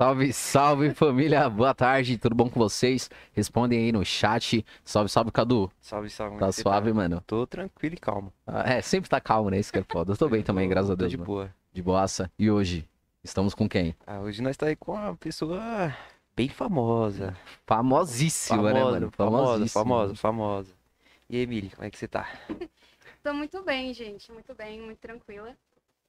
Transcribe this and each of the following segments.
Salve, salve família, boa tarde, tudo bom com vocês? Respondem aí no chat. Salve, salve, Cadu. Salve, salve. Tá você suave, mano? Tô tranquilo e calmo. Ah, É, sempre tá calmo, né? Isso que é foda. Eu tô bem também, Tô- graças a Deus. de mano. boa. De boaça. E hoje, estamos com quem? Ah, hoje nós tá aí com uma pessoa bem famosa. Famosíssima, né, Famosa, mano? famosa, famosa, famosa. E aí, Emily, como é que você tá? Tô muito bem, gente. Muito bem, muito tranquila.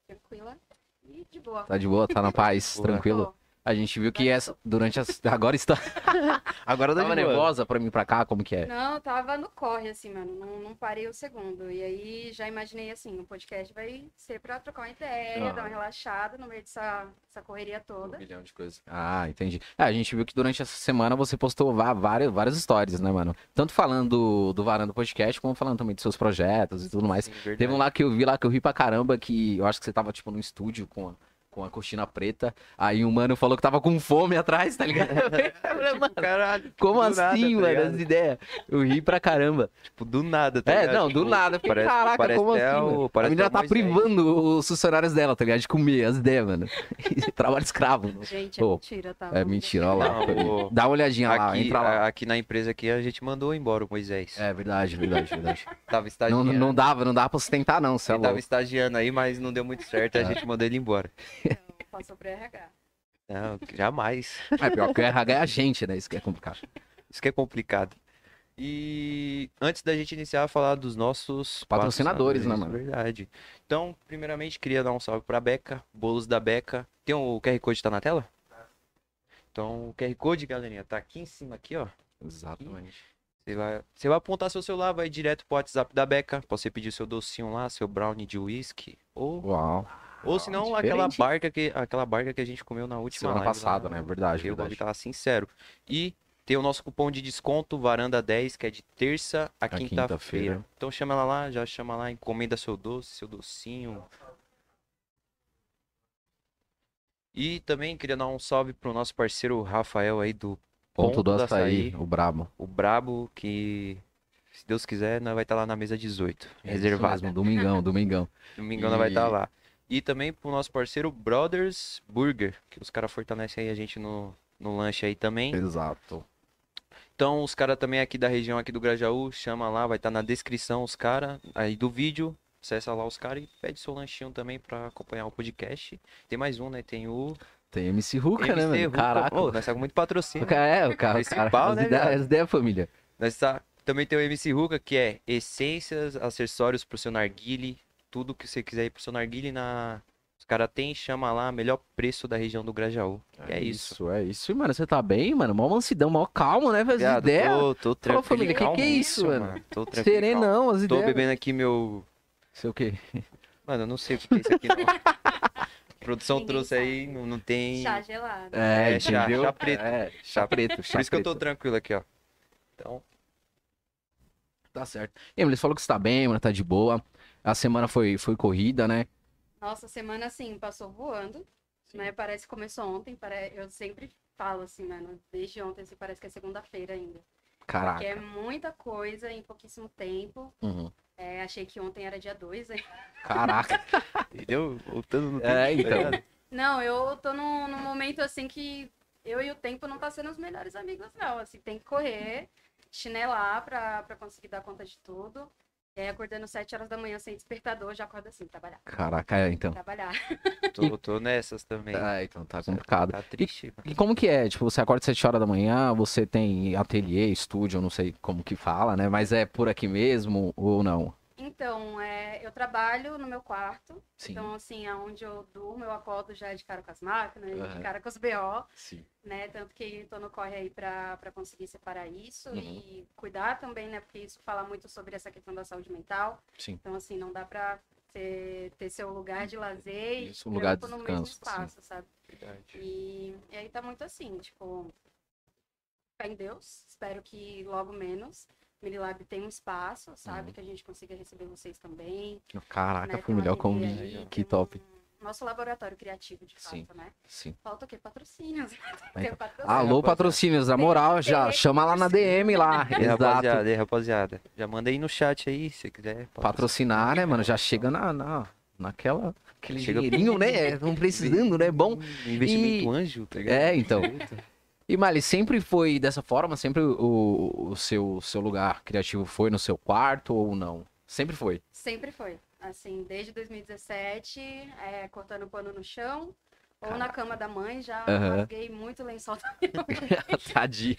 Tranquila e de boa. Tá de boa, tá na paz, Boa. tranquilo? A gente viu que essa, durante as... Agora está... Agora Tava nervosa pra mim pra cá, como que é? Não, eu tava no corre, assim, mano. Não, não parei o segundo. E aí já imaginei assim, o podcast vai ser pra trocar uma ideia, Ah. dar uma relaxada no meio dessa, dessa correria Um toda. milhão de coisas. Ah, entendi. É, a gente viu que durante essa semana você postou vá- várias, várias histórias, né, mano? Tanto falando do, do Varanda Podcast, como falando também dos seus projetos e tudo mais. Sim. Teve um lá que eu vi lá que eu ri pra caramba, que eu acho que você tava, tipo, no estúdio com a, com a cortina preta. Aí um mano falou que tava com fome atrás, tá ligado? Mano, Caralho, Como assim, nada, tá mano? ligado? As ideias. Eu ri pra caramba. Tipo, do nada, tá é, ligado? não, Tipo, do nada. Eu Fiquei, parece- caraca, parece como assim, o- mano? A menina tá privando os funcionários dela, tá ligado? De comer as ideias, mano. Trabalho escravo. Gente, é Ô, mentira, tá? É mentira, olha lá. Não, Dá uma olhadinha lá, Aqui, entra lá. aqui na empresa aqui a gente mandou embora o Moisés. É verdade, verdade, verdade. Tava não, estagiando. não dava, não dava pra sustentar, não, é Ele tava estagiando aí, mas não deu muito certo, a É. gente mandou ele embora. Passou pro RH. Não, jamais. É pior que o RH é a gente, né? Isso que é complicado. Isso que é complicado. E antes da gente iniciar a falar dos nossos Patrocinadores, né, mano? Verdade. Então, primeiramente, queria dar um salve pra Beca, Bolos da Beca. Tem um, o QR Code tá na tela? Então, o QR Code, galerinha, tá aqui em cima aqui, ó. Exatamente. Você vai, você vai apontar seu celular, vai direto pro WhatsApp da Beca, pra você pedir seu docinho lá, seu brownie de whisky, ou Uau. Ou senão aquela diferente. barca que aquela barca que a gente comeu na última Semana live lá, passada, né? Verdade, bagulho verdade. tava sincero. E tem o nosso cupom de desconto, Varanda 10, que é de terça a, quinta-feira. quinta-feira. então chama ela lá, já chama lá, encomenda seu doce, seu docinho. E também queria dar um salve pro nosso parceiro Rafael aí do Ponto do da açaí, o brabo. o Brabo, que se Deus quiser, nós vai estar lá na mesa 18, É isso reservada. mesmo, Domingão, domingão. Domingão nós vai estar E- lá. E também pro nosso parceiro Brothers Burger, que os caras fortalecem aí a gente no, no lanche aí também. Exato. Então, os caras também aqui da região aqui do Grajaú, chama lá, vai estar na descrição os caras aí do vídeo. Acessa lá os caras e pede seu lanchinho também pra acompanhar o podcast. Tem mais um, né? Tem o Tem MC Ruka, né, MC mano? Ruka. Caraca. Ô, nós estamos com muito patrocínio. O cara é, o cara, Esse cara pau, né, ideias, ideias, família. Nós tá... Também tem o MC Ruka, que é essências, acessórios pro seu narguile, tudo que você quiser ir pro seu narguile na... Os caras tem, chama lá, melhor preço da região do Grajaú. E é isso. é isso. E, mano, você tá bem, mano? Mó mansidão, mó calmo, né? As Viado, ideias. tô, tô tranquilo. família, que que é isso, calmíssimo, mano? Tô tranquilo. calmo. Serenão, as Tô ideias. bebendo aqui meu... Sei o quê? Mano, eu não sei o que é isso aqui, não. A produção Ninguém trouxe sabe. aí, não, não tem... Chá gelado. É, É, chá- chá preto. É, chá preto, chá Por isso que eu tô preto. tranquilo aqui, ó. Então, Tá certo. Emily, você falou que você tá bem, mano, tá de boa. A semana foi, foi corrida, né? Nossa, a semana assim passou voando, né? Parece que começou ontem. Pare... Eu sempre falo assim, mano, desde ontem assim, parece que é segunda-feira ainda. Caraca. Porque é muita coisa em pouquíssimo tempo. Uhum. É, achei que ontem era dia 2, hein? Caraca. entendeu? Voltando no É, tempo, tá então. Não, eu tô num, num momento assim que eu e o tempo não tá sendo os melhores amigos, não. Assim, tem que correr, chinelar pra, pra conseguir dar conta de tudo. E aí, acordando 7 horas da manhã sem despertador, já acordo assim, trabalhar, Caraca, é, então. trabalhar. Tô, tô nessas também. Ah, então tá complicado. Tá triste. E como que é? Tipo, você acorda às 7 horas da manhã, você tem ateliê, estúdio, não sei como que fala, né? Mas é por aqui mesmo ou não? Então, é, eu trabalho no meu quarto. Sim. Então, assim, aonde eu durmo, eu acordo já de cara com as máquinas, Aham. de cara com os BO, Sim. né? Tanto que tô no corre aí pra, pra conseguir separar isso Uhum. e cuidar também, né? Porque isso fala muito sobre essa questão da saúde mental. Sim. Então, assim, não dá pra ter, ter seu lugar de lazer Isso, um e lugar de trampo no mesmo descanso, sim. espaço, sabe? Verdade. E, e aí tá muito assim, tipo, fé em Deus, espero que logo menos. Mililab tem um espaço, sabe? Uhum. Que a gente consiga receber vocês também. Caraca, né? foi o melhor convite. aí, Que top. um- Nosso laboratório criativo, de Sim. fato, né? Sim. Falta o quê? Patrocínios. Patrocínio. Alô, patrocínios, na moral, já Tem chama lá na DM lá. E rapaziada, e aí, rapaziada. Já manda aí no chat aí, se quiser. pode- Patrocinar, né, mano? Já chega na, na- naquela, aquele Chega- dinheirinho, né? Não precisando, né? Bom. Investimento E- anjo, tá ligado? É, então. E Mali, sempre foi dessa forma? Sempre o, o seu, seu lugar criativo foi no seu quarto ou não? Sempre foi. Sempre foi. Assim, desde 2017, é, cortando pano no chão. Ou na cama da mãe, já rasguei muito lençol da minha mãe. Tadinha.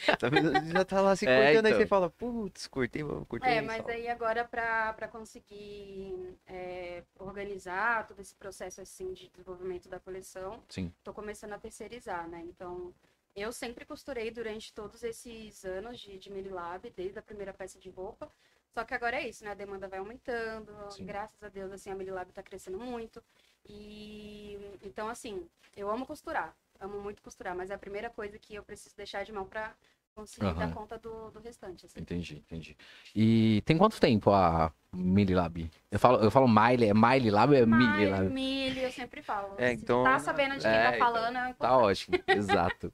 Já tá lá se É, cortando, aí então. você fala, putz, cortei, cortei. É, o mas aí agora pra, pra conseguir é, organizar todo esse processo assim de desenvolvimento da coleção, Sim. tô começando a terceirizar, né? Então, eu sempre costurei durante todos esses anos de, de Mililab, desde a primeira peça de roupa. Só que agora é isso, né? A demanda vai aumentando. Sim. Graças a Deus, assim, a Mililab tá crescendo muito. E então, assim, eu amo costurar. Amo muito costurar, mas é a primeira coisa que eu preciso deixar de mão pra conseguir Aham. dar conta do, do restante. Assim. Entendi, entendi. E tem quanto tempo a Mililab? Eu falo, eu falo Miley, é Miley Lab ou é Mililab? milho, eu sempre falo. É, Se então- Tá sabendo de quem É, tá então, falando, é Tá ótimo, exato.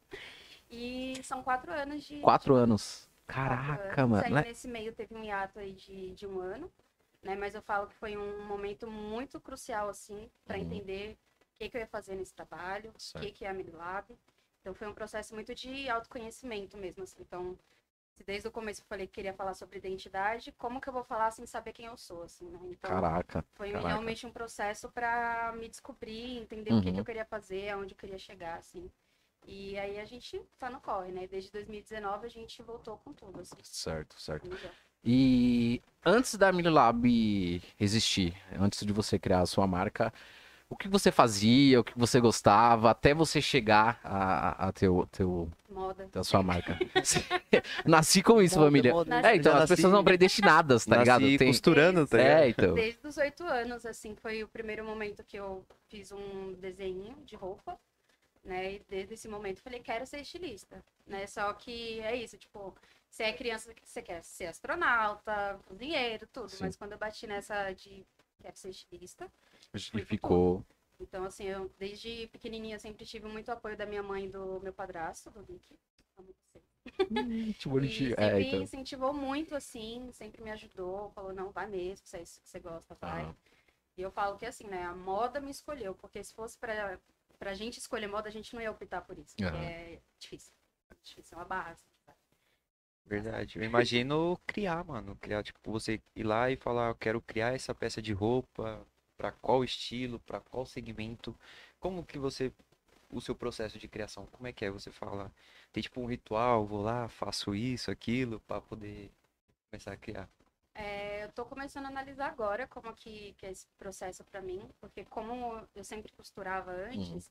E são quatro anos de. Quatro de- anos. quatro Caraca, anos. mano. Aí né? nesse meio teve um hiato aí de, de um ano, né? Mas eu falo que foi um momento muito crucial, assim, para Uhum. entender o que, que eu ia fazer nesse trabalho, o que, que é a Mililab. Então foi um processo muito de autoconhecimento mesmo, assim. Então, se desde o começo eu falei que queria falar sobre identidade, como que eu vou falar sem saber quem eu sou, assim, né? Então, Caraca. foi Caraca. realmente um processo para me descobrir, entender o que, Uhum. que eu queria fazer, aonde eu queria chegar, assim. E aí a gente tá no corre, né? Desde 2019 a gente voltou com tudo, assim. Certo, certo. E antes da Mililab existir, antes de você criar a sua marca, o que você fazia, o que você gostava, até você chegar a, a teu, teu, Moda. a sua marca? Nasci com isso, Moda, família. moda. É, então, Já as nasci- pessoas são predestinadas, tá ligado? nasci Tem... costurando, tá ligado? É, então. Desde os oito anos, assim, foi o primeiro momento que eu fiz um desenho de roupa, né? E desde esse momento eu falei, quero ser estilista, né? Só que é isso, tipo, você é criança, você quer ser astronauta, cozinheiro, tudo. Sim. Mas quando eu bati nessa de quero ser estilista, E ficou. Então, assim, eu desde pequenininha sempre tive muito apoio da minha mãe e do meu padrasto, do Nick. Amo você. E bonitinho. sempre É, então. incentivou muito, assim, sempre me ajudou, falou, não, vai mesmo, se é isso que você gosta, vai. Aham. E eu falo que, assim, né, a moda me escolheu, porque se fosse pra, pra gente escolher moda, a gente não ia optar por isso, porque Aham. é difícil. É difícil, é uma barra, assim? Verdade. Eu imagino criar, mano. Criar, tipo, você ir lá e falar, eu quero criar essa peça de roupa, pra qual estilo, pra qual segmento. Como que você. O seu processo de criação, como é que é? Você fala, tem tipo um ritual, vou lá, faço isso, aquilo, pra poder começar a criar. É, eu tô começando a analisar agora como que, que é esse processo pra mim, porque como eu sempre costurava antes,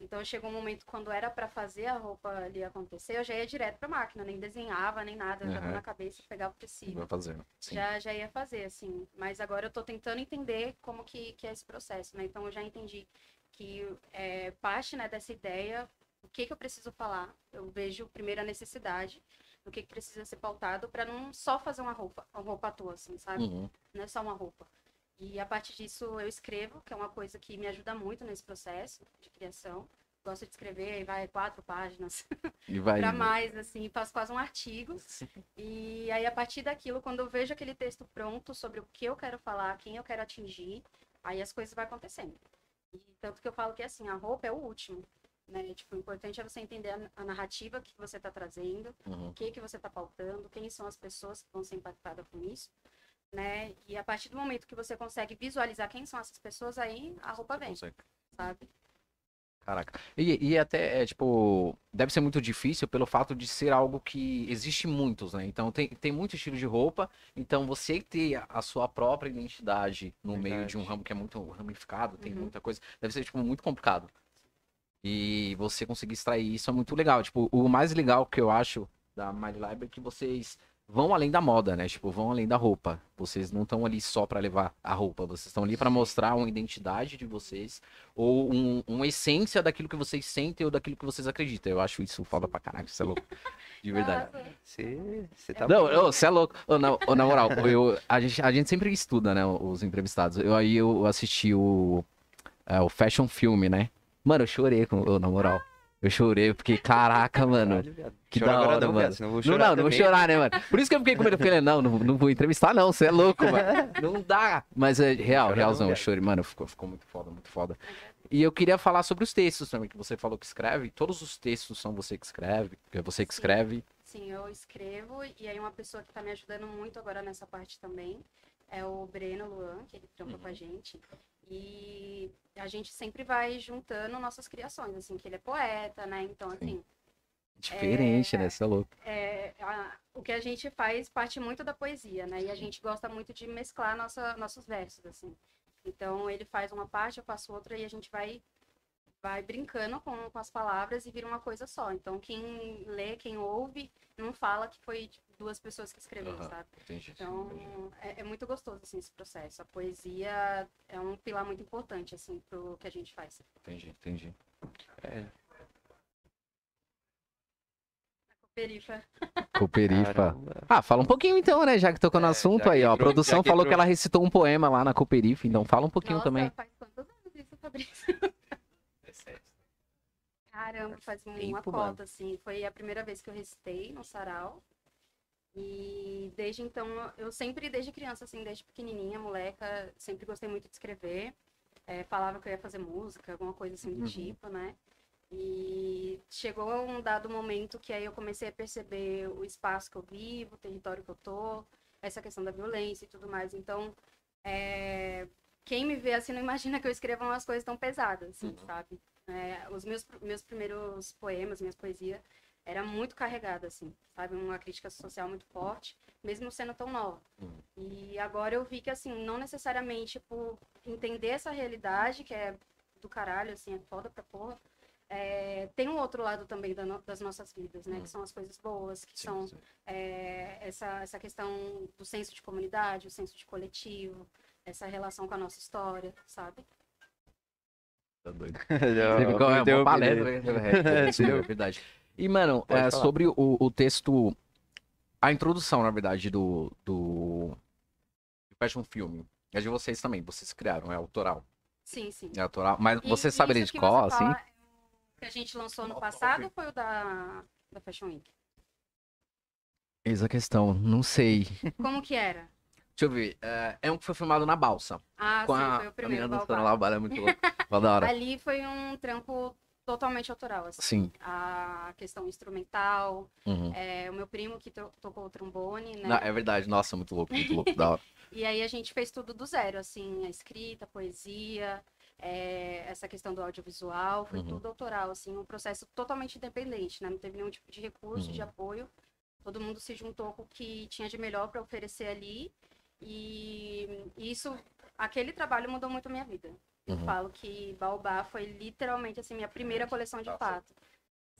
então chegou um momento quando era pra fazer a roupa ali acontecer, eu já ia direto pra máquina, nem desenhava, nem nada, eu já Aham. na cabeça, pegava o tecido, Vai fazendo. Sim. já, já ia fazer, assim. Mas agora eu tô tentando entender como que, que é esse processo, né? Então eu já entendi que é, parte né, dessa ideia, o que, que eu preciso falar, eu vejo primeiro a necessidade do que, que precisa ser pautado para não só fazer uma roupa, uma roupa à toa, assim, sabe? Uhum. Não é só uma roupa. E a partir disso eu escrevo, que é uma coisa que me ajuda muito nesse processo de criação. Gosto de escrever, vai quatro páginas E vai. para mais, assim, faço quase um artigo. E aí, a partir daquilo, quando eu vejo aquele texto pronto sobre o que eu quero falar, quem eu quero atingir, aí as coisas vão acontecendo. E tanto que eu falo que, assim, a roupa é o último, né? Tipo, o importante é você entender a, a narrativa que você está trazendo, Uhum. o que que você está pautando, quem são as pessoas que vão ser impactadas com isso, né? E a partir do momento que você consegue visualizar quem são essas pessoas, aí a roupa vem, Consegue. sabe? Caraca. E, e até, é, tipo, deve ser muito difícil pelo fato de ser algo que existe muitos, né? Então tem, tem muito estilo de roupa, então você ter a- sua própria identidade no meio de um Verdade. ramo que é muito ramificado, tem Uhum. muita coisa, deve ser, tipo, muito complicado. E você conseguir extrair isso é muito legal. Tipo, o mais legal que eu acho da My Library é que vocês vão além da moda, né? Tipo, vão além da roupa. Vocês não estão ali só pra levar a roupa, vocês estão ali pra mostrar uma identidade de vocês ou um, uma essência daquilo que vocês sentem ou daquilo que vocês acreditam. Eu acho isso foda pra caralho, você é louco. De verdade. Você, você tá Não, você é louco. Ô, na, ô, na moral, eu, a, gente, a gente sempre estuda, né, os entrevistados. Eu, aí eu assisti o, é, o Fashion Filme, né? Mano, eu chorei, com, ô, na moral. Eu chorei, eu fiquei, caraca, mano. Que Chora da agora hora, não, mano. viado, eu vou Não, chorar não, não vou chorar, né, mano? Por isso que eu fiquei com medo. Eu falei, não, não, não vou entrevistar, não. Você é louco, mano. Não dá. Mas é real, Chora não, realzão. Eu chorei. Mano, ficou, ficou muito foda, muito foda. E eu queria falar sobre os textos também, que você falou que escreve. Todos os textos são você que escreve, é você que Sim. escreve. Sim, eu escrevo e aí uma pessoa que tá me ajudando muito agora nessa parte também é o Breno Luan, que ele trampa com a gente. E a gente sempre vai juntando nossas criações, assim, que ele é poeta, né? Então, assim, Diferente, né? Você é louco. é, a- o que a gente faz parte muito da poesia, né? E a gente gosta muito de mesclar nossa, nossos versos, assim. Então, ele faz uma parte, eu faço outra e a gente vai vai brincando com, com as palavras e vira uma coisa só. Então, quem lê, quem ouve, não fala que foi tipo, duas pessoas que escreveram, Aham. sabe? Entendi. Então, é, é muito gostoso, assim, esse processo. A poesia é um pilar muito importante, assim, pro que a gente faz. Entendi, entendi. É, Perifa. Cooperifa. caramba. Ah, fala um pouquinho então, né? Já que tocou no É, assunto aí, ó. A produção falou que ela recitou um poema lá na Cooperifa, então fala um pouquinho Nossa, também. faz quantos anos isso, Fabrício? Caramba, faz uma Tempo, cota, mano. assim. Foi a primeira vez que eu recitei no sarau. E desde então, eu sempre, desde criança, assim, desde pequenininha, moleca, sempre gostei muito de escrever. É, falava que eu ia fazer música, alguma coisa assim do Uhum. tipo, né? E chegou um dado momento que aí eu comecei a perceber o espaço que eu vivo, o território que eu tô, essa questão da violência e tudo mais. Então, é, quem me vê assim não imagina que eu escreva umas coisas tão pesadas, assim, Uhum. sabe? É, os meus, meus primeiros poemas, minhas poesias, era muito carregada, assim, sabe? Uma crítica social muito forte, mesmo sendo tão nova. Uhum. E agora eu vi que, assim, não necessariamente por entender essa realidade, que é do caralho, assim, é foda pra porra, é, tem um outro lado também da no- das nossas vidas, né? Uhum. Que são as coisas boas, que Sim, são sim. é, essa, essa questão do senso de comunidade, o senso de coletivo, essa relação com a nossa história, sabe? Tá doido. Já Você ficou é, uma palestra, né? É, é verdade. E, mano, é, sobre o, o texto. A introdução, na verdade, do. do. Fashion Film. É de vocês também, vocês criaram, é autoral. Sim, sim. É autoral. Mas E você sabe de qual, assim? fala é o que a gente lançou no passado ou foi o da, da Fashion Week? Eis a questão, não sei. Como que era? Deixa eu ver. É, é um que foi filmado na balsa. Ah, com sim, a, foi o a primeiro. menina dançando lá, o balé é muito louco. Foi da hora. Ali foi um trampo totalmente autoral, assim. Sim. A questão instrumental, Uhum. é, o meu primo que to- tocou o trombone, né? Não, é verdade, nossa, muito louco, muito louco, da hora. E aí a gente fez tudo do zero, assim, a escrita, a poesia, é, essa questão do audiovisual, foi Uhum. tudo autoral, assim, um processo totalmente independente, né? Não teve nenhum tipo de recurso, Uhum. de apoio. Todo mundo se juntou com o que tinha de melhor para oferecer ali. E isso, aquele trabalho mudou muito a minha vida. Eu Uhum. falo que Baobá foi literalmente, assim, minha primeira coleção de fato,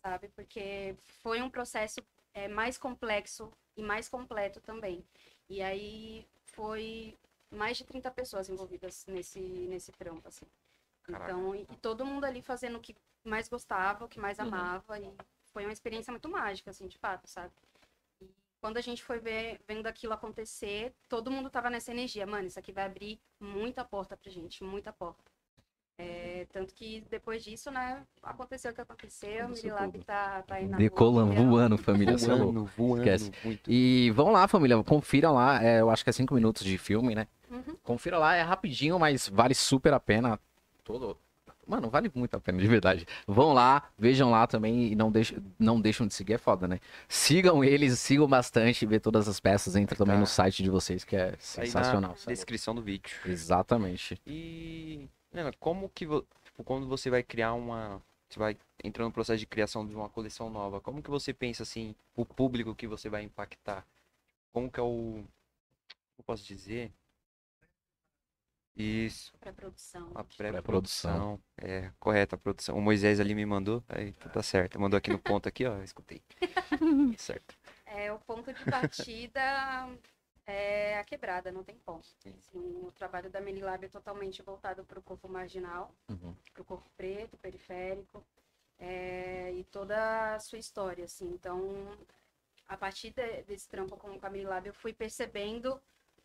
sabe? Porque foi um processo é, mais complexo e mais completo também. E aí foi mais de 30 pessoas envolvidas nesse, nesse trampo, assim. Caraca. Então, e, e todo mundo ali fazendo o que mais gostava, o que mais Uhum. amava. E foi uma experiência muito mágica, assim, de fato, sabe? Quando a gente foi ver, vendo aquilo acontecer, todo mundo tava nessa energia. Mano, isso aqui vai abrir muita porta pra gente, muita porta. É, tanto que depois disso, né, aconteceu o que aconteceu. Aconteceu Mirilab tá, tá aí na Decolando, rua, voando, família, você é louco. Voando, voando, Esquece. muito. E vão lá, família, confiram lá. é, eu acho que é cinco minutos de filme, né? Uhum. Confira lá, é rapidinho, mas vale super a pena. Todo. Mano, vale muito a pena, de verdade. Vão lá, vejam lá também e não deixem, não deixam de seguir, é foda, né? Sigam eles, sigam bastante, vê todas as peças, entra também Tá. no site de vocês, que é Aí sensacional. na sabe? descrição do vídeo. Exatamente. E, Nena, como que, tipo, quando você vai criar uma, você vai entrar no processo de criação de uma coleção nova, como que você pensa, assim, o público que você vai impactar? Como que é o, eu posso dizer? Isso, Pré-produção. a Pré-produção. pré-produção. É, correto, a produção. O Moisés ali me mandou, aí então tá certo. Mandou aqui no ponto aqui, ó, eu escutei. certo. É, o ponto de partida é a quebrada, não tem ponto. Sim. Assim, o trabalho da Menilab é totalmente voltado para o corpo marginal, Uhum. para o corpo preto, periférico, é, e toda a sua história, assim. Então, a partir de- desse trampo com o Camille Lab, eu fui percebendo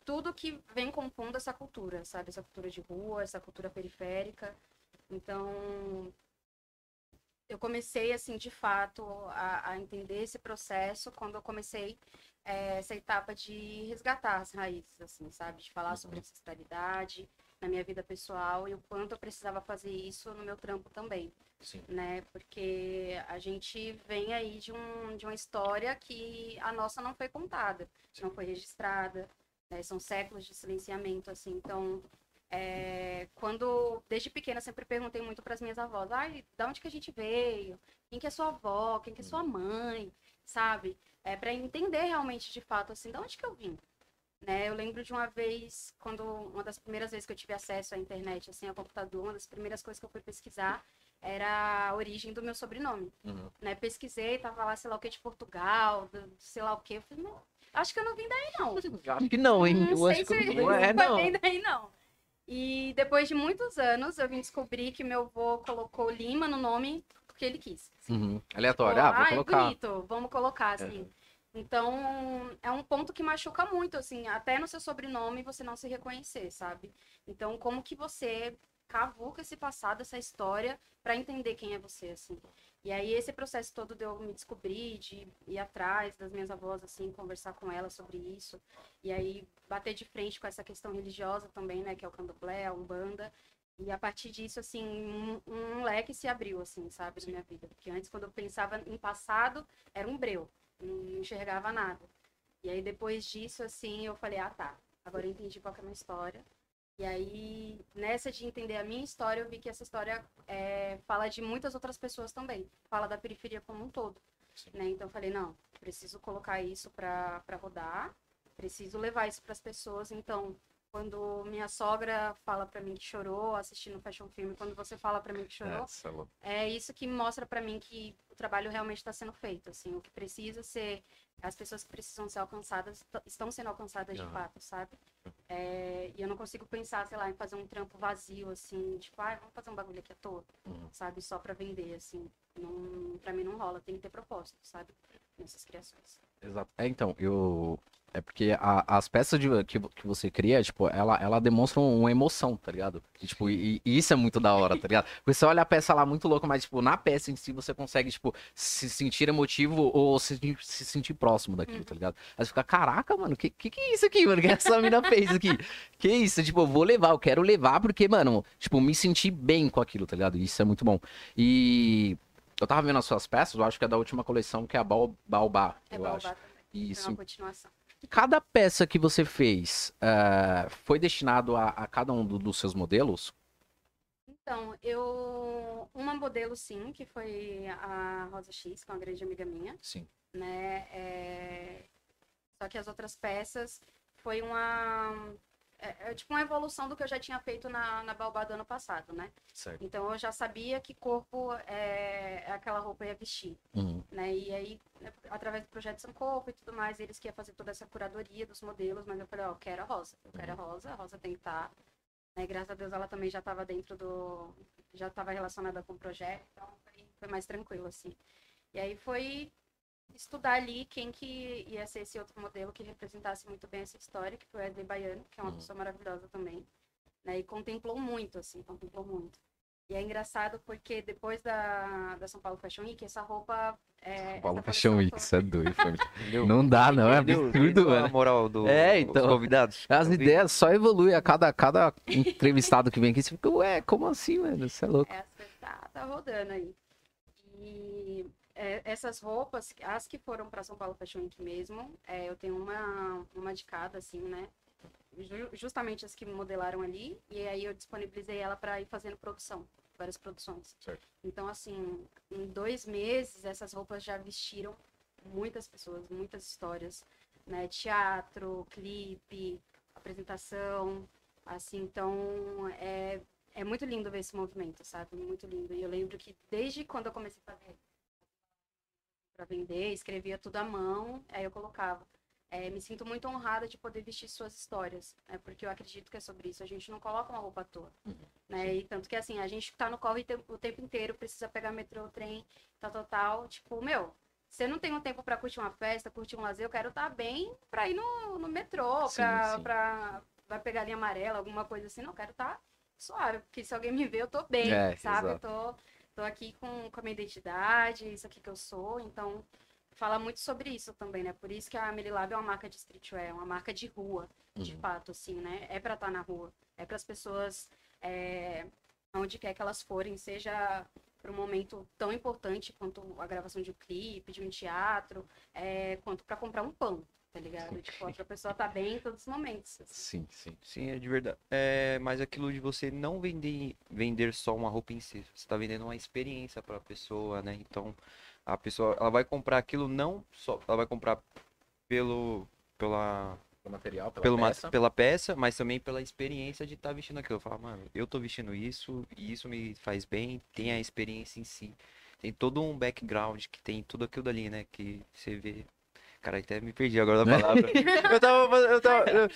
tudo que vem compondo essa cultura, sabe? Essa cultura de rua, essa cultura periférica. Então, eu comecei, assim, de fato, a, a entender esse processo quando eu comecei é, essa etapa de resgatar as raízes, assim, sabe? De falar sobre Uhum. ancestralidade na minha vida pessoal e o quanto eu precisava fazer isso no meu trampo também, Sim. né? Porque a gente vem aí de, um, de uma história que a nossa não foi contada, não foi registrada, né? São séculos de silenciamento, assim, então... é, quando desde pequena sempre perguntei muito para as minhas avós, ai, da onde que a gente veio? Quem que é sua avó? Quem que é sua mãe? Sabe? É para entender realmente de fato assim, de onde que eu vim? Né? Eu lembro de uma vez, quando uma das primeiras vezes que eu tive acesso à internet, assim, ao computador, uma das primeiras coisas que eu fui pesquisar era a origem do meu sobrenome, Uhum. né? Pesquisei, tava lá, sei lá o que, de Portugal, sei lá o que. Eu falei, não, acho que eu não vim daí, não. Eu acho que não, hein? Não eu sei acho que não é, não. bem daí, não. E depois de muitos anos, eu vim descobrir que meu avô colocou Lima no nome porque ele quis. Uhum. Aleatório. Ah, vou Ai, colocar. bonito, vamos colocar, assim. Então, é um ponto que machuca muito, assim, até no seu sobrenome você não se reconhecer, sabe? Então, como que você cavuca esse passado, essa história, pra entender quem é você, assim. E aí, esse processo todo de eu me descobrir, de ir atrás das minhas avós, assim, conversar com elas sobre isso. E aí, bater de frente com essa questão religiosa também, né, que é o candomblé, a umbanda. E a partir disso, assim, um, um leque se abriu, assim, sabe, na minha vida. Porque antes, quando eu pensava em passado, era um breu não enxergava nada. E aí depois disso, assim, eu falei, ah tá, agora eu entendi qual é a minha história. E aí, nessa de entender a minha história, eu vi que essa história é, fala de muitas outras pessoas também. Fala da periferia como um todo. Né? Então eu falei, não, preciso colocar isso para rodar, preciso levar isso para as pessoas. Então, quando minha sogra fala para mim que chorou assistindo o Fashion Film, quando você fala para mim que chorou, é é isso que mostra pra mim que o trabalho realmente está sendo feito, assim, o que precisa ser, as pessoas que precisam ser alcançadas estão sendo alcançadas de Aham. fato, sabe? É, e eu não consigo pensar, sei lá, em fazer um trampo vazio, assim, tipo, ah, vamos fazer um bagulho aqui à toa, Uhum. sabe? Só pra vender, assim, não, pra mim não rola, tem que ter propósito, sabe? Nessas criações. Exato. É, então, eu. É porque a- as peças de- que, que você cria, tipo, ela, ela demonstra uma emoção, tá ligado? E, tipo, e, e isso é muito da hora, tá ligado? Você olha a peça lá muito louca, mas, tipo, na peça em si você consegue, tipo, se sentir emotivo ou se, se sentir próximo daquilo, tá ligado? Aí você fica, caraca, mano, que, que que é isso aqui, mano? que essa mina fez aqui? Que isso? Tipo, eu vou levar, eu quero levar porque, mano, tipo, me sentir bem com aquilo, tá ligado? Isso é muito bom. E eu tava vendo as suas peças, eu acho que é da última coleção, que é a Baobá, É eu Baobá acho. também, é Isso. uma continuação. Cada peça que você fez eh, foi destinado a, a cada um do- dos seus modelos? Então, eu. Uma modelo, sim, que foi a Rosa X, que é uma grande amiga minha. Sim. né? É, Só que as outras peças foi uma é, é tipo uma evolução do que eu já tinha feito na, na Baobá do ano passado, né? Certo. Então eu já sabia que corpo é, é aquela roupa ia vestir, Uhum. né? E aí, né, através do projeto São Corpo e tudo mais, eles que iam fazer toda essa curadoria dos modelos, mas eu falei, ó, eu quero a rosa, eu quero a rosa, a rosa tem que estar. Né? Graças a Deus ela também já estava dentro do. já estava relacionada com o projeto, então foi, foi mais tranquilo, assim. E aí foi estudar ali quem que ia ser esse outro modelo que representasse muito bem essa história, que foi o Wesley Baiano, que é uma Uhum. pessoa maravilhosa também. Né? E contemplou muito, assim, contemplou muito. E é engraçado porque depois da, da São Paulo Fashion Week, essa roupa. É, Paulo essa Fashion Week, isso é doido? Não dá, não, é absurdo, Entendeu a mano. moral do, É, então. dos convidados. As ideias só evoluem a cada, cada entrevistado que vem aqui. Você fica, ué, como assim, mano? Isso é louco. Essa tá, tá rodando aí. E é, essas roupas, as que foram para São Paulo Fashion Week mesmo, é, eu tenho uma, uma de cada, assim, né? Ju- Justamente as que modelaram ali. E aí eu disponibilizei ela para ir fazendo produção, várias produções. Certo. Então, assim, em dois meses, essas roupas já vestiram muitas pessoas, muitas histórias, né? Teatro, clipe, apresentação, assim, então é, é muito lindo ver esse movimento, sabe? Muito lindo. E eu lembro que desde quando eu comecei a fazer para vender, escrevia tudo à mão, aí eu colocava. É, me sinto muito honrada de poder vestir suas histórias, né? Porque eu acredito que é sobre isso. A gente não coloca uma roupa à toa, né? E tanto que assim, a gente tá no corre o tempo inteiro, precisa pegar metrô, trem, tal, tal, tal. Tipo, meu, você não tem um tempo pra curtir uma festa, curtir um lazer, eu quero estar bem pra ir no, no metrô, Sim, pra, sim. pra vai pegar a linha amarela, alguma coisa assim. Não, eu quero estar suave, porque se alguém me ver, eu tô bem, É, sabe? Eu exato. tô tô aqui com, com a minha identidade, isso aqui que eu sou, então fala muito sobre isso também, né? Por isso que a Melilab é uma marca de streetwear, é uma marca de rua, de Uhum. fato, assim, né? É pra estar na rua, é para as pessoas, é, onde quer que elas forem, seja para um momento tão importante quanto a gravação de um clipe, de um teatro, é, quanto para comprar um pão, tá ligado? Tipo, pra pessoa estar bem em todos os momentos. assim. Sim, sim. Sim, é de verdade. É, mas aquilo de você não vender, vender só uma roupa em si. Você tá vendendo uma experiência para a pessoa, né? Então, a pessoa, ela vai comprar aquilo não só, ela vai comprar pelo pela Pelo material, pela pelo ma- peça. pela peça, mas também pela experiência de estar vestindo aquilo. Falar, mano, eu tô vestindo isso e isso me faz bem, tem a experiência em si. Tem todo um background que tem tudo aquilo dali, né? Que você vê. Cara, até me perdi agora da palavra. eu tava. Eu tava. Eu,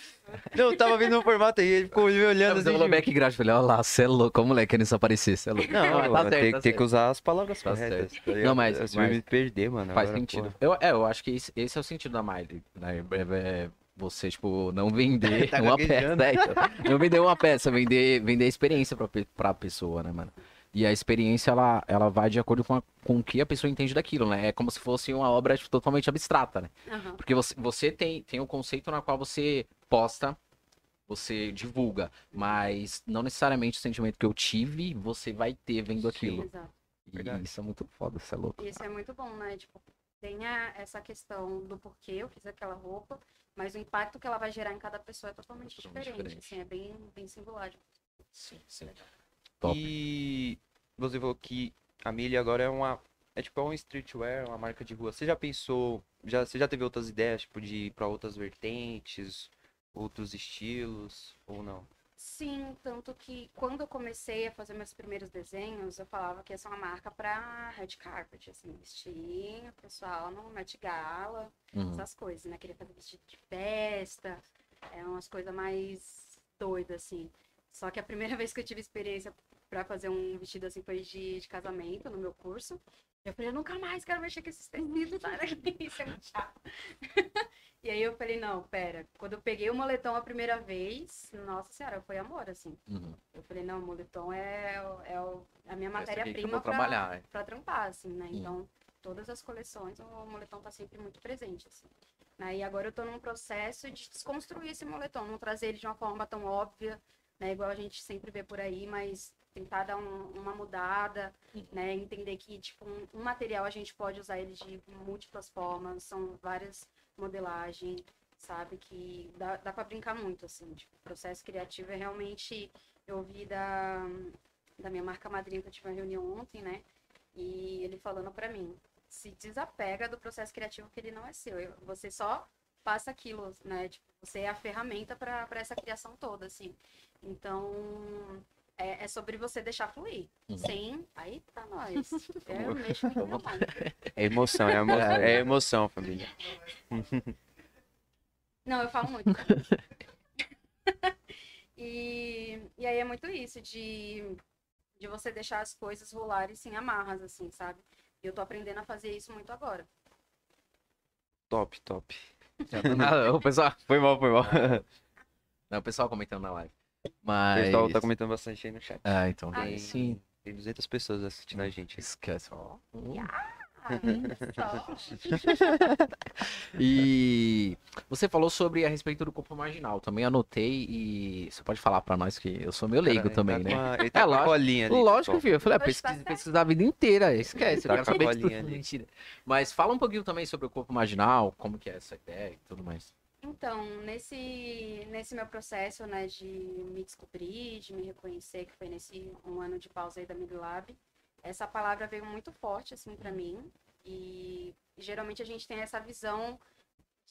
não, eu tava vendo o formato aí, ele ficou me olhando Você assim. falou tipo, background, falei, olha lá, você é louco, como moleque, querendo se aparecer, você é louco. Não, mas tá tem, tá tem que usar as palavras Tá corretas. certo. tá? Não, mas- Você mas vai me perder, mano. Faz agora, sentido. porra. Eu, é, eu acho que esse, esse é o sentido da Miley, né? É- é você, tipo, não vender Tá uma peça. é, então. não vender uma peça, vender, vender a experiência pra, pra pessoa, né, mano? E a experiência, ela, ela vai de acordo com, a- com o que a pessoa entende daquilo, né? É como se fosse uma obra tipo, totalmente abstrata, né? Aham. Porque você, você tem, tem um conceito na qual você posta, você divulga, mas não necessariamente o sentimento que eu tive, você vai ter vendo aquilo. Exato. E Verdade. isso é muito foda, isso é louco. Isso é muito bom, né? Tipo, tenha essa questão do porquê eu fiz aquela roupa, mas o impacto que ela vai gerar em cada pessoa é totalmente, Totalmente diferente. diferente. Assim, é bem, bem singular. Sim, sim. Top. E você falou que a Milha agora é uma. É tipo é um streetwear, uma marca de rua. Você já pensou. Já, você já teve outras ideias, tipo, de ir pra outras vertentes, outros estilos, ou não? Sim, tanto que quando eu comecei a fazer meus primeiros desenhos, eu falava que ia ser uma marca pra red carpet, assim, vestir o pessoal no Met Gala, Uhum. essas coisas, né? Queria fazer vestido de festa, é umas coisas mais doidas, assim. Só que a primeira vez que eu tive experiência pra fazer um vestido assim foi de, de casamento no meu curso. Eu falei, eu nunca mais quero mexer com esses tecidos? Isso é muito chato. e aí eu falei, não, pera. Quando eu peguei o moletom a primeira vez, nossa senhora, foi amor, assim. Uhum. Eu falei, não, o moletom é, é o- a minha matéria-prima vou pra, é. trampar, assim, né? Hum. Então, todas as coleções, o moletom tá sempre muito presente, assim. Né? E agora eu tô num processo de desconstruir esse moletom, não trazer ele de uma forma tão óbvia, né? Igual a gente sempre vê por aí, mas tentar dar um- uma mudada, Uhum. né? Entender que, tipo, um, um material a gente pode usar ele de múltiplas formas, são várias modelagens, sabe? Que dá, dá pra brincar muito, assim. Tipo, o processo criativo é realmente... Eu ouvi da, da minha marca madrinha, que eu tive uma reunião ontem, né? E ele falando pra mim, se desapega do processo criativo que ele não é seu. Eu- Você só passa aquilo, né? Tipo, você é a ferramenta para essa criação toda, assim. Então, é, é sobre você deixar fluir. Uhum. Sem. Aí tá nós. Eu mexo muito. É emoção, é, emo- é emoção, família. Não, eu falo muito. e, e aí é muito isso, de, de você deixar as coisas rolarem sem amarras, assim, sabe? E eu tô aprendendo a fazer isso muito agora. Top, top. Ah, o pessoal, Foi mal, foi mal. não, o pessoal comentando na live. O Mas. pessoal tá comentando bastante aí no chat. Ah, então. Ai, daí sim. Tem 200 pessoas assistindo a gente. Esquece. só. E você falou sobre a respeito do corpo marginal. Também anotei e você pode falar pra nós que eu sou meio leigo Cara, também, tá né? Ele tá É, com a lógico. ali. Lógico, pessoal. filho. Eu falei, ah, tá pesquisa, pesquisa a vida inteira. Esquece. Tá eu quero com a saber de tudo. Mentira. Mas fala um pouquinho também sobre o corpo marginal, como que é essa ideia e tudo mais. Então, nesse, nesse meu processo, né, de me descobrir, de me reconhecer, que foi nesse um ano de pausa aí da Midlab, essa palavra veio muito forte, assim, pra mim. E geralmente a gente tem essa visão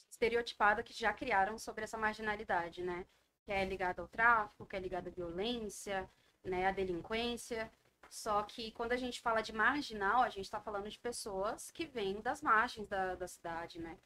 estereotipada que já criaram sobre essa marginalidade, né? Que é ligada ao tráfico, que é ligada à violência, né, à delinquência. Só que quando a gente fala de marginal, a gente está falando de pessoas que vêm das margens da, da cidade, né?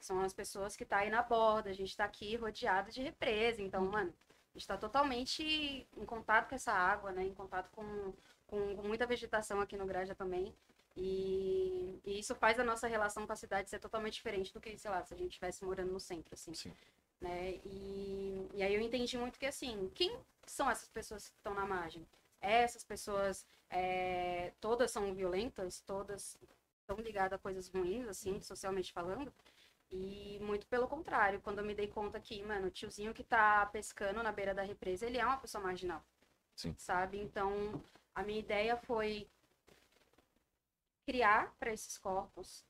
São as pessoas que tá aí na borda, a gente tá aqui rodeado de represa. Então, mano, a gente tá totalmente em contato com essa água, né? Em contato com, com, com muita vegetação aqui no Graja também. E, e isso faz a nossa relação com a cidade ser totalmente diferente do que, sei lá, se a gente estivesse morando no centro, assim. Sim. Né? E, e aí eu entendi muito que, assim, quem são essas pessoas que estão na margem? essas pessoas é, todas são violentas, todas estão ligadas a coisas ruins, assim, socialmente falando. E muito pelo contrário, quando eu me dei conta que, mano, o tiozinho que tá pescando na beira da represa, ele é uma pessoa marginal. Sim. Sabe? Então, a minha ideia foi criar para esses corpos,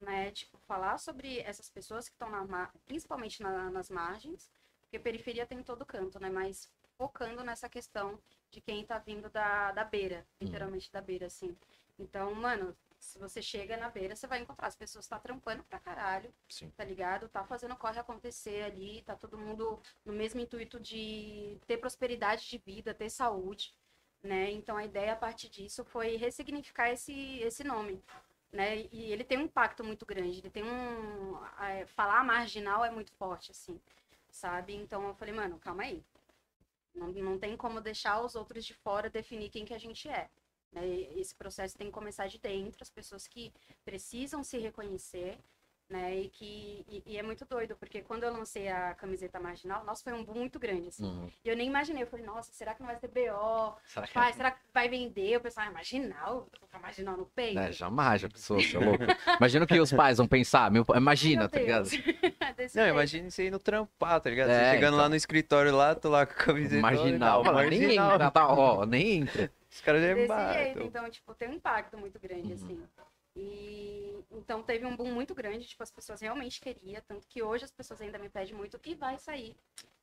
né? Tipo, falar sobre essas pessoas que estão na mar... principalmente na- nas margens, porque periferia tem em todo canto, né? Mas focando nessa questão de quem tá vindo da, da beira, literalmente da beira, assim. Então, mano, se você chega na beira, você vai encontrar as pessoas tá trampando pra caralho, Sim. tá ligado? Tá fazendo o corre acontecer ali, tá todo mundo no mesmo intuito de ter prosperidade de vida, ter saúde, né? Então a ideia a partir disso foi ressignificar esse, esse nome, né? E ele tem um impacto muito grande, ele tem um... é, falar marginal é muito forte, assim, sabe? Então eu falei, mano, calma aí. Não, não tem como deixar os outros de fora definir quem que a gente é. Né? Esse processo tem que começar de dentro, as pessoas que precisam se reconhecer, né? E que e, e é muito doido, porque quando eu lancei a camiseta marginal, nossa, foi um boom muito grande, assim. Uhum. E eu nem imaginei, eu falei, nossa, será que não vai ter BO? Será que Pai, será que vai vender? O pessoal, ah, marginal, vou colocar marginal no peito. É, jamais, já pensou, você é louco. Imagina o que os pais vão pensar. Meu, imagina, Meu tá ligado? Não, imagina você indo trampar, tá ligado? É, você chegando lá então. no escritório lá, tô lá com a camiseta. Marginal, ó, mano, nem marginal. entra, tá, ó, nem entra. Os caras já Desse jeito, então, tipo, tem um impacto muito grande, Uhum. assim. E então teve um boom muito grande, tipo, as pessoas realmente queriam, tanto que hoje as pessoas ainda me pedem muito e vai sair,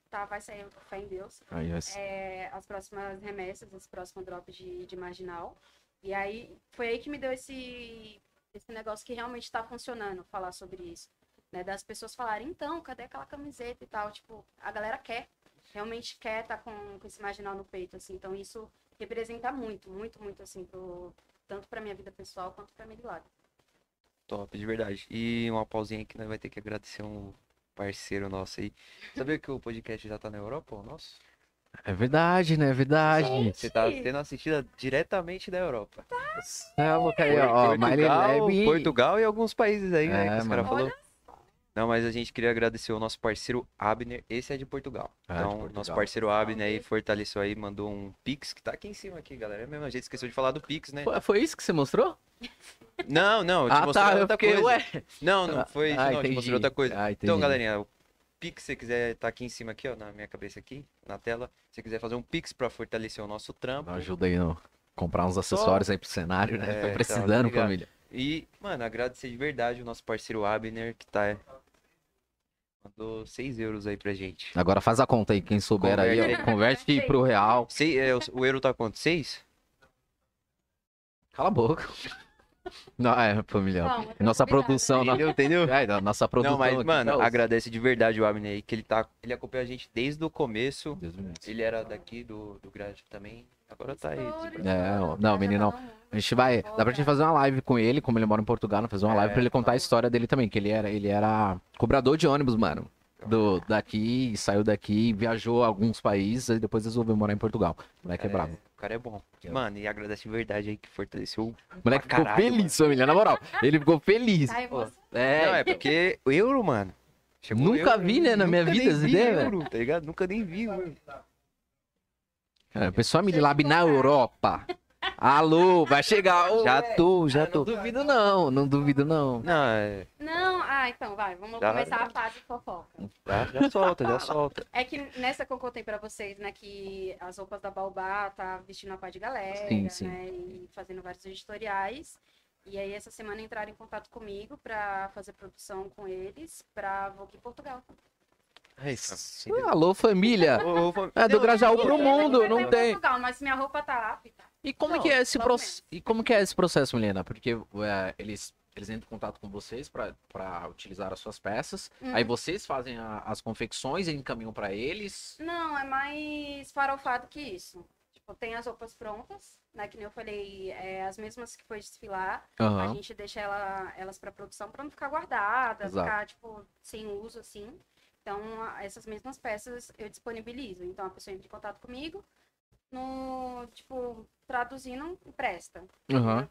tá? Vai sair, fé em Deus. Aí, mas- É, as próximas remessas, os próximos drops de, de marginal. E aí foi aí que me deu esse, esse negócio que realmente tá funcionando, falar sobre isso. Né? Das pessoas falarem, então, cadê aquela camiseta e tal? Tipo, a galera quer, realmente quer tá com, com esse marginal no peito, assim. Então isso representa muito, muito, muito, assim, pro, tanto pra minha vida pessoal quanto pra minha lado. Top, de verdade. E uma pausinha que nós vai ter que agradecer um parceiro nosso aí. Sabia que o podcast já tá na Europa, o nosso? É verdade, né? É verdade. Você tá sendo assistida diretamente da Europa. É, louco aí, ó. Portugal. Portugal e alguns países aí, né? É, que os mano. caras falou. Não, mas a gente queria agradecer o nosso parceiro Abner. Esse é de Portugal. De então, Portugal. nosso parceiro Abner aí fortaleceu aí, mandou um Pix, que tá aqui em cima aqui, galera. É mesmo, a gente esqueceu de falar do Pix, né? Foi, foi isso que você mostrou? Não, não, eu te Ah, mostrei tá. Eu outra fiquei, coisa. ué. Não, não foi isso, Ah, não, eu te mostrei outra coisa. Ah, Então, galerinha, o Pix, se você quiser, tá aqui em cima aqui, ó, na minha cabeça aqui, na tela. Se você quiser fazer um Pix pra fortalecer o nosso trampo. Ajuda aí no comprar uns acessórios aí pro cenário, né? É, Foi tá, precisando, ligado. família. E, mano, agradecer de verdade o nosso parceiro Abner, que tá. Mandou 6 euros aí pra gente. Agora faz a conta aí, quem souber aí, Converte ó, converte pro real. Sei, é, o- o euro tá quanto? 6? Cala a boca. Não, é, família. Bom, muito Nossa obrigada. produção, não. Entendeu? É, nossa produção. Não, mas, aqui, mano, tá agradece de verdade o Abner aí, que ele tá. Ele acompanha a gente desde o começo. Ele era daqui do, do Grade também. Agora tá aí. É, não, meninão. A gente vai. Dá pra gente fazer uma live com ele, como ele mora em Portugal, fazer uma É, live pra ele contar a tá. história dele também, que ele era, ele era cobrador de ônibus, mano. Do, daqui, saiu daqui, viajou a alguns países e depois resolveu morar em Portugal. O moleque é, bravo. O cara é bom. É. Mano, e agradece de verdade aí que fortaleceu. O moleque ficou caralho, feliz, família, na moral. Ele ficou feliz. Emocionado. É, Não, é porque o euro, mano. Nunca euro, vi, né, na minha vida essa ideia, euro, Tá ligado? Nunca nem vi, mano. Cara, pessoal me lab na Europa. Alô, vai chegar. Ô, Já é. tô, já Não tô. duvido não, não duvido não. Não, é. Não, ah, então vai, vamos Já- começar a fase fofoca. Já, já solta, já solta. É que nessa que eu contei pra vocês, né, que as roupas da Baobá tá vestindo a pá de galera, Sim, sim. né, e fazendo vários editoriais. E aí essa semana entraram em contato comigo pra fazer produção com eles pra Vogue Portugal. É isso. Alô, família. É do Grajaú pro mundo, Vai não em tem. Portugal, mas minha roupa tá apta. E como Não, que é esse processo? E como que é esse processo, Milena? Porque é, eles eles entram em contato com vocês pra utilizar as suas peças. Hum. Aí vocês fazem a- as confecções e encaminham pra eles. Não, é mais farofado que isso. Tipo, tem as roupas prontas, né? Que nem eu falei, é, as mesmas que foi desfilar. A Aham. gente deixa ela, elas para produção para não ficar guardada, Exato. ficar, tipo, sem uso, assim. Então, a- essas mesmas peças eu disponibilizo. Então, a pessoa entra em contato comigo, no, tipo, traduzindo, presta.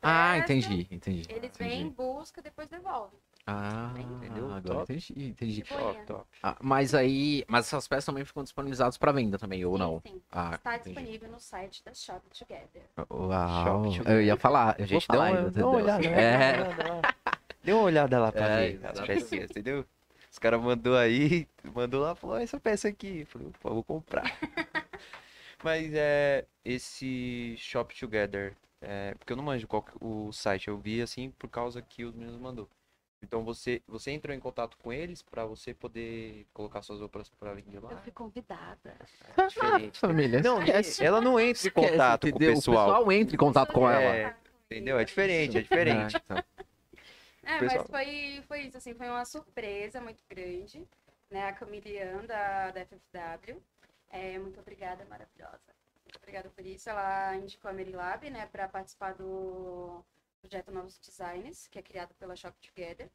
Ah, Presta, entendi, entendi. Eles vêm, entendi. busca, depois devolvem. Ah, Entendeu? agora Top. entendi, entendi. Boinha. Top, top. Ah, mas aí, mas essas peças também ficam disponibilizadas para venda também, ou Sim, não? sim. Ah, Está entendi. disponível no site da Shop Together. Uau, Shop eu ia falar, eu A gente falar uma, olhada, né? É, Dá uma olhada lá. Dê uma olhada lá pra É, ver as pecinhas, entendeu? Os caras mandou aí, mandou lá, falou, "Ó, essa peça aqui. Eu Falei, vou comprar. Mas é esse Shop Together, é, porque eu não manjo qual que- o site, eu vi assim por causa que os meninos mandou. Então você, você entrou em contato com eles pra você poder colocar suas roupas pra vender lá? Eu fui convidada. Diferente. família. Não, esquece. ela não entra em Esquece, contato com o entendeu? pessoal. O pessoal entra em contato com ela. É, Entendeu? É diferente, é diferente. É, então. É, mas foi, foi isso, assim, foi uma surpresa muito grande, né? A Camilian da, da FFW. É, muito obrigada, maravilhosa. Muito obrigada por isso. Ela indicou a Merilab, né, para participar do projeto Novos Designs, que é criado pela Shop Together.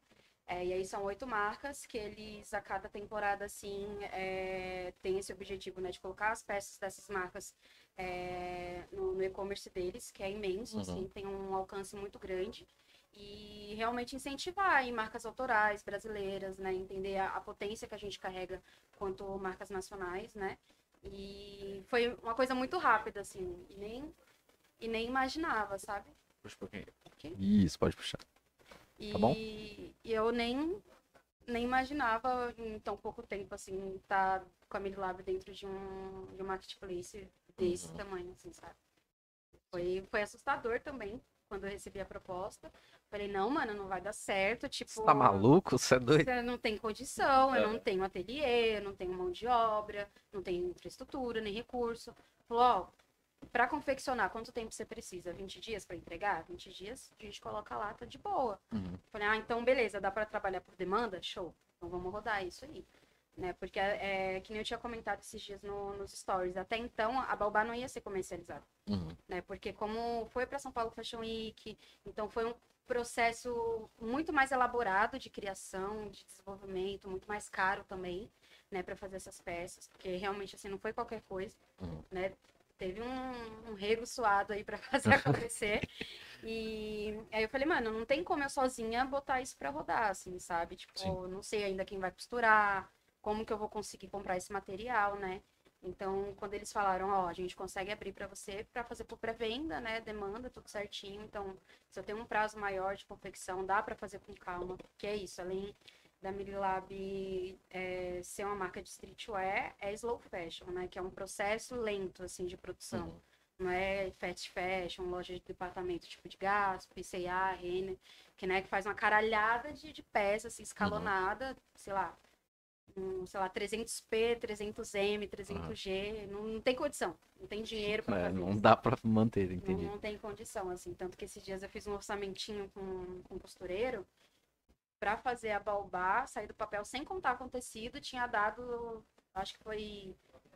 É, e aí são oito marcas que eles, a cada temporada, assim, é, tem esse objetivo, né, de colocar as peças dessas marcas é, no, no e-commerce deles, que é imenso, Uhum. assim, tem um alcance muito grande e realmente incentivar em marcas autorais brasileiras, né? Entender a, a potência que a gente carrega quanto marcas nacionais, né? E foi uma coisa muito rápida, assim, e nem, e nem imaginava, sabe? Puxa um pouquinho. Isso, pode puxar. E, Tá bom. e eu nem, nem imaginava em tão pouco tempo, assim, estar com a Midlab dentro de um, de um marketplace desse Uhum. tamanho, assim, sabe? Foi, foi assustador também quando eu recebi a proposta. Falei, não, mano, não vai dar certo. Tipo, Você tá maluco? Você é doido? você não tem condição, eu É. não tenho ateliê, eu não tenho mão de obra, não tenho infraestrutura, nem recurso. Falou, ó, pra confeccionar, quanto tempo você precisa? 20 dias pra entregar? 20 dias, a gente coloca lá, tá de boa. Uhum. Falei, ah, então beleza, dá pra trabalhar por demanda? Show. Então vamos rodar isso aí. Né? Porque, é, que nem eu tinha comentado esses dias no- nos stories, até então a Baobá não ia ser comercializada Uhum. né? Porque como foi para São Paulo Fashion Week, então foi um processo muito mais elaborado de criação, de desenvolvimento, muito mais caro também, né, para fazer essas peças, porque realmente assim não foi qualquer coisa, Uhum. né? Teve um, um rego suado aí para fazer acontecer. E aí eu falei, mano, não tem como eu sozinha botar isso para rodar, assim, sabe? Tipo, Sim. não sei ainda quem vai costurar, como que eu vou conseguir comprar esse material, né? Então, quando eles falaram, ó, a gente consegue abrir para você para fazer por pré-venda, né? Demanda tudo certinho. Então, se eu tenho um prazo maior de confecção, dá para fazer com calma. Que é isso, além da Mirilab é, ser uma marca de streetwear, é slow fashion, né? Que é um processo lento, assim, de produção. Uhum. Não é fast fashion, loja de departamento tipo de gás, PCA, Renner, que, né, que faz uma caralhada de, de peças assim, escalonada, sei lá, um, sei lá, 300p, 300m, 300G, não, não tem condição, não tem dinheiro para É, fazer não isso. dá pra manter, Não, entendi. não tem condição, assim. Tanto que esses dias eu fiz um orçamentinho com, com o costureiro para fazer a Baobá, sair do papel sem contar com tecido, tinha dado, acho que foi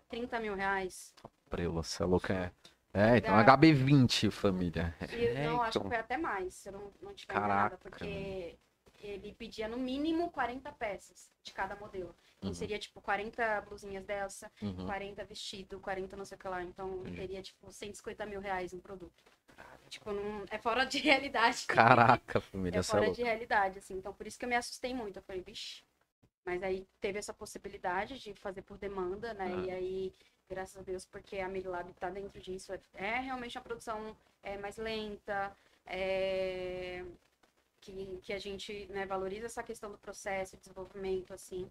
30 mil reais. Prela, você é louco, é. É, então Ah. HB20, família. E, É, não, acho que então. foi até mais, se eu não, não tiver Caraca. enganada, porque ele pedia no mínimo 40 peças de cada modelo. Então Uhum. seria tipo 40 blusinhas dessa, Uhum. 40 vestido, 40 não sei o que lá. Então Entendi. teria tipo 150 mil reais um produto. Tipo, não, é fora de realidade. Caraca, família, é é fora de realidade, assim. Então, por isso que eu me assustei muito. Eu falei, vixe. Mas aí teve essa possibilidade de fazer por demanda, né? Ah. E aí, graças a Deus, porque a Mirilab tá dentro disso, é, é realmente uma produção é, mais lenta, é, que, que a gente né, valoriza essa questão do processo, desenvolvimento, assim.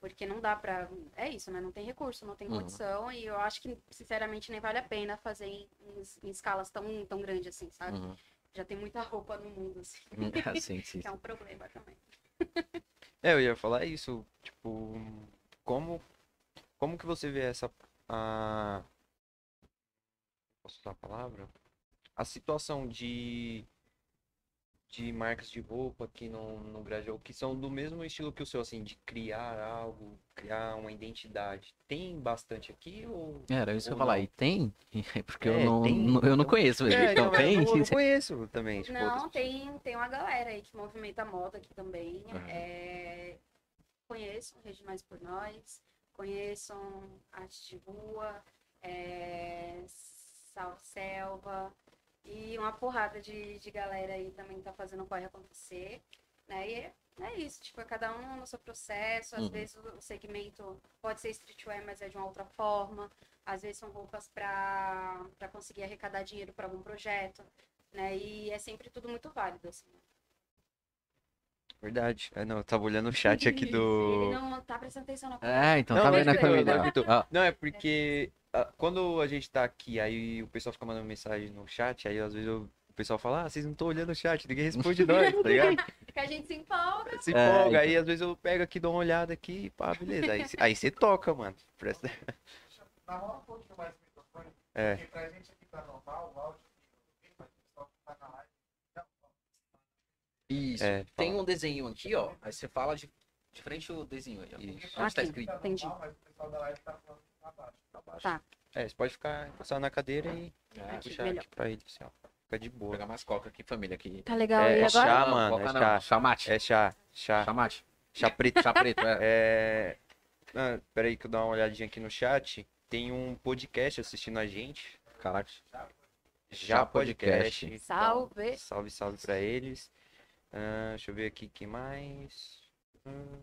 Porque não dá pra. É isso, né? Não tem recurso, não tem Uhum. condição. E eu acho que, sinceramente, nem vale a pena fazer em, em- escalas tão, tão grandes assim, sabe? Uhum. Já tem muita roupa no mundo, assim. É, sim, sim. Que é um problema também. É, eu ia falar isso, tipo, como como que você vê essa a posso usar a palavra? A situação de de marcas de roupa aqui no, no Grajaú, que são do mesmo estilo que o seu, assim, de criar algo, criar uma identidade. Tem bastante aqui ou... Era isso que eu falar. E tem? Porque É, eu, não, tem, não- eu não conheço. É, então tem? eu não, não conheço também, tipo, Não, outras tem, tem uma galera aí que movimenta a moda aqui também. Aham. É, conheçam Regionais por Nós, conheçam Arte de Rua, é, Salve Selva. E uma porrada de, de galera aí também tá fazendo o corre acontecer. Né? E é, é isso, tipo, é cada um no seu processo. Às Uhum. vezes o segmento pode ser streetwear, mas é de uma outra forma. Às vezes são roupas para conseguir arrecadar dinheiro para algum projeto. Né? E é sempre tudo muito válido, assim. Verdade. É, não, eu tava olhando o chat aqui do. Ele não tá prestando atenção na É, então, Não, tá vendo a família? Ah, Não, é porque ah, quando a gente tá aqui, aí o pessoal fica mandando mensagem no chat, aí às vezes eu- o pessoal fala, ah, vocês não estão olhando o chat, ninguém responde nós, tá ligado? Porque a gente se empolga. Se É, empolga, então. aí às vezes eu pego aqui, dou uma olhada aqui, pá, beleza. Aí, aí você toca, mano. Presta... Na um pouquinho mais o microfone, É. porque pra gente aqui tá normal, o áudio aqui, mas o pessoal que tá na live. Isso. É, Tem fala. um desenho aqui, ó. Aí você fala de, de frente o desenho aí, ó. Isso. Onde tá Aqui. escrito? tá Entendi. Tá baixo. Baixo. Tá. É, você pode ficar encostado na cadeira e É, puxar melhor. aqui pra ele, assim, ó. Fica de Vou boa. pegar mais coca aqui, família. Aqui. Tá legal. É, e é agora? chá, mano, coca é não, chá. Chá mate. É chá, chá, Chá mate. chá preto. Chá preto, é. É. Ah, peraí que eu dou uma olhadinha aqui no chat. Tem um podcast assistindo a gente. Caraca. Já Já podcast. Podcast. Salve. Então, salve, salve pra eles. Ah, deixa eu ver aqui que mais. Hum,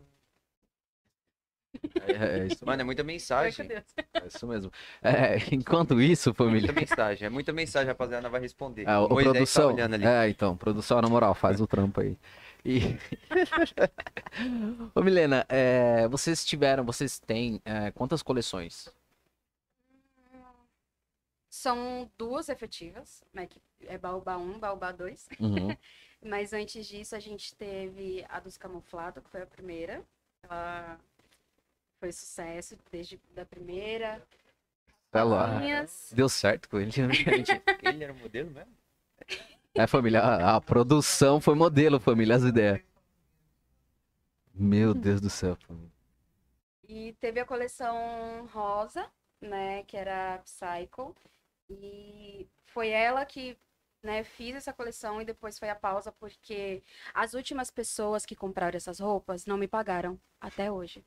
É, é isso, Mano, é muita mensagem. é isso mesmo. É, enquanto isso, família. Muita mensagem. É muita mensagem, rapaziada. Vai responder. É, O Moisés tá produção. olhando ali. É, então, produção, na moral, faz o trampo aí. E. Ô, Milena, é, vocês tiveram, vocês têm é, quantas coleções? São duas efetivas, né? Que é Baobá 1, Baobá 2. Uhum. Mas antes disso, a gente teve a dos camuflados, que foi a primeira. Ela foi sucesso desde da primeira. Tá lá. Minhas. Deu certo com ele, né, gente? Ele era modelo mesmo? É, família, a, a produção foi modelo, família, as ideias. Meu Deus do céu, família. E teve a coleção rosa, né? Que era a Psycho. E foi ela que né, fiz essa coleção e depois foi a pausa, porque as últimas pessoas que compraram essas roupas não me pagaram até hoje.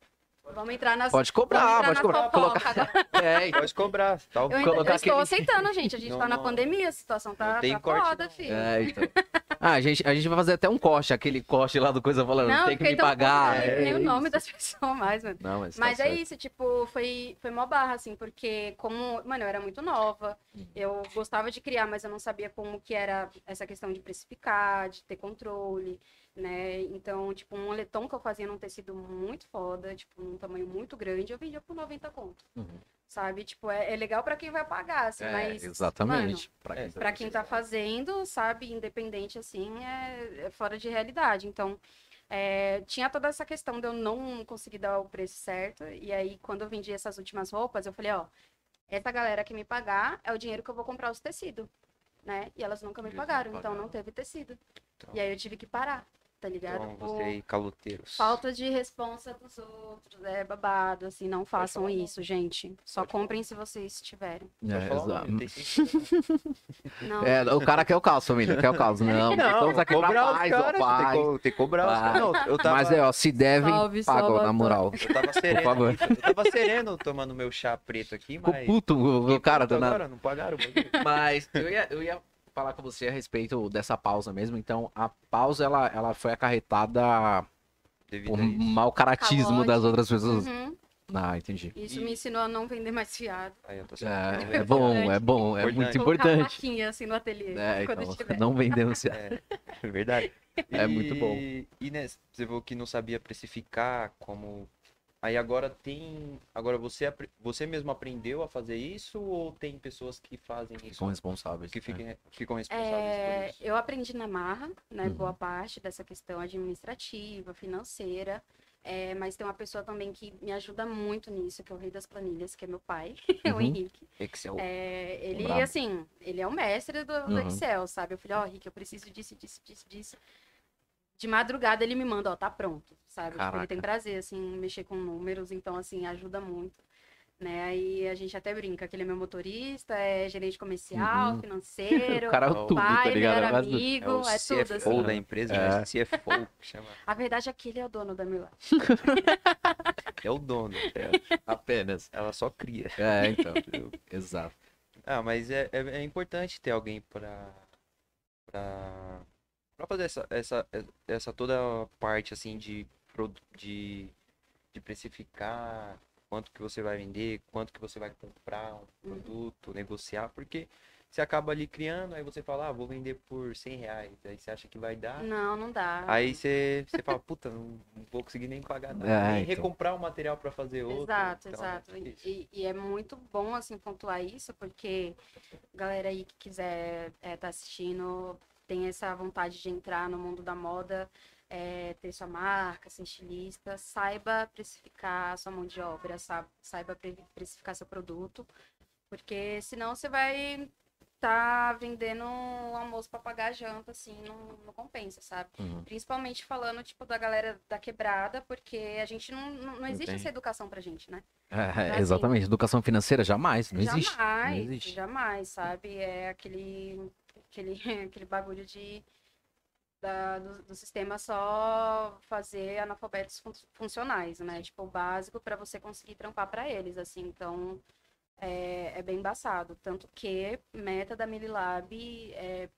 Vamos entrar nas. Pode cobrar, entrar pode cobrar. Colocar... É. Pode cobrar. Tá? Eu, ainda, eu Colocar estou aquele- aceitando, gente. A gente Não, tá na não. pandemia, a situação tá, Não tem tá corte, foda, não. filho. É, então. Ah, a gente, a gente vai fazer até um corte, aquele corte lá do coisa falando, Não, tem que me pagar. nem- nem é o nome isso. das pessoas mais, mano. Não, mas, tá Mas é certo. isso, tipo, foi, foi mó barra, assim, porque como, mano, eu era muito nova, eu gostava de criar, mas eu não sabia como que era essa questão de precificar, de ter controle, né? Então, tipo, um moletom que eu fazia num tecido muito foda, tipo, num tamanho muito grande, eu vendia por 90 conto, Uhum. sabe? Tipo, é, é legal pra quem vai pagar, assim, É, mas... exatamente. pra é, quem tá fazendo, sabe, independente assim, é, é fora de realidade. Então, é, tinha toda essa questão de eu não conseguir dar o preço certo. E aí, quando eu vendi essas últimas roupas, eu falei, ó, essa galera que me pagar é o dinheiro que eu vou comprar os tecidos, né? E elas nunca me Eles não pagaram, então pagaram. não teve tecido. Então- E aí eu tive que parar, tá ligado? Então, Por você aí, caloteiros. Falta de responsa dos outros, é babado, assim, não façam isso, gente. Só Pode falar. comprem se vocês tiverem. É, falar que- Não, É, o cara quer o caos, família, quer o caos. Não, estamos aqui pra paz, ó, caras, paz. Tem, que, tem que cobrar os caras. Não, eu tava, Mas é, ó, se devem, Salve, pagam, na moral. eu tava sereno. favor. aqui, Eu tava sereno tomando meu chá preto aqui, mas... puto o, o cara do nada. agora, Não pagaram. Mas eu ia, eu ia falar com você a respeito dessa pausa mesmo. Então, a pausa, ela, ela foi acarretada Devido por mau caratismo das outras pessoas. Uhum. Ah, entendi. Isso E- me ensinou a não vender mais fiado. Aí eu tô. É, é bom, é bom, é muito Colocar importante. plaquinha assim no ateliê, É, quando então, tiver. não vendemos. É, verdade. É muito bom. E né, você falou que não sabia precificar como. Aí agora tem. Agora você, você mesmo aprendeu a fazer isso ou tem pessoas que fazem isso? São responsáveis. que né? fiquem, ficam responsáveis É, por isso? eu aprendi na marra, né, Uhum. boa parte dessa questão administrativa, financeira, é, mas tem uma pessoa também que me ajuda muito nisso, que é o rei das planilhas, que é meu pai, o Uhum. Henrique. Excel. É, ele, Brabo. assim, ele é o mestre do, do Uhum. Excel, sabe? Eu falei, ó, Henrique, eu preciso disso, disso, disso, disso. De madrugada ele me manda, ó, tá pronto, sabe? Tipo, ele tem prazer, assim, mexer com números, então, assim, ajuda muito. Né? Aí a gente até brinca que ele é meu motorista, é gerente comercial, Uhum. financeiro, O cara é o tudo, tá pai, ligado? melhor Mas- amigo, É o é, tudo, CFO assim. da empresa, É. CFO chama. A verdade é que ele é o dono da Milá. É o dono. Apenas. Ela só cria. É, então. Exato. Ah, mas é, é, é importante ter alguém pra, pra, pra fazer essa, essa, essa toda parte, assim, de, de, de precificar quanto que você vai vender, quanto que você vai comprar um Uhum. produto, negociar, porque você acaba ali criando, aí você fala, ah, vou vender por 100 reais, aí você acha que vai dar, Não, não dá. aí você, você fala, puta, não, vou conseguir nem pagar nada, É, nem então. recomprar o material pra fazer outro. Exato, então, exato. é E, e- e é muito bom, assim, pontuar isso, porque galera aí que quiser estar assistindo, tem essa vontade de entrar no mundo da moda, é, ter sua marca, ser estilista, saiba precificar sua mão de obra, sa- saiba pre- precificar seu produto, porque senão você vai tá vendendo um almoço para pagar a janta, assim, não, não compensa, sabe? Uhum. Principalmente falando, tipo, da galera da quebrada, porque a gente não, não, não existe Entendi. essa educação pra gente, né? É, assim, exatamente. Educação financeira jamais. Não existe. jamais, Não existe. jamais, sabe? É aquele, aquele, aquele bagulho de da- do, do sistema só fazer analfabetos fun- funcionais, né? Tipo, o básico para você conseguir trampar para eles, assim. Então, é, é bem embaçado. Tanto que meta da Mililab é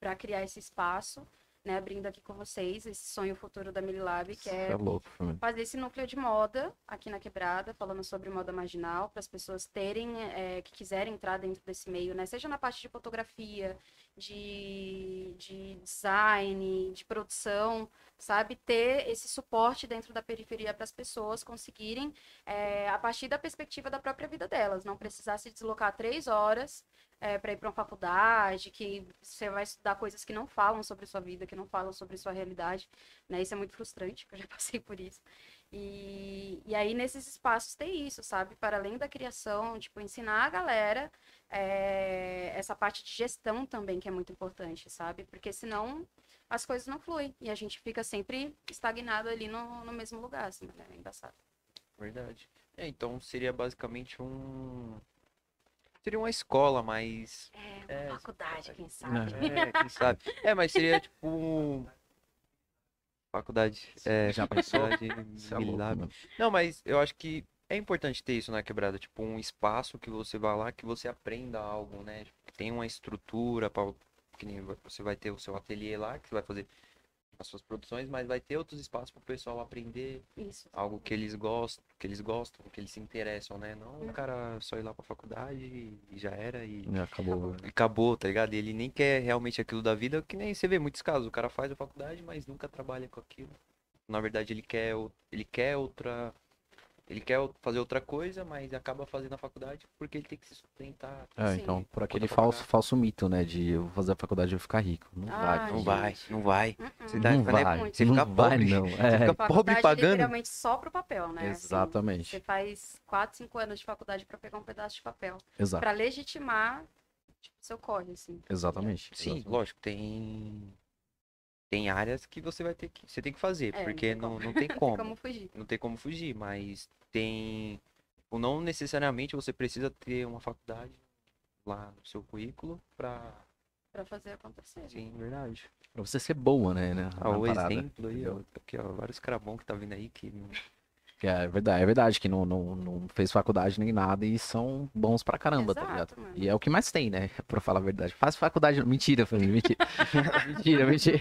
para criar esse espaço, né? Abrindo aqui com vocês esse sonho futuro da Mililab, que é é louco, fazer esse núcleo de moda aqui na Quebrada, falando sobre moda marginal, para as pessoas terem, é, que quiserem entrar dentro desse meio, né? Seja na parte de fotografia, de, de design, de produção, sabe? Ter esse suporte dentro da periferia para as pessoas conseguirem, é, a partir da perspectiva da própria vida delas, não precisar se deslocar três horas para ir para uma faculdade, que você vai estudar coisas que não falam sobre sua vida, que não falam sobre sua realidade, né? Isso é muito frustrante, eu já passei por isso. E, e aí, nesses espaços, tem isso, sabe? Para além da criação, tipo, ensinar a galera é, essa parte de gestão também, que é muito importante, sabe? Porque senão as coisas não fluem e a gente fica sempre estagnado ali no, no mesmo lugar, assim, né? É embaçado. Verdade. É, então seria basicamente um. Seria uma escola, mas. É, É, uma faculdade, quem sabe. É, quem sabe. É, mas seria tipo. um- Faculdade. É, Já pensou? faculdade é louco, Milab. mano. Não, mas eu acho que é importante ter isso na quebrada. Tipo, um espaço que você vá lá, que você aprenda algo, né? Tipo, que tem uma estrutura para que nem você vai ter o seu ateliê lá, que você vai fazer as suas produções, mas vai ter outros espaços para o pessoal aprender Isso. algo que eles gostam, que eles gostam, que eles se interessam, né? Não o cara só ir lá pra faculdade e e já era e É, acabou. e acabou, tá ligado? E ele nem quer realmente aquilo da vida, que nem você vê muitos casos, o cara faz a faculdade, mas nunca trabalha com aquilo. Na verdade, ele quer, ele quer outra, ele quer fazer outra coisa, mas acaba fazendo a faculdade porque ele tem que se sustentar. É, Sim. então, por aquele falso, falso mito, né? De eu vou fazer a faculdade e vou ficar rico. Não Ah, vai. Não gente. vai, não vai. Uhum. Você dá- Não fica, né, vai. muito. Você não fica vai, pobre. não. Você É, fica Faculdade pobre pagando. literalmente só pro papel, né? Assim, Exatamente. você faz 4, 5 anos de faculdade para pegar um pedaço de papel. exato. Para legitimar tipo, seu corre, assim. Exatamente. Sim, exatamente. lógico, tem tem áreas que você vai ter que você tem que fazer, É, não porque tem não, como. não tem Não tem como. como fugir. não tem como fugir, mas tem. Ou não necessariamente você precisa ter uma faculdade lá no seu currículo pra. Pra fazer acontecer. Sim, verdade. Pra você ser boa, né? né, Ah, o parada, exemplo aí, ó. Aqui, ó, vários caras bons que tá vindo aí que. não- é verdade, é verdade que não, não, não fez faculdade nem nada e são bons pra caramba, tá ligado? Exato, mano. E é o que mais tem, né? Pra falar a verdade. Faz faculdade. Mentira, família, mentira. mentira, mentira.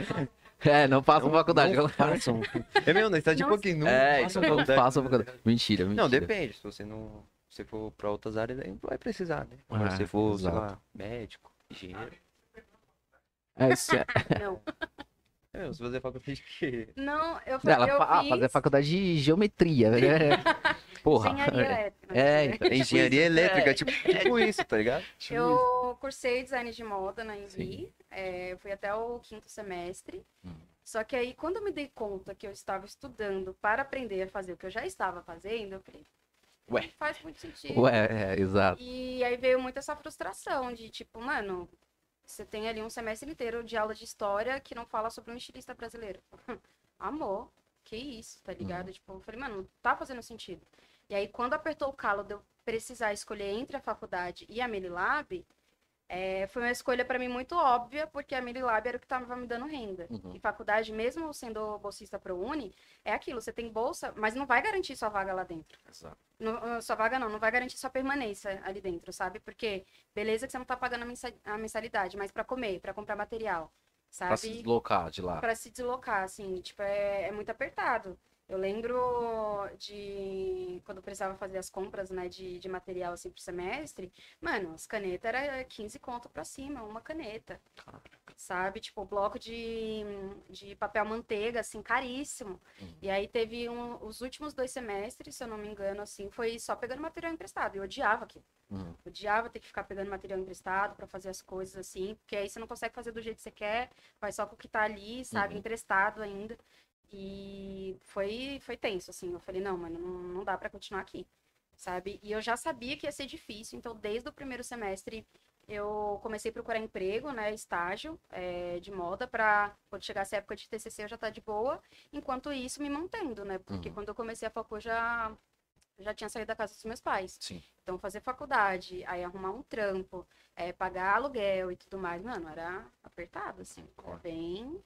É, não façam Não- faculdade. não façam. É mesmo, né? Você tá tipo Não- aqui, não É, façam então não faculdade. façam faculdade. Mentira, mentira. Não, depende. Se você não. Se for pra outras áreas, aí não vai precisar, né? Agora, É, se você for, sei exato. lá, médico, engenheiro. É, isso é... Não, É, se fazer faculdade de quê? não eu, fa- Ela eu fa- ah, fiz fazer faculdade de geometria, né? Porra. engenharia elétrica. É, né? então. É engenharia isso. elétrica, É. tipo, tipo isso, tá ligado? Tipo isso. Eu cursei design de moda na Envi. É, eu fui até o quinto semestre. Hum. Só que aí, quando eu me dei conta que eu estava estudando para aprender a fazer o que eu já estava fazendo, eu falei, Ué. não faz muito sentido. Ué, é, exato. E aí veio muito essa frustração de, tipo, mano, você tem ali um semestre inteiro de aula de história que não fala sobre um estilista brasileiro. Amor, que isso, tá ligado? Tipo, eu falei, mano, não tá fazendo sentido. E aí, quando apertou o calo de eu precisar escolher entre a faculdade e a Melilab, É, foi uma escolha pra mim muito óbvia, porque a Mililab era o que tava me dando renda. Uhum. E faculdade, mesmo sendo bolsista pro Uni, é aquilo, você tem bolsa, mas não vai garantir sua vaga lá dentro. Exato. Não, ah, sua vaga não, não vai garantir sua permanência ali dentro, sabe? Porque beleza que você não tá pagando a mensa- a mensalidade, mas pra comer, pra comprar material, sabe? Pra se deslocar de lá. Pra se deslocar, assim, tipo, é, é muito apertado. Eu lembro de quando eu precisava fazer as compras, né, de, de material, assim, pro semestre, mano, as canetas era 15 conto pra cima, uma caneta, sabe? Tipo, bloco de, de papel manteiga, assim, caríssimo. Uhum. E aí teve um, os últimos dois semestres, se eu não me engano, assim, foi só pegando material emprestado. Eu odiava aquilo. Uhum. Odiava ter que ficar pegando material emprestado pra fazer as coisas assim, porque aí você não consegue fazer do jeito que você quer, faz só com o que tá ali, sabe, Uhum. emprestado ainda. E foi foi tenso assim. Eu falei, não, mano, não, não dá pra continuar aqui, sabe? E eu já sabia que ia ser difícil, então desde o primeiro semestre eu comecei a procurar emprego, né, estágio eh, de moda pra quando chegasse a época de TCC eu já tá de boa, enquanto isso me mantendo, né? Porque Uhum. quando eu comecei a facu eu já já tinha saído da casa dos meus pais. Sim. Então, fazer faculdade, aí arrumar um trampo, é, pagar aluguel e tudo mais, mano, era apertado, assim. Claro. bem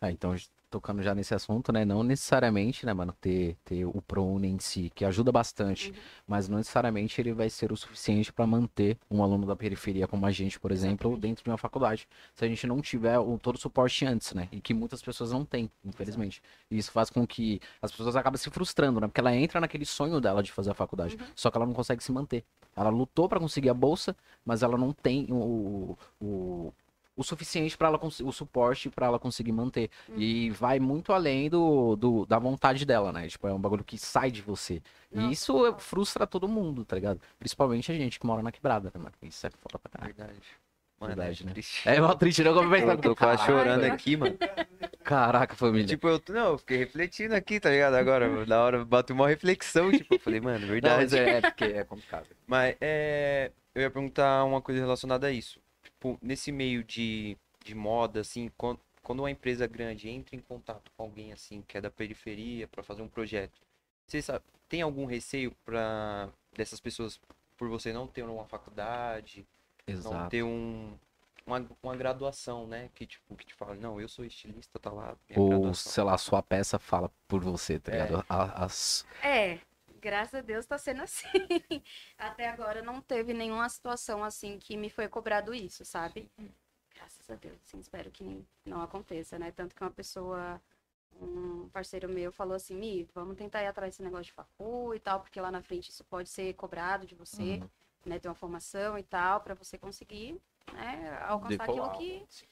É, então, tocando já nesse assunto, né? Não necessariamente, né, mano, ter, ter o ProUni em si, que ajuda bastante, Uhum. mas não necessariamente ele vai ser o suficiente para manter um aluno da periferia como a gente, por exemplo, Exatamente. dentro de uma faculdade. Se a gente não tiver o, todo o suporte antes, né? E que muitas pessoas não têm, infelizmente. E isso faz com que as pessoas acabem se frustrando, né? Porque ela entra naquele sonho dela de fazer a faculdade, Uhum. só que ela não consegue se manter. Ela lutou para conseguir a bolsa, mas ela não tem o, o, o suficiente para ela o suporte para ela conseguir manter. Uhum. E vai muito além do, do- da vontade dela, né? Tipo, é um bagulho que sai de você. Nossa, e isso frustra todo mundo, tá ligado? Principalmente a gente que mora na quebrada, né, mano? Isso é foda pra caralho. Verdade. Mano, Verdade, é né? triste. É mó triste, não como Eu tô quase chorando aqui, mano. Caraca, família. Tipo, eu, não, eu fiquei refletindo aqui, tá ligado? Agora, na hora, bateu uma reflexão, tipo, eu falei, mano, Não, verdade. mas é, é porque é complicado. Mas é, eu ia perguntar uma coisa relacionada a isso. Tipo, nesse meio de, de moda, assim, quando, quando uma empresa grande entra em contato com alguém, assim, que é da periferia, para fazer um projeto, você sabe, tem algum receio para dessas pessoas, por você não ter uma faculdade, não Exato. ter um, uma, uma graduação, né? Que, tipo, que te fala, não, eu sou estilista, tá lá, minha Ou, graduação. sei lá, sua peça fala por você, tá É. ligado? A- As... É, graças a Deus tá sendo assim. Até agora não teve nenhuma situação assim que me foi cobrado isso, sabe? Graças a Deus, assim, espero que não aconteça, né? Tanto que uma pessoa, um parceiro meu falou assim, Mi, vamos tentar ir atrás desse negócio de facu e tal, porque lá na frente isso pode ser cobrado de você, Uhum. né? Ter uma formação e tal, pra você conseguir, né, alcançar Decolar. aquilo que,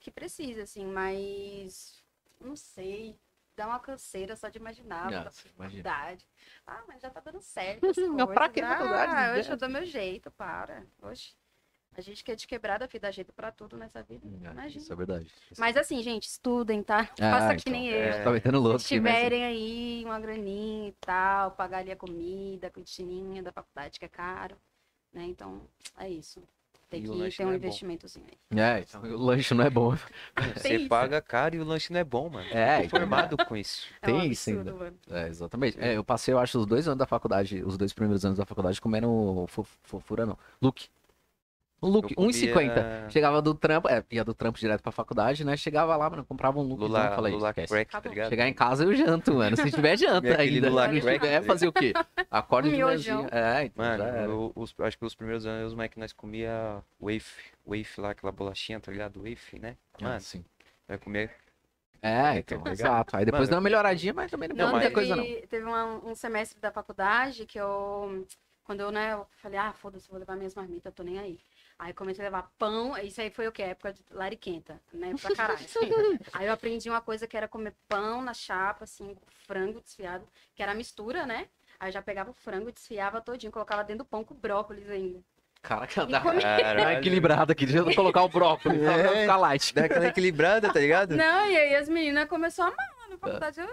que precisa, assim, mas não sei, dá uma canseira só de imaginar, Ah, da você imagina. faculdade. Ah, mas já tá dando certo pra que faculdade? Ah, hoje eu dou meu jeito, para. Oxe, a gente que é de quebrada, filho, dá jeito pra tudo nessa vida, É, imagina. Isso é verdade. Mas assim, gente, estudem, tá? Ah, Faça que então, nem é. eu. Tá metendo louco. Se aqui, mas- tiverem aí uma graninha e tal, pagar ali a comida, a cantininha da faculdade, que é caro, né? Então, é isso. Tem E o que ter um é investimentozinho aí. É, então o lanche não é bom. Você isso. paga caro e o lanche não é bom, mano. É, então, formado com isso. É um Tem isso absurdo, ainda. mano. É, exatamente. É, eu passei, eu acho, os dois anos da faculdade, os dois primeiros anos da faculdade comendo fo- fofura, não. Luke. Um Eu comia 1,50. Chegava do trampo, é, ia do trampo direto pra faculdade, né? Chegava lá, mano, comprava um Luke. Lula, falei, Lula esquece. crack, tá ligado? Chegar em casa eu janto, mano. Se tiver janta ainda. Lula Se crack. tiver, fazer o quê? Acorde Um de manhãzinha. É, então Mano, eu, os- acho que os primeiros anos, os moleques, nós comia wafe, wafe lá, aquela bolachinha, tá ligado? Wafe, né? Ah, Mano, sim. vai comer... É, então, Tá exato. Aí depois Mano, deu uma melhoradinha, mas também não, mas- muita coisa não. teve, teve uma- um semestre da faculdade que eu, quando eu, né, eu falei, ah, foda-se, vou levar minhas marmitas, tô nem aí. Aí comecei a levar pão, isso aí foi o quê? Época de lariquenta, né, pra caralho. aí eu aprendi uma coisa que era comer pão na chapa, assim, com frango desfiado, que era a mistura, né? Aí eu já pegava o frango, desfiava todinho, colocava dentro do pão com brócolis ainda. Caraca, dá comi- uma Caralho. equilibrada aqui. Deixa eu colocar o brócolis É. ficar light. Dá aquela equilibrada, tá ligado? Não, e aí as meninas começaram a amar na faculdade. Eu,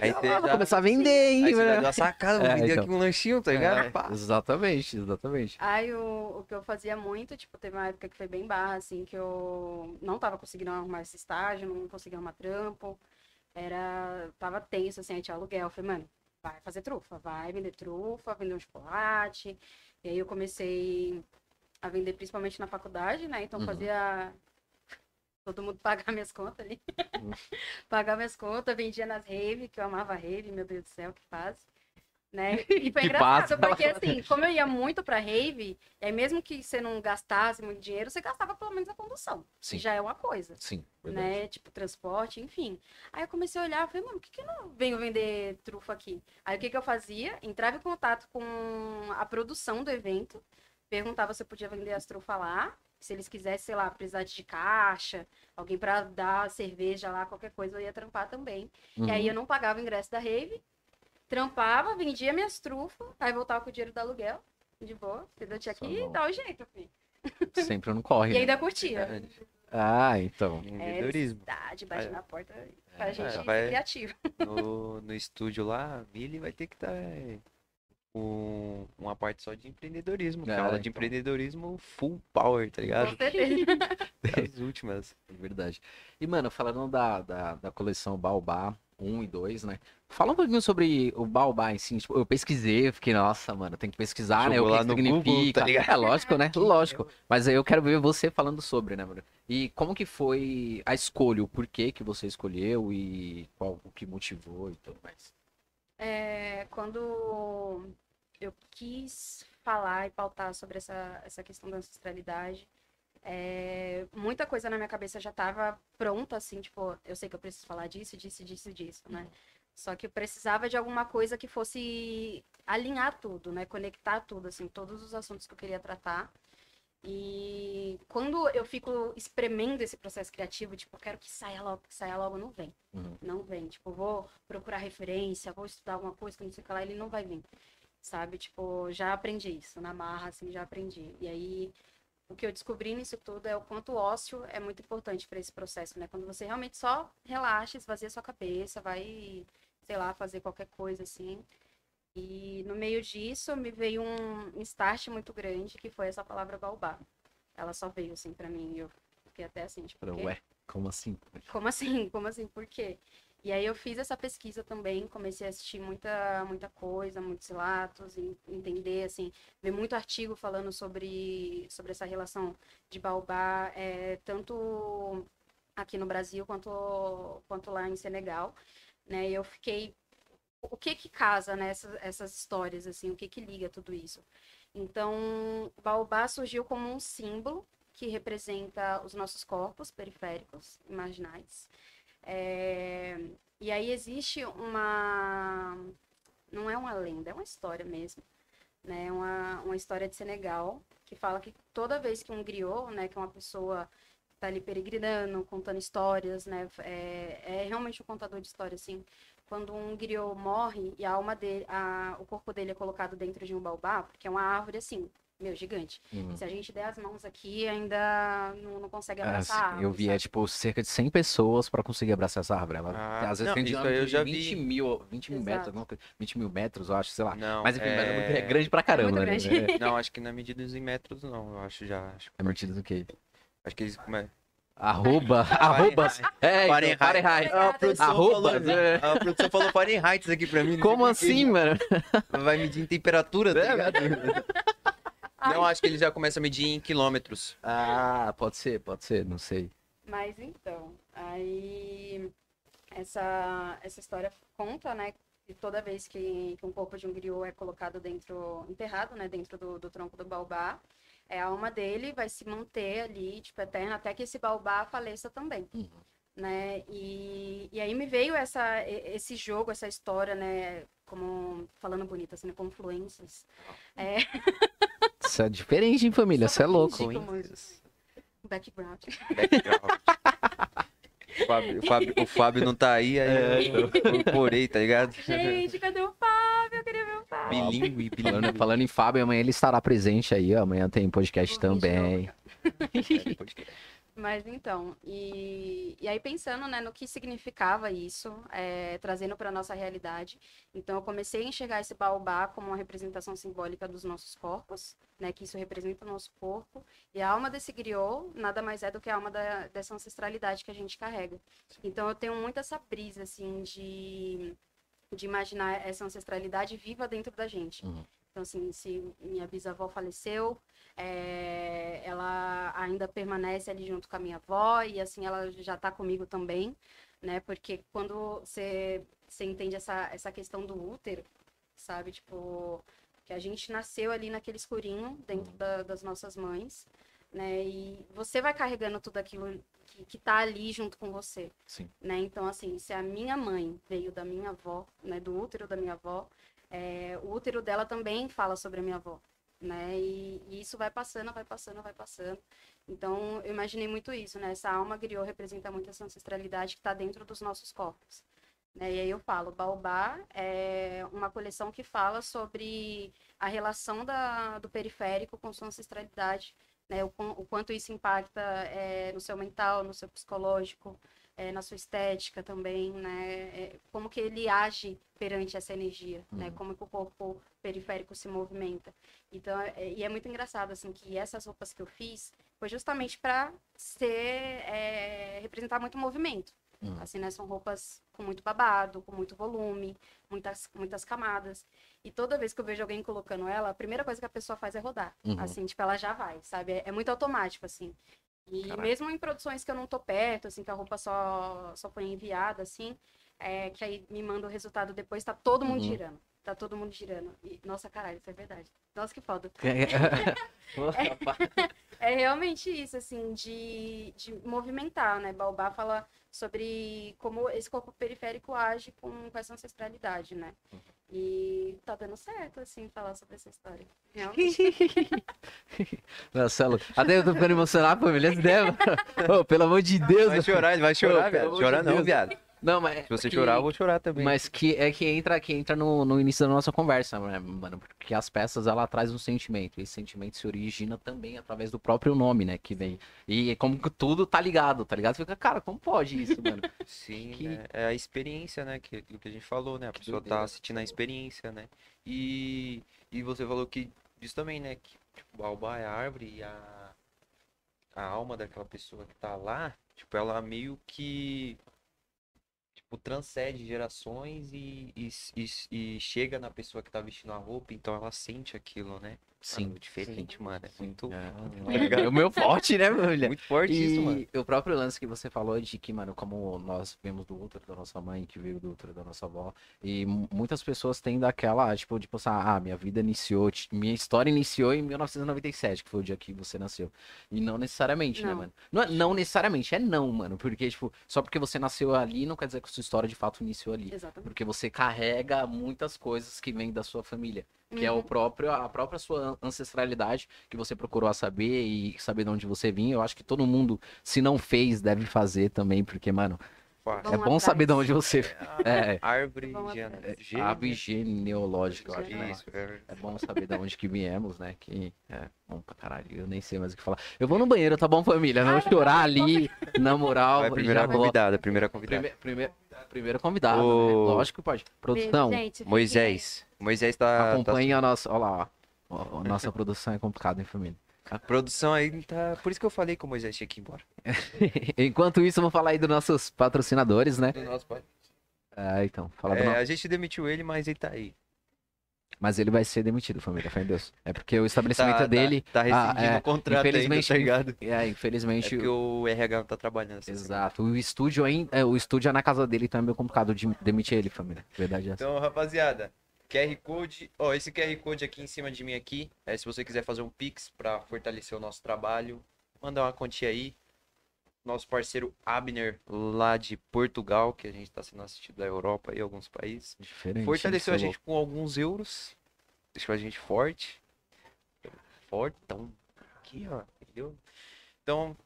Aí você vou já- começar a vender, hein, Aí você já deu a sacada, vou É, vender então. aqui um lanchinho, tá ligado? É, Pá. exatamente, exatamente. Aí o, o que eu fazia muito, tipo, teve uma época que foi bem barra, assim, que eu não tava conseguindo arrumar esse estágio, não conseguia arrumar trampo. Era. Tava tenso, assim, aí tinha aluguel. Eu falei, mano, vai fazer trufa, vai vender trufa, vender um chocolate. E aí eu comecei a vender principalmente na faculdade, né? Então Uhum. fazia todo mundo pagar minhas contas ali. Uhum. pagar minhas contas, vendia nas rave, que eu amava rave, meu Deus do céu, que fase. Né? E foi Que engraçado, fase, porque ela- assim, como eu ia muito pra rave, aí mesmo que você não gastasse muito dinheiro, você gastava pelo menos a condução. Sim. Que já é uma coisa Sim, verdade. né? Tipo, transporte, enfim. Aí eu comecei a olhar, falei, mano, por que, que eu não venho vender trufa aqui? Aí o que, que eu fazia? Entrava em contato com a produção do evento, perguntava se eu podia vender as trufas lá. Se eles quisessem, sei lá, precisar de caixa, alguém pra dar cerveja lá, qualquer coisa, eu ia trampar também. Uhum. E aí eu não pagava o ingresso da rave, trampava, vendia minhas trufas, aí voltava com o dinheiro do aluguel, de boa, entendeu? Tinha Só que bom. dar o jeito, filho. Sempre não corre. E né? ainda curtia. Verdade. Ah, então. Empreendedorismo. É, verdade, bate Vai- na porta pra É, gente vai- ser criativo. No, no estúdio lá, a Mili vai ter que estar com uma parte só de empreendedorismo. é aula de então. empreendedorismo full power, tá ligado? As últimas. É verdade. E, mano, falando da, da, da coleção Baobá 1 e 2, né? Fala um pouquinho sobre o Baobá em si. Tipo, eu pesquisei, eu fiquei, nossa, mano, tem que pesquisar, né? O Jogou que lá que no significa. Google, tá ligado? É lógico, né? Lógico. Mas aí eu quero ver você falando sobre, né, mano? E como que foi a escolha, o porquê que você escolheu e qual o que motivou e tudo mais. É, quando eu quis falar e pautar sobre essa, essa questão da ancestralidade, é, muita coisa na minha cabeça já estava pronta, assim, tipo, eu sei que eu preciso falar disso, disso, disso, disso, né? Só que eu precisava de alguma coisa que fosse alinhar tudo, né? Conectar tudo, assim, todos os assuntos que eu queria tratar. E quando eu fico espremendo esse processo criativo, tipo, eu quero que saia logo, que saia logo, não vem. Uhum. Não vem. Tipo, vou procurar referência, vou estudar alguma coisa que não sei o que lá, ele não vai vir. Sabe? Tipo, já aprendi isso. Na marra, assim, já aprendi. E aí, o que eu descobri nisso tudo é o quanto o ócio é muito importante para esse processo, né? Quando você realmente só relaxa, esvazia sua cabeça, vai, sei lá, fazer qualquer coisa, assim. E no meio disso me veio um start muito grande, que foi essa palavra baobá. Ela só veio, assim, pra mim. E eu fiquei até assim, tipo, Falei, "Quê? Ué, como assim? Como assim? Como assim? Por quê? E aí eu fiz essa pesquisa também, comecei a assistir muita, muita coisa, muitos relatos, entender, assim, ver muito artigo falando sobre, sobre essa relação de baobá, é, tanto aqui no Brasil quanto, quanto lá em Senegal, né? E eu fiquei, o que que casa, né, essas, histórias, assim, o que que liga tudo isso? Então, baobá surgiu como um símbolo que representa os nossos corpos periféricos, marginais, é, E aí existe uma. Não é uma lenda, é uma história mesmo. Né? Uma, uma história de Senegal que fala que toda vez que um griot, né, que é uma pessoa tá ali peregrinando, contando histórias, né, é, é realmente um contador de histórias, assim. Quando um griot morre e a alma dele, a, o corpo dele é colocado dentro de um baobá, porque é uma árvore assim, meu, gigante. Uhum. Se a gente der as mãos aqui, ainda não, não consegue Ah, abraçar a árvore, eu vi, é sabe? tipo cerca de 100 pessoas pra conseguir abraçar essa árvore. Ela, Ah, às vezes não, tem de isso eu já 20 vi. mil, 20 mil metros, coisa, 20 mil metros, eu acho, sei lá. Não, Mas enfim, é... é é... grande pra caramba, muito né? grande. É, Não, acho que na medida em metros não, eu acho já. Acho, é metido do quê? acho que eles. Como é? Arroba, arroba, é, então, Fahrenheit. Fahrenheit. Ah, produção Arroba, falou, é. a produção falou Fahrenheit aqui pra mim. Como assim, mano? Vai medir em temperatura, tá É, ligado? Não, acho que ele já começa a medir em quilômetros. Ah, pode ser, pode ser, não sei. Mas então, aí essa, essa história conta, né, que toda vez que, que um corpo de um griot é colocado dentro, enterrado, né, dentro do, do tronco do baobá, é, a alma dele vai se manter ali, tipo, eterna, até que esse baobá faleça também. Uhum. Né? E, e aí me veio essa, esse jogo, essa história, né, como, falando bonito, assim, né, confluências. É, Isso é diferente, hein, família? Você é louco. Chico muito. background. Background. O Fábio, o, Fábio, o Fábio não tá aí, aí eu incorporei, tá ligado? Gente, cadê o Fábio? Bilingue, Falando, bilingue. falando em Fábio, amanhã ele estará presente aí. ó, Amanhã tem podcast também. Mas então, e, e aí pensando né, no que significava isso, é, trazendo para nossa realidade, então eu comecei a enxergar esse baobá como uma representação simbólica dos nossos corpos, né, que isso representa o nosso corpo, e a alma desse griot nada mais é do que a alma da- dessa ancestralidade que a gente carrega. Então eu tenho muito essa brisa, assim, de, de imaginar essa ancestralidade viva dentro da gente. Uhum. Então, assim, se minha bisavó faleceu, é, ela ainda permanece ali junto com a minha avó e, assim, ela já tá comigo também, né? Porque quando você, você entende essa, essa questão do útero, sabe? Tipo, que a gente nasceu ali naquele escurinho dentro da- das nossas mães, né? E você vai carregando tudo aquilo que, que tá ali junto com você Sim. né? Então, assim, se a minha mãe veio da minha avó, né, do útero da minha avó, é, o útero dela também fala sobre a minha avó, né? E, e isso vai passando, vai passando, vai passando. Então, eu imaginei muito isso, né? Essa alma griot representa muito essa ancestralidade que está dentro dos nossos corpos. Né? E aí eu falo, Baobá é uma coleção que fala sobre a relação da, do periférico com sua ancestralidade, né? O, o quanto isso impacta é, no seu mental, no seu psicológico, é, na sua estética também, né? É, como que ele age perante essa energia, né? Uhum. Como que o corpo periférico se movimenta. Então, é, e é muito engraçado, assim, que essas roupas que eu fiz foi justamente para ser, é, representar muito movimento. Uhum. Assim, né? São roupas com muito babado, com muito volume, muitas, muitas camadas. E toda vez que eu vejo alguém colocando ela, a primeira coisa que a pessoa faz é rodar. Uhum. Assim, tipo, ela já vai, sabe? É, é muito automático, assim. E Caraca. mesmo em produções que eu não tô perto, assim, que a roupa só, só foi enviada, assim, é, que aí me manda o resultado depois, tá todo mundo Uhum. girando. Tá todo mundo girando. E, nossa, caralho, isso é verdade. Nossa, que foda. É realmente isso, assim, de, de movimentar, né? Baobá fala sobre como esse corpo periférico age com, com essa ancestralidade, né? E tá dando certo, assim, falar sobre essa história. Realmente. Marcelo, até eu tô ficando emocionado, família. Ô, pelo amor de Deus. Vai chorar, ele vai chorar, de Chorar não, viado. Não, mas. Se você que- chorar, eu vou chorar também. Mas que é que entra, que entra no, no início da nossa conversa, né, mano? Porque as peças ela traz um sentimento. E esse sentimento se origina também através do próprio nome, né? Que vem. E como que tudo tá ligado, tá ligado? Você fica, cara, como pode isso, mano? Sim, que- né? é a experiência, né? Que, que a gente falou, né? A Que pessoa doideira. tá assistindo a experiência, né? E, e você falou que isso também, né? Que tipo, o baobá é a árvore e a, a alma daquela pessoa que tá lá, tipo, ela meio que tipo, transcende gerações e, e, e, e chega na pessoa que tá vestindo a roupa, então ela sente aquilo, né? Sim. Mano, diferente, mano. É muito, É, o meu forte, né, mulher? muito forte isso, mano. E o próprio lance que você falou de que, mano, como nós vemos do útero da nossa mãe, que veio do útero da nossa avó, e mu- muitas pessoas têm daquela, tipo, de pensar, ah, minha vida iniciou, minha história iniciou em 1997, que foi o dia que você nasceu. E não necessariamente, né, Não. mano? Não, é- não necessariamente, é não, mano, porque, tipo, só porque você nasceu ali, não quer dizer que a sua história de fato iniciou ali. Exatamente. Porque você carrega muitas coisas que vêm da sua família. Que é o Uhum. próprio, a própria sua ancestralidade que você procurou a saber e saber de onde você vinha. Eu acho que todo mundo, se não fez, deve fazer também, porque, mano, Fácil. é Vamos bom atrás. saber de onde você. É, Árvore Vamos gene- atrás. gene- ave genealógica, eu acho, né? Isso, é. É bom saber de onde que viemos, né? Que é bom pra caralho. Eu nem sei mais o que falar. Eu vou no banheiro, tá bom, família? Não chorar ali, na moral. Vai, já primeira vou. convidada, primeira convidada. Primeiro, primeiro, primeiro convidado, Ô. né? Lógico que pode. Produção, gente. Moisés. Moisés tá. acompanhe a nossa. Olha lá, ó. A nossa produção é complicada, hein, família? tá- A produção aí tá. Por isso que eu falei que o Moisés tinha que ir embora. Enquanto isso, vamos falar aí dos nossos patrocinadores, né? Do nosso pai. É, então, fala É, nosso. a gente demitiu ele, mas ele tá aí. Mas ele vai ser demitido, família, fé em Deus. É porque o estabelecimento Tá, dele. Tá, tá rescindindo Ah, é, o contrato ainda, infelizmente- tá ligado? É, É infelizmente. porque o RH não tá trabalhando. semana. Exato. O estúdio ainda. é, o estúdio é na casa dele, então é meio complicado de demitir ele, família. Verdade é. Então, rapaziada, QR Code, ó, esse QR Code aqui em cima de mim aqui, é se você quiser fazer um Pix pra fortalecer o nosso trabalho, mandar uma quantia aí. Nosso parceiro Abner, lá de Portugal, que a gente tá sendo assistido da Europa e alguns países. Diferente. Fortaleceu a gente com alguns euros, deixou a gente forte. Fortão. Aqui, ó, entendeu? Então,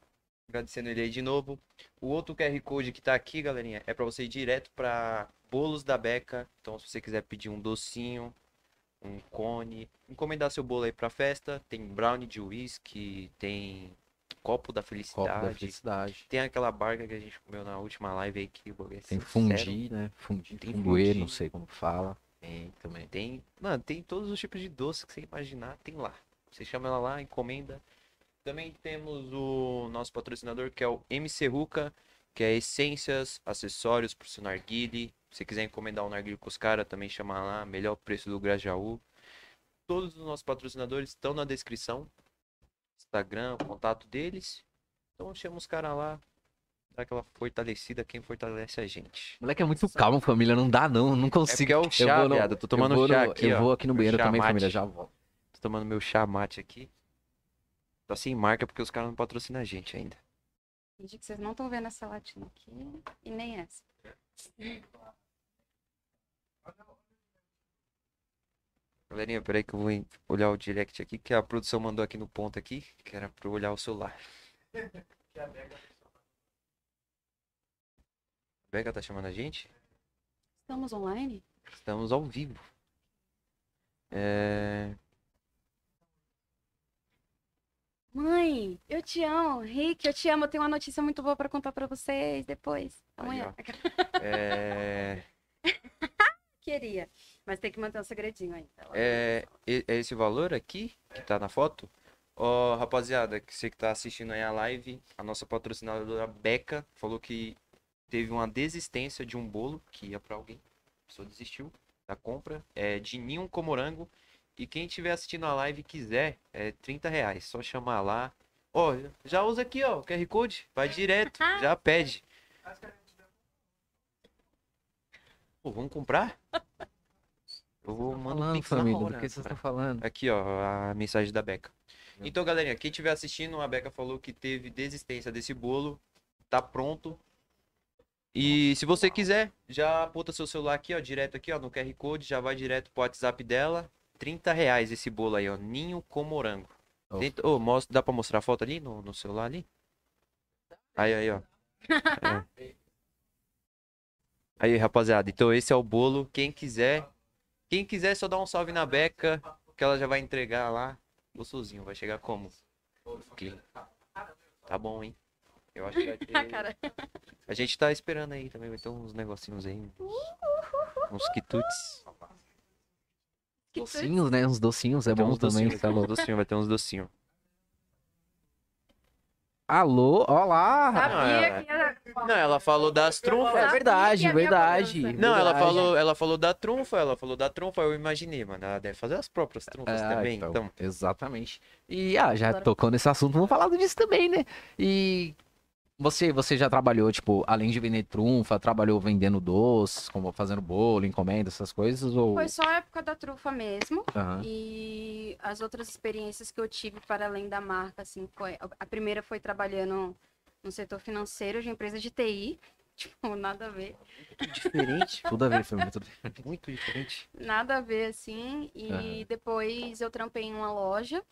agradecendo ele aí de novo. O outro QR Code que tá aqui, galerinha, é pra você ir direto pra Bolos da Beca. Então, se você quiser pedir um docinho, um cone, encomendar seu bolo aí pra festa, tem brownie de uísque, tem copo da Copo felicidade. da felicidade. Tem aquela barca que a gente comeu na última live aí que é Tem fundi, né? Fundi, Tem funduê, fundi. não sei como fala. Tem também. Tem, mano, tem todos os tipos de doce que você imaginar, tem lá. Você chama ela lá, encomenda. Também temos o nosso patrocinador, que é o MC Ruka, que é essências, acessórios pro seu narguile. Se você quiser encomendar um narguile com os caras, também chama lá, melhor preço do Grajaú. Todos os nossos patrocinadores estão na descrição. Instagram, contato deles. Então chama os caras lá. Dá aquela fortalecida, quem fortalece a gente. Moleque é muito calmo, família. Não dá, não. Não É consigo. porque é o chá, vou no- viado. Eu tô tomando eu vou chá no- aqui, Eu ó. vou aqui no banheiro também, mate. família. Já volto. Tô tomando meu chá mate aqui. Tá sem marca porque os caras não patrocinam a gente ainda. Finge que vocês não estão vendo essa latinha aqui e nem essa. Galerinha, peraí que eu vou olhar o direct aqui, que a produção mandou aqui no ponto aqui, que era pra eu olhar o celular. A Mega A Becca tá chamando a gente? Estamos online? Estamos ao vivo. É... Mãe, eu te amo. Rick, eu te amo. Eu tenho uma notícia muito boa pra contar pra vocês depois. Amanhã. é... Queria. Mas tem que manter um segredinho aí. Ela- É, é esse valor aqui que tá na foto? Ó, rapaziada, que você que tá assistindo aí a live, a nossa patrocinadora Beca falou que teve uma desistência de um bolo que ia pra alguém. A pessoa desistiu da compra. É de Ninho Comorango. E quem estiver assistindo a live e quiser, é 30 reais. Só chamar lá. Ó, já usa aqui, ó, o QR Code. Vai direto, já pede. Pô, vamos comprar? Eu vou mandar um pix família. hora, Do que vocês estão falando? Aqui, ó, a mensagem da Beca. Então, galerinha, quem estiver assistindo, a Beca falou que teve desistência desse bolo. Tá pronto. E se você quiser, já aponta seu celular aqui, ó, direto aqui, ó, no QR Code, já vai direto pro WhatsApp dela. 30 reais esse bolo aí, ó, ninho com morango. Oh. Tenta- ô, mostra, dá pra mostrar a foto ali no, no celular ali? Aí, aí, ó. É. Aí, rapaziada, então esse é o bolo. Quem quiser, quem quiser só dá um salve na Beca, que ela já vai entregar lá. Gostosinho, vai chegar como? Tá bom, hein? Eu acho que vai ter... Cara. A gente tá esperando aí também, vai ter uns negocinhos aí. Uns, uns quitutes. Docinhos, né? Uns docinhos é bom também. docinhos, tá vai ter uns louco. docinhos, vai ter uns docinhos. Alô, olá. Sabia que era. Não, ela falou das trunfas. É verdade, verdade. cobrança. Não, ela verdade. falou, ela falou da trunfa, ela falou da trunfa, eu imaginei, mano. Ela deve fazer as próprias trunfas Ah, também, então, então. Exatamente. E ah, já tocou nesse assunto, vamos falar disso também, né? E você, você já trabalhou, tipo, além de vender trunfa, trabalhou vendendo doces, como fazendo bolo, encomenda, essas coisas? Ou... Foi só a época da trufa mesmo. Aham. E as outras experiências que eu tive para além da marca, assim, foi. A primeira foi trabalhando no setor financeiro de empresa de TI. Tipo, nada a ver. Diferente, Tudo a ver, foi muito. muito diferente. Nada a ver, assim. E Aham. depois eu trampei em uma loja.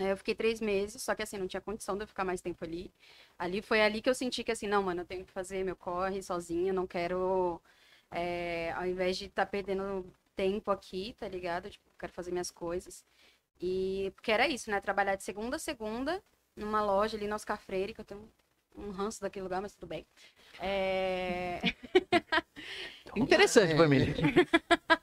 É, Eu fiquei três meses, só que assim, não tinha condição de eu ficar mais tempo ali. Ali foi ali que eu senti que assim, não, mano, eu tenho que fazer meu corre sozinha, não quero. é, ao invés de estar perdendo tempo aqui, tá ligado? Tipo, quero fazer minhas coisas. E porque era isso, né? Trabalhar de segunda a segunda numa loja ali no Oscar Freire, que eu tenho um ranço daquele lugar, mas tudo bem. É... Interessante, família.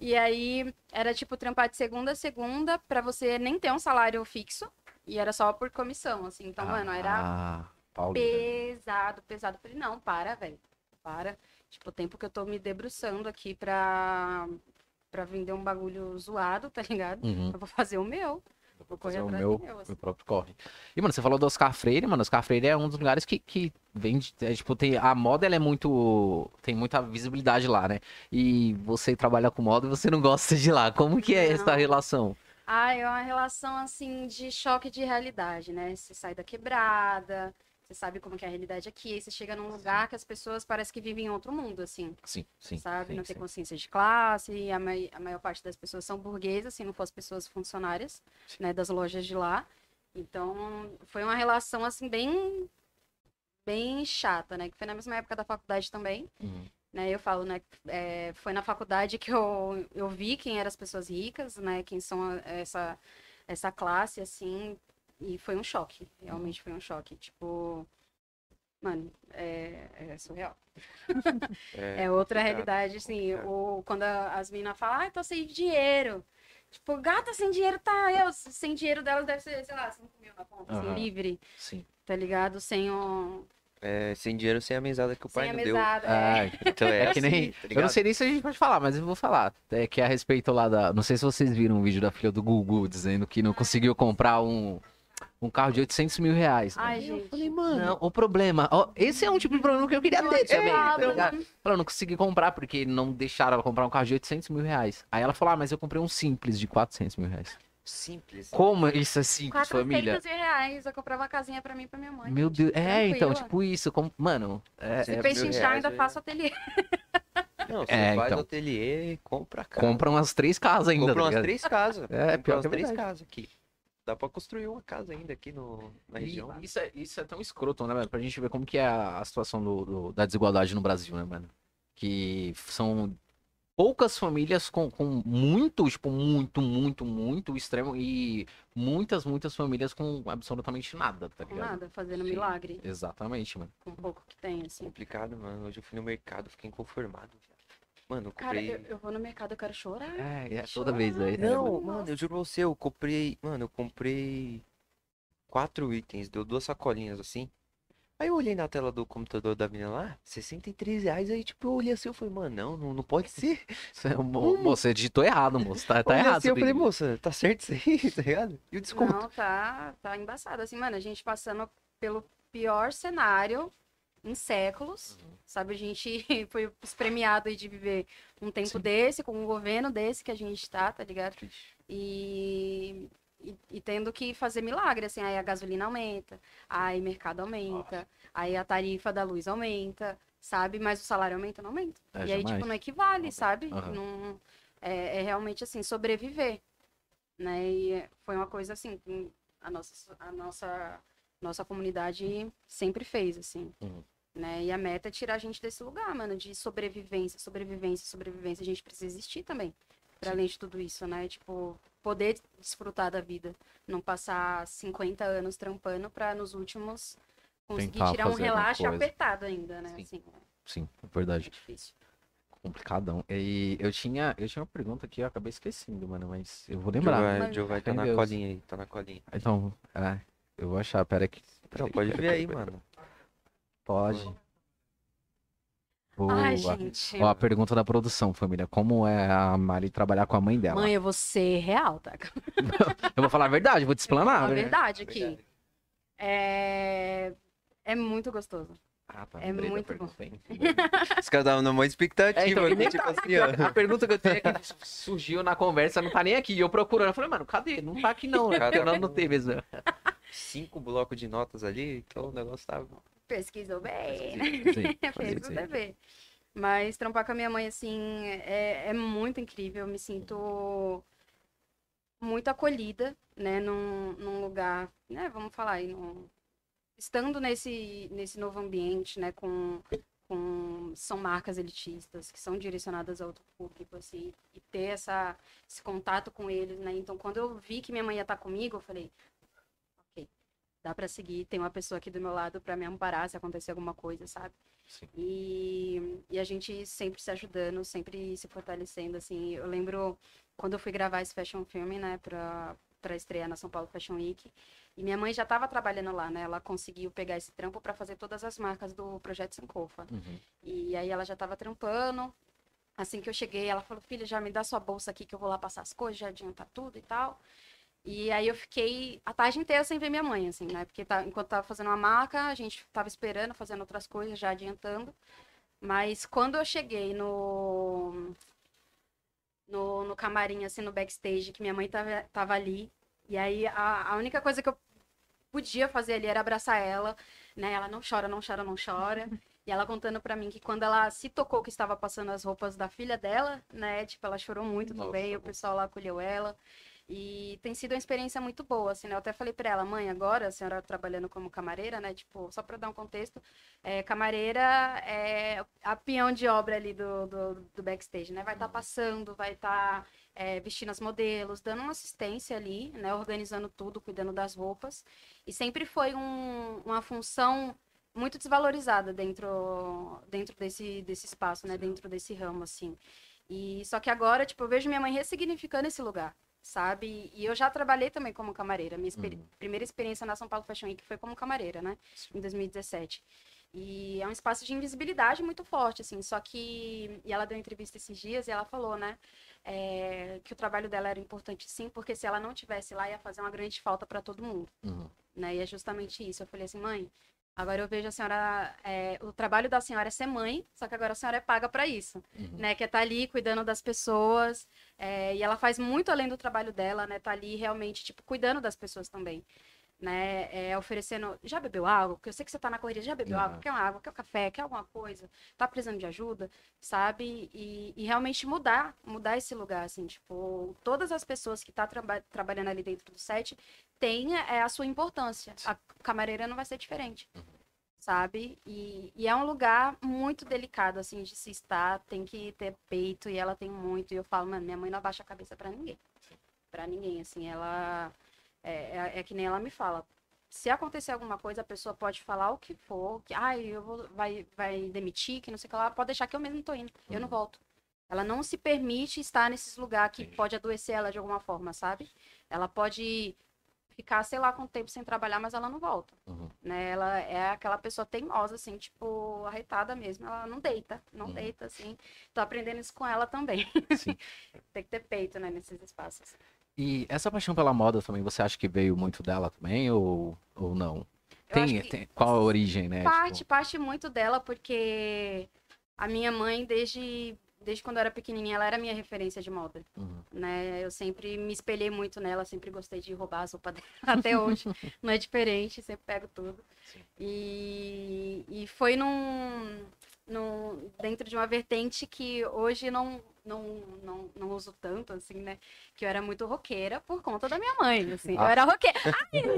E aí era tipo trampar de segunda a segunda pra você nem ter um salário fixo. E era só por comissão, assim. Então, mano, era Ah, pesado, pesado. Eu Falei, não, para, velho. Para. Tipo, o tempo que eu tô me debruçando aqui pra, pra vender um bagulho zoado, tá ligado? Uhum. Eu vou fazer o meu. Vou correr fazer o meu, meu, assim. próprio corre. E, mano, você falou do Oscar Freire, mano. Oscar Freire é um dos lugares que, que vende. é, tipo, tem, a moda ela é muito. Tem muita visibilidade lá, né? E você trabalha com moda e você não gosta de lá. Como que é essa Não. relação? Ah, é uma relação assim de choque de realidade, né? Você sai da quebrada, você sabe como que é a realidade aqui, aí você chega num lugar que as pessoas parecem que vivem em outro mundo, assim, Sim, sim. sabe? sim, não tem sim. consciência de classe, a, mai- a maior parte das pessoas são burguesas, se não fossem pessoas funcionárias, né, das lojas de lá. Então, foi uma relação assim bem bem chata, né? Que foi na mesma época da faculdade também Uhum. né? Eu falo, né? é, foi na faculdade que eu, eu vi quem eram as pessoas ricas, né? Quem são essa, essa classe, assim. E foi um choque. Realmente foi um choque. Tipo, mano, é, é surreal. É outra complicado, realidade, assim. complicado. O, quando a- as meninas falam, ai, tô sem dinheiro. Tipo, gata sem dinheiro, tá. Eu, sem dinheiro delas deve ser, sei lá, 5 mil na conta, assim, Aham. livre, Sim. tá ligado? Sem um. É, sem dinheiro, sem a mesada que o pai Sem a não deu. mesada. Ah, é. Então é, É que nem- assim, tá eu não sei nem se a gente pode falar, mas eu vou falar. É que a respeito lá da. Não sei se vocês viram um vídeo da filha do Gugu dizendo que não conseguiu comprar um, um carro de 800 mil reais. Ai, Eu gente. falei, mano, o problema. ó, esse é um tipo de problema que eu queria Eu ter também. tá ligado? né? Ela não consegui comprar porque não deixaram ela comprar um carro de 800 mil reais. Aí ela falou, ah, mas eu comprei um simples de 400 mil reais. Simples. Como isso é simples, 400 família? mil reais. Eu comprava uma casinha pra mim e pra minha mãe. Meu gente. Deus. É, então, Tranquila. tipo isso. Como... Mano, é, é- Se peixe mil inchar, reais, ainda aí. faço ateliê. Não, você É, faz então. ateliê, compra casa. compra umas três casas ainda. Compra tá umas três casas. É, Compra pior umas que é três casas aqui. Dá pra construir uma casa ainda aqui no, na E região. Isso é, isso é tão escroto, né, mano? Pra gente ver como que é a, a situação do, do- da desigualdade no Brasil, né, mano? Que são poucas famílias com, com muito, tipo, muito, muito, muito extremo e muitas, muitas famílias com absolutamente nada, tá ligado? nada, fazendo Sim. milagre. Exatamente, mano. Com pouco que tem, assim. Complicado, mano. Hoje eu fui no mercado, fiquei inconformado. Mano, eu Cara, comprei. eu, eu vou no mercado, eu quero chorar. É, é toda vez aí. né, Não, mano? mano, eu juro pra você, eu comprei. Mano, eu comprei quatro itens, deu duas sacolinhas assim. Aí eu olhei na tela do computador da menina lá, 63 reais. Aí, tipo, eu olhei assim, eu falei, mano, não, não, não pode ser. Você, é mo- moço, você digitou errado, moço. Tá, tá errado. assim, eu isso falei, moça, tá certo isso aí, tá ligado? E o desconto? Não, tá, tá embaçado. Assim, mano, a gente passando pelo pior cenário em séculos. Uhum. Sabe, a gente foi premiado de viver um tempo Sim. desse, com um governo desse que a gente tá, tá ligado? E, e, e tendo que fazer milagre, assim, aí a gasolina aumenta, aí o mercado aumenta, aí a tarifa da luz aumenta, sabe? Mas o salário aumenta, não aumenta. É, e aí, jamais. tipo, não equivale, sabe? Aham. Não, é, é realmente, assim, sobreviver, né? E foi uma coisa, assim, que a nossa, a nossa, nossa comunidade sempre fez, assim. Uhum. Né? E a meta é tirar a gente desse lugar, mano, de sobrevivência, sobrevivência, sobrevivência. A gente precisa existir também, para além de tudo isso, né? Tipo, poder desfrutar da vida, não passar 50 anos trampando para nos últimos conseguir Tentar tirar um relaxo apertado ainda, né? Sim. Assim, Sim, é é verdade. difícil. Complicadão. E eu tinha, eu tinha uma pergunta aqui, eu acabei esquecendo, mano, mas eu vou O Joe lembrar. vai, Joe vai tá Meu na Deus. colinha aí, tá na colinha. Então, é, eu vou achar, pera que Não, pode ver aí, mano. Pode. Boa. Ai, gente. Ó, a pergunta da produção, família. Como é a Mari trabalhar com a mãe dela? Mãe, eu vou ser real, tá? Eu vou falar a verdade, vou te explanar, a né? verdade aqui. É... é muito gostoso. Ah, tá, É muito hein? Os caras estavam numa expectativa, É, então, e nem tipo tá- assim, ó. A pergunta que eu tenho é que surgiu na conversa, não tá nem aqui. Eu procurando, eu falei, mano, cadê? Não tá aqui não, né? Cadê? Porque eu não anotei mesmo. Cinco blocos de notas ali, então o negócio tava. Pesquisou bem, né? Sim, Fez o dever. Mas trampar com a minha mãe, assim, é, é muito incrível. Eu me sinto muito acolhida, né? Num, num lugar, né? Vamos falar aí, num... estando nesse, nesse novo ambiente, né? Com, com... São marcas elitistas que são direcionadas a outro público, assim. E ter essa, esse contato com eles, né? Então, quando eu vi que minha mãe ia estar comigo, eu falei... Dá pra seguir. Tem uma pessoa aqui do meu lado pra me amparar se acontecer alguma coisa, sabe? Sim. E, e a gente sempre se ajudando, sempre se fortalecendo, assim. Eu lembro quando eu fui gravar esse fashion film, né, pra, pra estrear na São Paulo Fashion Week. E minha mãe já estava trabalhando lá, né? Ela conseguiu pegar esse trampo para fazer todas as marcas do Projeto Sankofa. Uhum. E aí ela já estava trampando. Assim que eu cheguei, ela falou: Filha, já me dá sua bolsa aqui que eu vou lá passar as coisas, já adiantar tudo e tal. E aí eu fiquei a tarde inteira sem ver minha mãe, assim, né? Porque tá, enquanto tava fazendo uma marca, a gente tava esperando, fazendo outras coisas, já adiantando. Mas quando eu cheguei no, no, no camarim, assim, no backstage, que minha mãe tava, tava ali, e aí a, a única coisa que eu podia fazer ali era abraçar ela, né? Ela não chora, não chora, não chora. E ela contando pra mim que quando ela se tocou que estava passando as roupas da filha dela, né? Tipo, ela chorou muito Nossa, também, o pessoal lá acolheu ela. E tem sido uma experiência muito boa, assim, né? Eu até falei pra ela, mãe, agora a senhora trabalhando como camareira, né? Tipo, só pra dar um contexto, é, camareira é a peão de obra ali do, do, do backstage, né? Vai estar passando, vai estar vestindo as modelos, dando uma assistência ali, né? Organizando tudo, cuidando das roupas. E sempre foi um- uma função muito desvalorizada dentro, dentro desse, desse espaço, né? Dentro desse ramo, assim. E só que agora, tipo, eu vejo minha mãe ressignificando esse lugar, sabe? E eu já trabalhei também como camareira. Minha experi- Uhum. primeira experiência na São Paulo Fashion Week foi como camareira, né? Em 2017. E é um espaço de invisibilidade muito forte, assim. Só que. E ela deu entrevista esses dias e ela falou, né? é, que o trabalho dela era importante sim, porque se ela não tivesse lá, ia fazer uma grande falta para todo mundo. Uhum. Né? E é justamente isso. Eu falei assim, mãe, agora eu vejo a senhora. é, o trabalho da senhora é ser mãe, só que agora a senhora é paga para isso. Uhum. Né, que é estar ali cuidando das pessoas, é, e ela faz muito além do trabalho dela, né, tá ali realmente, tipo, cuidando das pessoas também, né, é, oferecendo, já bebeu água? Porque eu sei que você tá na correria, já bebeu Ah. água? Quer uma água? Quer um café? Quer alguma coisa? Tá precisando de ajuda? Sabe? E, e realmente mudar, mudar esse lugar, assim, tipo, todas as pessoas que tá traba trabalhando ali dentro do set têm é, a sua importância, a camareira não vai ser diferente sabe? E, e é um lugar muito delicado, assim, de se estar. Tem que ter peito e ela tem muito. E eu falo, mano, minha mãe não abaixa a cabeça pra ninguém. Pra ninguém, assim, ela. É, é, é que nem ela me fala. Se acontecer alguma coisa, a pessoa pode falar o que for, que, ai, eu vou, vai, vai demitir, que não sei o que lá, pode deixar que eu mesmo tô indo, eu não volto. Ela não se permite estar nesses lugares que Entendi. pode adoecer ela de alguma forma, sabe? Ela pode ficar, sei lá, quanto tempo sem trabalhar, mas ela não volta Uhum. né? Ela é aquela pessoa teimosa, assim, tipo, arretada mesmo. Ela não deita, não Uhum. deita, assim. Tô aprendendo isso com ela também. Sim. Tem que ter peito, né, nesses espaços. E essa paixão pela moda também, você acha que veio muito dela também ou, ou não? Tem, tem- qual a origem, né? parte, Tipo, parte muito dela, porque a minha mãe, desde, desde quando eu era pequenininha, ela era minha referência de moda, uhum. né? Eu sempre me espelhei muito nela, sempre gostei de roubar as roupas dela, até hoje. não é diferente, sempre pego tudo. Sim. E, e foi num, num, dentro de uma vertente que hoje não, não, não, não uso tanto, assim, né? Que eu era muito roqueira por conta da minha mãe, assim. Eu Ah. era roqueira. Ai, meu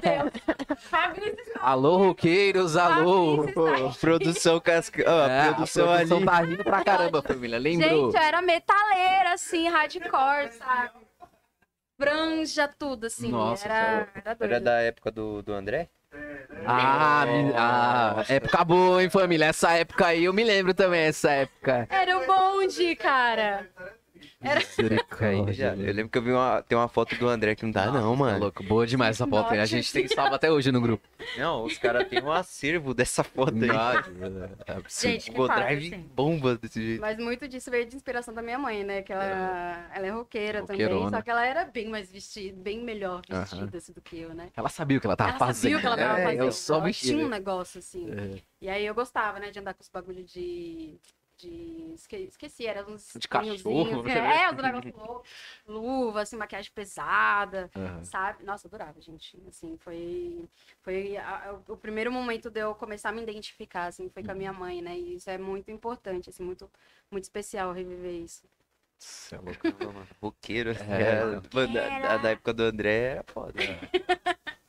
Deus. Fabrício Alô, roqueiros, alô! Produção casca. É, a produção ali. tá rindo pra caramba, família. Lembrou? Gente, eu era metaleira, assim, hardcore, sabe? Branja, tudo, assim. Nossa, era, era doido. Era da época do, do André? Ah, me- ah, época boa, hein, família? Essa época aí eu me lembro também, essa época. Era o bonde, cara. Já, velho. eu lembro que eu vi uma, tem uma foto do André que não dá, não, Tá mano. louco, boa demais essa foto aí. A gente tem salvo até hoje no grupo. Não, os caras têm um acervo dessa foto aí. É absurdo. Gente, fase, Drive assim. bomba desse jeito. Mas muito disso veio de inspiração da minha mãe, né? Que ela, ela é roqueira também, Roqueirona. só que ela era bem mais vestida, bem melhor vestida assim, do que eu, né? Ela sabia o que ela tava ela fazendo. sabia o que ela tava É, fazendo. Eu só ela mexia. tinha um negócio, assim. É. E aí eu gostava, né, de andar com os bagulho de. De esque- esqueci, era uns. De cachorro, né? É, os negócios loucos. Luva, assim, maquiagem pesada. Aham. Sabe? Nossa, adorava, gente. Assim, foi, foi a- o, o primeiro momento de eu começar a me identificar, assim, foi com a minha mãe, né? E isso é muito importante, assim, muito, muito especial reviver isso. Cê é louco. Roqueiro. É, É, mano. mano, da, da- da época do André era foda.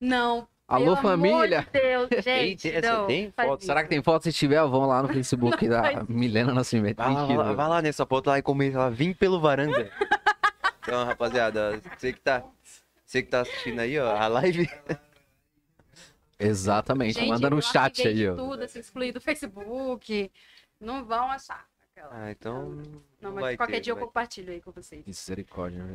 Não. Alô, pelo família! De Deus, gente. Tem- essa não, tem foto? Será que tem foto? Se tiver, vão lá no Facebook da Milena Nascimento. Vai lá, vai vai lá nessa foto lá e comenta lá, vim pelo varanda. Então, rapaziada, você que tá, você que tá assistindo aí, ó, a live. Exatamente, Gente, manda no eu chat aí, de ó. tudo, assim, excluí do Facebook. Não vão achar. Aquela. Ah, então. Não, vai mas qualquer ter, dia eu vai- compartilho aí com vocês. Misericórdia, né?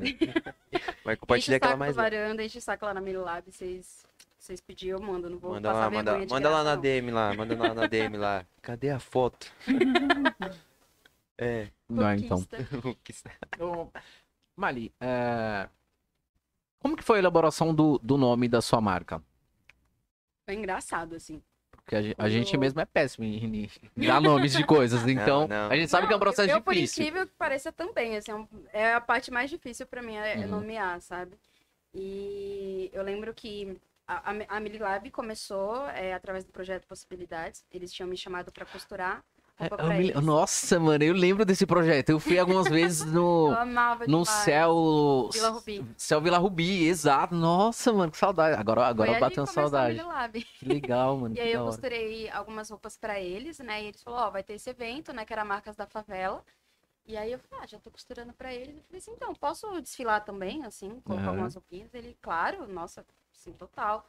Vai Enche compartilhar o saco aquela do mais. varanda, enche o saco lá na Milab, vocês, vocês pediram, eu mando, não vou Manda passar lá, manda, manda lá na não. DM lá, manda lá na DM lá. Cadê a foto? é, Não, então. Conquista. o que está- Ô, Mali, é, como que foi a elaboração do, do nome da sua marca? Foi engraçado, assim. Porque a, gen- a gente mesmo é péssimo em, em dar nomes de coisas, então não. a gente sabe que é um Não, processo eu, Por difícil. incrível que pareça também, assim, é um- é a parte mais difícil pra mim, é, é Uhum. nomear, sabe? E eu lembro que a, a, a Mililab começou é, através do projeto Possibilidades. Eles tinham me chamado pra costurar roupa É, eles. Nossa, mano, eu lembro desse projeto. Eu fui algumas vezes no, no céu. Vila Rubi. Céu Vila Rubi, exato. Nossa, mano, que saudade. Agora, agora Foi bateu uma saudade. Que legal, mano. E aí eu hora. costurei algumas roupas pra eles, né? E eles falaram, ó, vai ter esse evento, né? Que era Marcas da Favela. E aí eu falei, ah, já tô costurando pra eles. Eu falei assim, então, posso desfilar também, assim, colocar Aham. algumas roupinhas? Ele, claro, nossa, sim, total.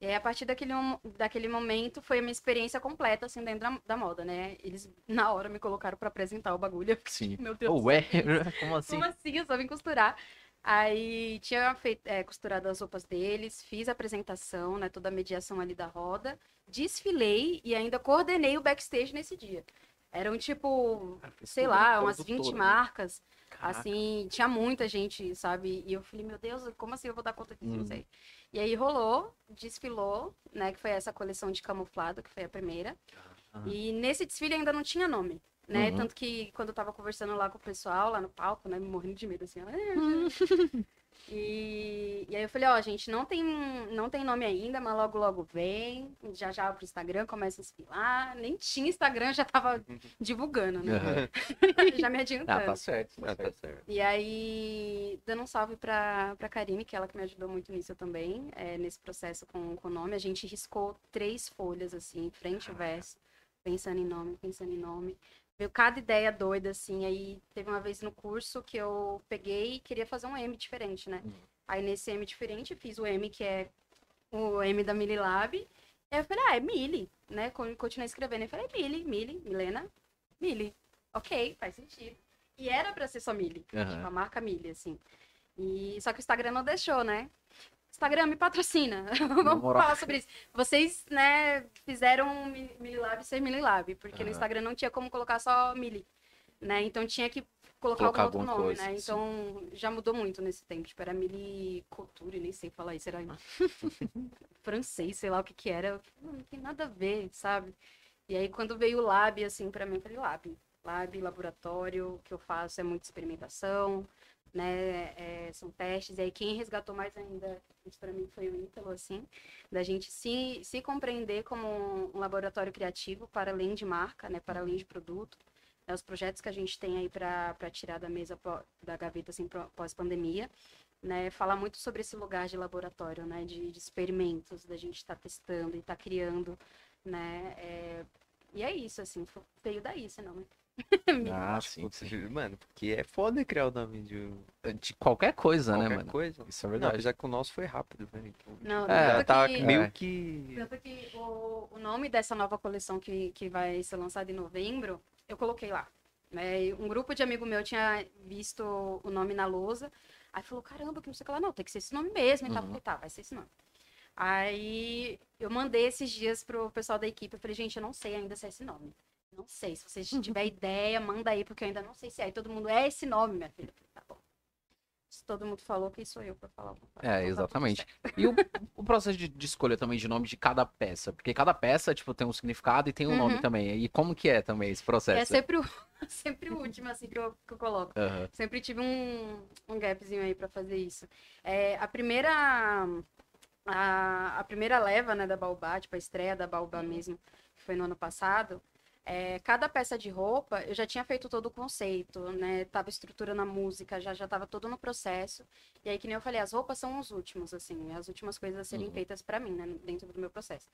E aí, a partir daquele, daquele momento, foi a minha experiência completa, assim, dentro da, da moda, né? Eles, na hora, me colocaram pra apresentar o bagulho. Sim. Meu Deus do Ué, como assim? como assim? Eu só vim costurar. Aí tinha feito, é, costurado as roupas deles, fiz a apresentação, né? Toda a mediação ali da roda, desfilei e ainda coordenei o backstage nesse dia. Eram tipo, Cara, sei lá, umas todo 20 todo, né? marcas. Assim, tinha muita gente, sabe? E eu falei, meu Deus, como assim eu vou dar conta disso? Uhum. Não sei. E aí rolou, desfilou, né? Que foi essa coleção de camuflado, que foi a primeira. Aham. E nesse desfile ainda não tinha nome, né? Uhum. Tanto que quando eu tava conversando lá com o pessoal, lá no palco, né? Morrendo de medo, assim. ó. E, e aí eu falei, ó, gente, não tem, não tem nome ainda, mas logo, logo vem. Já já pro Instagram, começa a desfilar. Nem tinha Instagram, já tava divulgando, né? Já me Ah, adiantando. tá certo. Tá Ah, tá certo. E aí, dando um salve pra, pra Karine, que é ela que me ajudou muito nisso também, é, nesse processo com, com o nome. A gente riscou três folhas, assim, frente e verso, pensando em nome, pensando em nome. Veio cada ideia doida, assim. Aí teve uma vez no curso que eu peguei e queria fazer um M diferente, né? Uhum. Aí nesse M diferente, fiz o M que é o M da Mili Lab. Aí eu falei, ah, é Mili, né? Con- Continuei escrevendo. Eu falei, Mili, Mili, Milena, Mili. Ok, faz sentido. E era pra ser só Mili. Aham. Tipo, a marca Milha, assim. E... Só que o Instagram não deixou, né? Instagram me patrocina. Vamos moral. falar sobre isso. Vocês, né, fizeram Mi- Mililab ser Mililab, porque no Aham. Instagram não tinha como colocar só Mili, né? Então tinha que colocar Colocar algum outro nome, coisa, né? sim. Então já mudou muito nesse tempo. Tipo, era Mili Couture, nem sei falar isso, era francês, sei lá o que que era. Não, não tem nada a ver, sabe? E aí quando veio o Lab, assim, pra mim, eu falei, Lab. Lab, laboratório, o que eu faço é muita experimentação, né? é, são testes. E aí quem resgatou mais ainda, isso pra mim foi o Ítalo, assim, da gente se, se compreender como um laboratório criativo para além de marca, né? Para além de produto. né, os projetos que a gente tem aí para tirar da mesa, da gaveta, assim, pós-pandemia. Né, falar muito sobre esse lugar de laboratório, né, de, de experimentos, da gente estar testando e estar criando, né, é, e é isso, assim, veio daí, senão? Ah, sim. Mano, porque é foda criar o nome de De qualquer coisa, qualquer né, mano? coisa. Isso é Não, verdade. apesar que o nosso foi rápido, velho. Então, Não, É, tá que- meio É. que. Tanto que o, o nome dessa nova coleção que, que vai ser lançada em novembro, eu coloquei lá. né? Um grupo de amigo meu tinha visto o nome na lousa. Aí falou, caramba, que não sei o que lá. Não, tem que ser esse nome mesmo. E tal. Eu Uhum. falei, tá, vai ser esse nome. Aí eu mandei esses dias pro pessoal da equipe. Eu falei, gente, eu não sei ainda se é esse nome. Não sei. Se vocês tiverem ideia, manda aí, porque eu ainda não sei se é. Aí todo mundo, é esse nome, minha filha. Eu falei, tá bom. Se todo mundo falou, quem sou eu pra falar alguma coisa? É, Então tá exatamente. E o, o processo de, de escolha também de nome de cada peça? Porque cada peça, tipo, tem um significado e tem um nome Uhum. também. E como que é também esse processo? É sempre o, sempre o último, assim, que eu, que eu coloco. Aham. Sempre tive um, um gapzinho aí pra fazer isso. É, a primeira a, a primeira leva, né, da Baobá, tipo a estreia da Baobá mesmo, que foi no ano passado, é, cada peça de roupa eu já tinha feito todo o conceito, né, tava estruturando a música, já já tava todo no processo. E aí que nem eu falei, as roupas são os últimos, assim, as últimas coisas a serem Uhum. feitas pra mim, né, dentro do meu processo.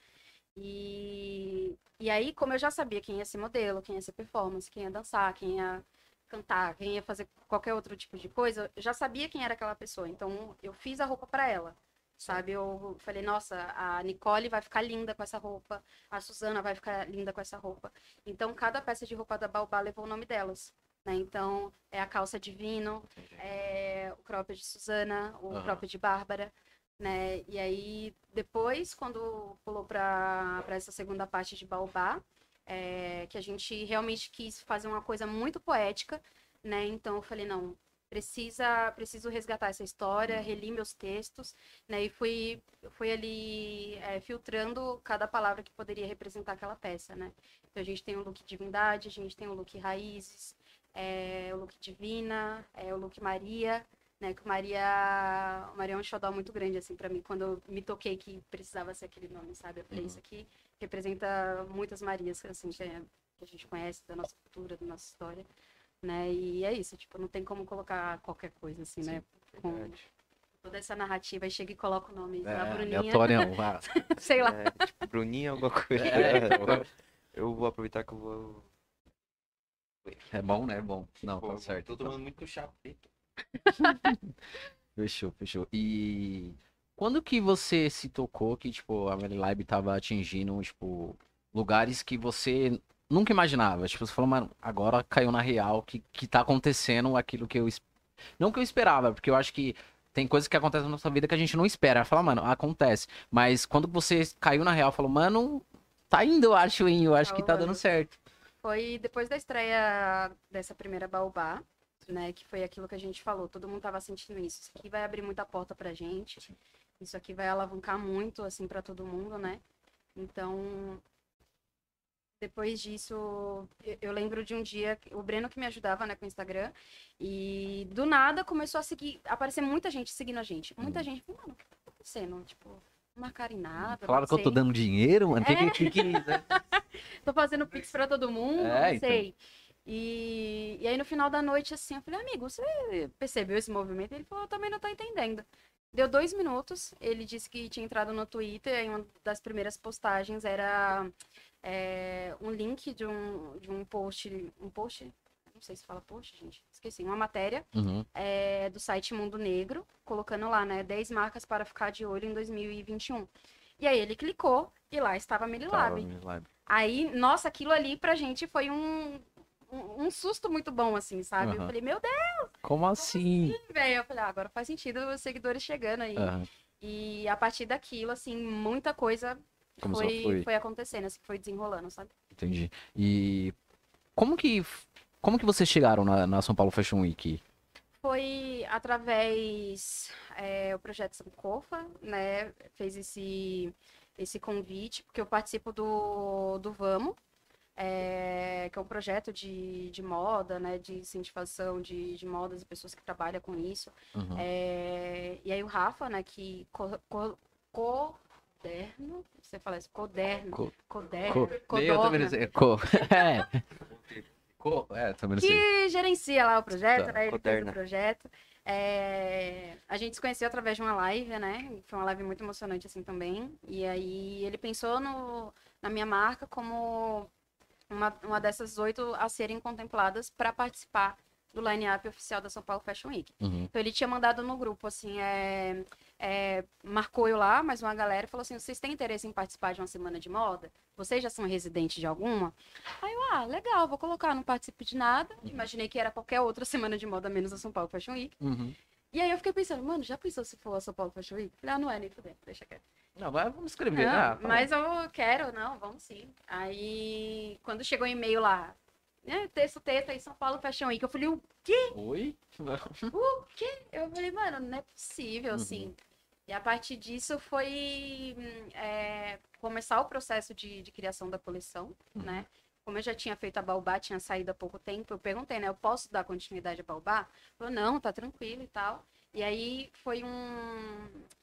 E, e aí, como eu já sabia quem ia ser modelo, quem ia ser performance, quem ia dançar, quem ia cantar, quem ia fazer qualquer outro tipo de coisa, eu já sabia quem era aquela pessoa. Então, eu fiz a roupa pra ela. Sabe, eu falei, nossa, a Nicole vai ficar linda com essa roupa, a Suzana vai ficar linda com essa roupa. Então, cada peça de roupa da Baobá levou o nome delas. Né? Então, é a calça de Vino, é o cropped de Suzana, o cropped de Bárbara, né? E aí, depois, quando pulou para essa segunda parte de Baobá, é, que a gente realmente quis fazer uma coisa muito poética, né? Então, eu falei, não, precisa, preciso resgatar essa história, reli meus textos, né? E fui, fui ali é, filtrando cada palavra que poderia representar aquela peça, né? Então, a gente tem o look divindade, a gente tem o look raízes, é, o look divina, é, o look Maria, né? Que Maria, Maria é um xodó muito grande, assim, pra mim. Quando eu me toquei que precisava ser aquele nome, sabe? Eu falei, Uhum. isso aqui representa muitas Marias, assim, que, é- que a gente conhece da nossa cultura, da nossa história, né? E é isso, tipo, não tem como colocar qualquer coisa, assim, né? Com Verdade. toda essa narrativa e chega e coloca o nome da É, Bruninha, aleatorião. Ah, sei lá. É, tipo, Bruninha, alguma coisa. É, então. Eu vou aproveitar que eu vou. É bom, né? É bom. Não, Pô, tá certo. Tô tomando muito chá preto. Fechou, fechou. E quando que você se tocou que, tipo, a Mary Live tava atingindo, tipo, lugares que você nunca imaginava? Tipo, você falou, mano, agora caiu na real que, que tá acontecendo aquilo que eu Não que eu esperava, porque eu acho que tem coisas que acontecem na nossa vida que a gente não espera. Fala, mano, acontece. Mas quando você caiu na real, falou, mano, tá indo, eu acho, hein? Eu acho que tá dando Rolando. certo. Foi depois da estreia dessa primeira Baobá, né? Que foi aquilo que a gente falou. Todo mundo tava sentindo isso. Isso aqui vai abrir muita porta pra gente. Isso aqui vai alavancar muito, assim, pra todo mundo, né? Então, depois disso, eu, lembro de um dia, o Breno que me ajudava, né, com o Instagram, e do nada começou a seguir, aparecer muita gente seguindo a gente. Muita gente, falei, mano, o que tá acontecendo? Tipo, não marcaram em nada. Não que eu tô sei. dando dinheiro, mano. O que, É. que, que, que? Tô fazendo pix pra todo mundo, É, não então. sei. E, e aí no final da noite, assim, eu falei, amigo, você percebeu esse movimento? Ele falou, eu também não tô entendendo. Deu dois minutos, ele disse que tinha entrado no Twitter, e uma das primeiras postagens era é, um link de um, de um post, um post, não sei se fala post, gente, esqueci, uma matéria Uhum. é, do site Mundo Negro, colocando lá, né, 10 marcas para ficar de olho em 2021. E aí ele clicou e lá estava a Mililab. Aí, nossa, aquilo ali pra gente foi um, um, um susto muito bom, assim, sabe? Eu Aham. falei, meu Deus, Como assim? velho. Eu falei, ah, agora faz sentido os seguidores chegando aí. Aham. E a partir daquilo, assim, muita coisa Começou a foi, fluir. foi acontecendo, assim, foi desenrolando, sabe? Entendi. E como que como que vocês chegaram na, na São Paulo Fashion Week? Foi através é, o projeto Sankofa, né? Fez esse, esse convite, porque eu participo do, do Vamos, é, que é um projeto de, de moda, né? De incentivação de, de modas e pessoas que trabalham com isso. Uhum. É, e aí o Rafa, né, que co, co, coderno, você fala isso, coderno, Co- coderno, Co- Eu codorna, sei. Co. É. Co. É, também sei. que gerencia lá o projeto, Tá, né, ele fez o projeto. É, a gente se conheceu através de uma live, né, foi uma live muito emocionante assim também, e aí ele pensou no, na minha marca como uma, uma dessas oito a serem contempladas para participar do line-up oficial da São Paulo Fashion Week. Uhum. Então ele tinha mandado no grupo, assim, é, é, marcou eu lá, mais uma galera, falou assim, vocês têm interesse em participar de uma semana de moda? Vocês já são residentes de alguma? Aí eu, ah, legal, vou colocar, não participo de nada. Imaginei que era qualquer outra semana de moda, menos a São Paulo Fashion Week. Uhum. E aí eu fiquei pensando, mano, já pensou se for a São Paulo Fashion Week? Falei, ah, não é, nem fudendo, deixa quieto. Não, vai, vamos escrever. Não, ah, tá mas eu quero, não, vamos sim. Aí, quando chegou o e-mail lá, né, texto, texto aí, São Paulo Fashion Week, eu falei, o bom. Oi? o quê? Eu falei, mano, não é possível, Uhum. assim. E a partir disso foi hum, é, começar o processo de, de criação da coleção, Uhum. né? Como eu já tinha feito a Baobá, tinha saído há pouco tempo, eu perguntei, né? Eu posso dar continuidade à Baobá? Falou, não, tá tranquilo e tal. E aí foi um,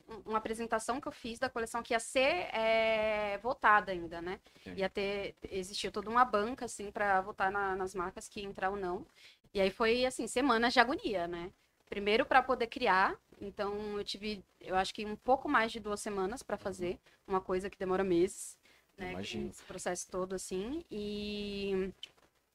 um- uma apresentação que eu fiz da coleção que ia ser é, votada ainda, né? Sim. Ia ter, existia toda uma banca, assim, para votar na- nas marcas que ia entrar ou não. E aí foi, assim, semanas de agonia, né? Primeiro para poder criar, então eu tive, eu acho que um pouco mais de duas semanas para fazer, uma coisa que demora meses, né? Esse processo todo, assim. E,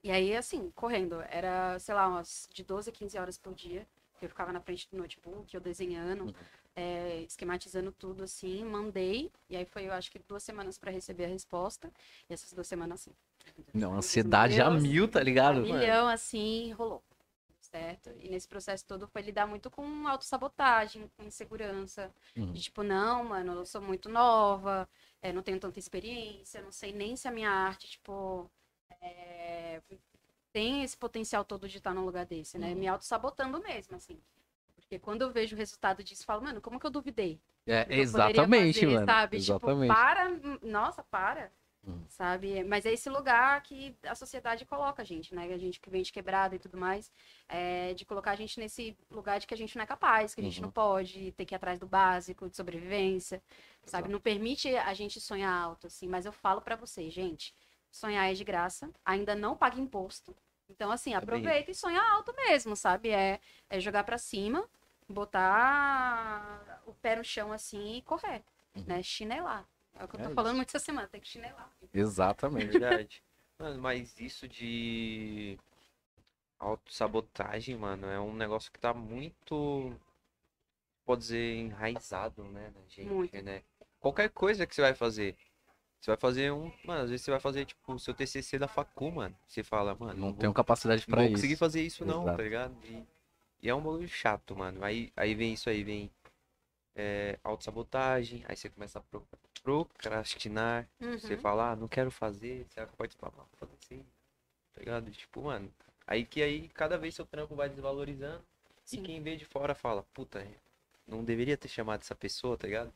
e aí, assim, correndo, era, sei lá, umas de 12 a 15 horas por dia. que Eu ficava na frente do notebook, eu desenhando, Uhum. é, esquematizando tudo assim, mandei. E aí foi, eu acho que duas semanas para receber a resposta. E essas duas semanas, assim. Não, ansiedade a mil, tá ligado? milhão, assim, rolou. Certo? E nesse processo todo foi lidar muito com autossabotagem, com insegurança. Uhum. De tipo, não, mano, eu sou muito nova, é, não tenho tanta experiência, não sei nem se a minha arte, tipo, é, tem esse potencial todo de estar num lugar desse, né? Uhum. Me autossabotando mesmo, assim. Porque quando eu vejo o resultado disso, eu falo, mano, como que eu duvidei? É, Eu exatamente, fazer, mano. Sabe? Exatamente. Tipo, para, nossa, para. Uhum. Sabe? Mas é esse lugar que a sociedade coloca a gente, né? A gente que vem de quebrada e tudo mais. é, de colocar a gente nesse lugar de que a gente não é capaz, que a gente Uhum. não pode, ter que ir atrás do básico, de sobrevivência. Sabe? Exato. Não permite a gente sonhar alto, assim. Mas eu falo pra vocês, gente, sonhar é de graça, ainda não paga imposto. Então, assim, bem aproveita e sonha alto mesmo, sabe? É, é jogar pra cima, botar o pé no chão assim e correr, Uhum. né? Chinelar. É o que eu tô É falando isso. muito essa semana, tem que chinelar. Exatamente. Verdade. Mano, mas isso de autossabotagem, mano, é um negócio que tá muito, pode dizer, enraizado, né, na gente, Muito. né? Qualquer coisa que você vai fazer, você vai fazer um, mano, às vezes você vai fazer, tipo, o seu TCC da facu, mano. Você fala, mano, Não não tenho vou, capacidade não pra vou isso. conseguir fazer isso não, Exato. tá ligado? E E é um bagulho chato, mano. Aí, aí vem isso aí, vem é, autossabotagem, aí você começa a pro- procrastinar. Você Uhum. fala, ah, não quero fazer, você pode falar, "Ah, foda assim, tá ligado? Tipo, mano, aí que aí cada vez seu trampo vai desvalorizando Sim. e quem vê de fora fala, puta, não deveria ter chamado essa pessoa, tá ligado?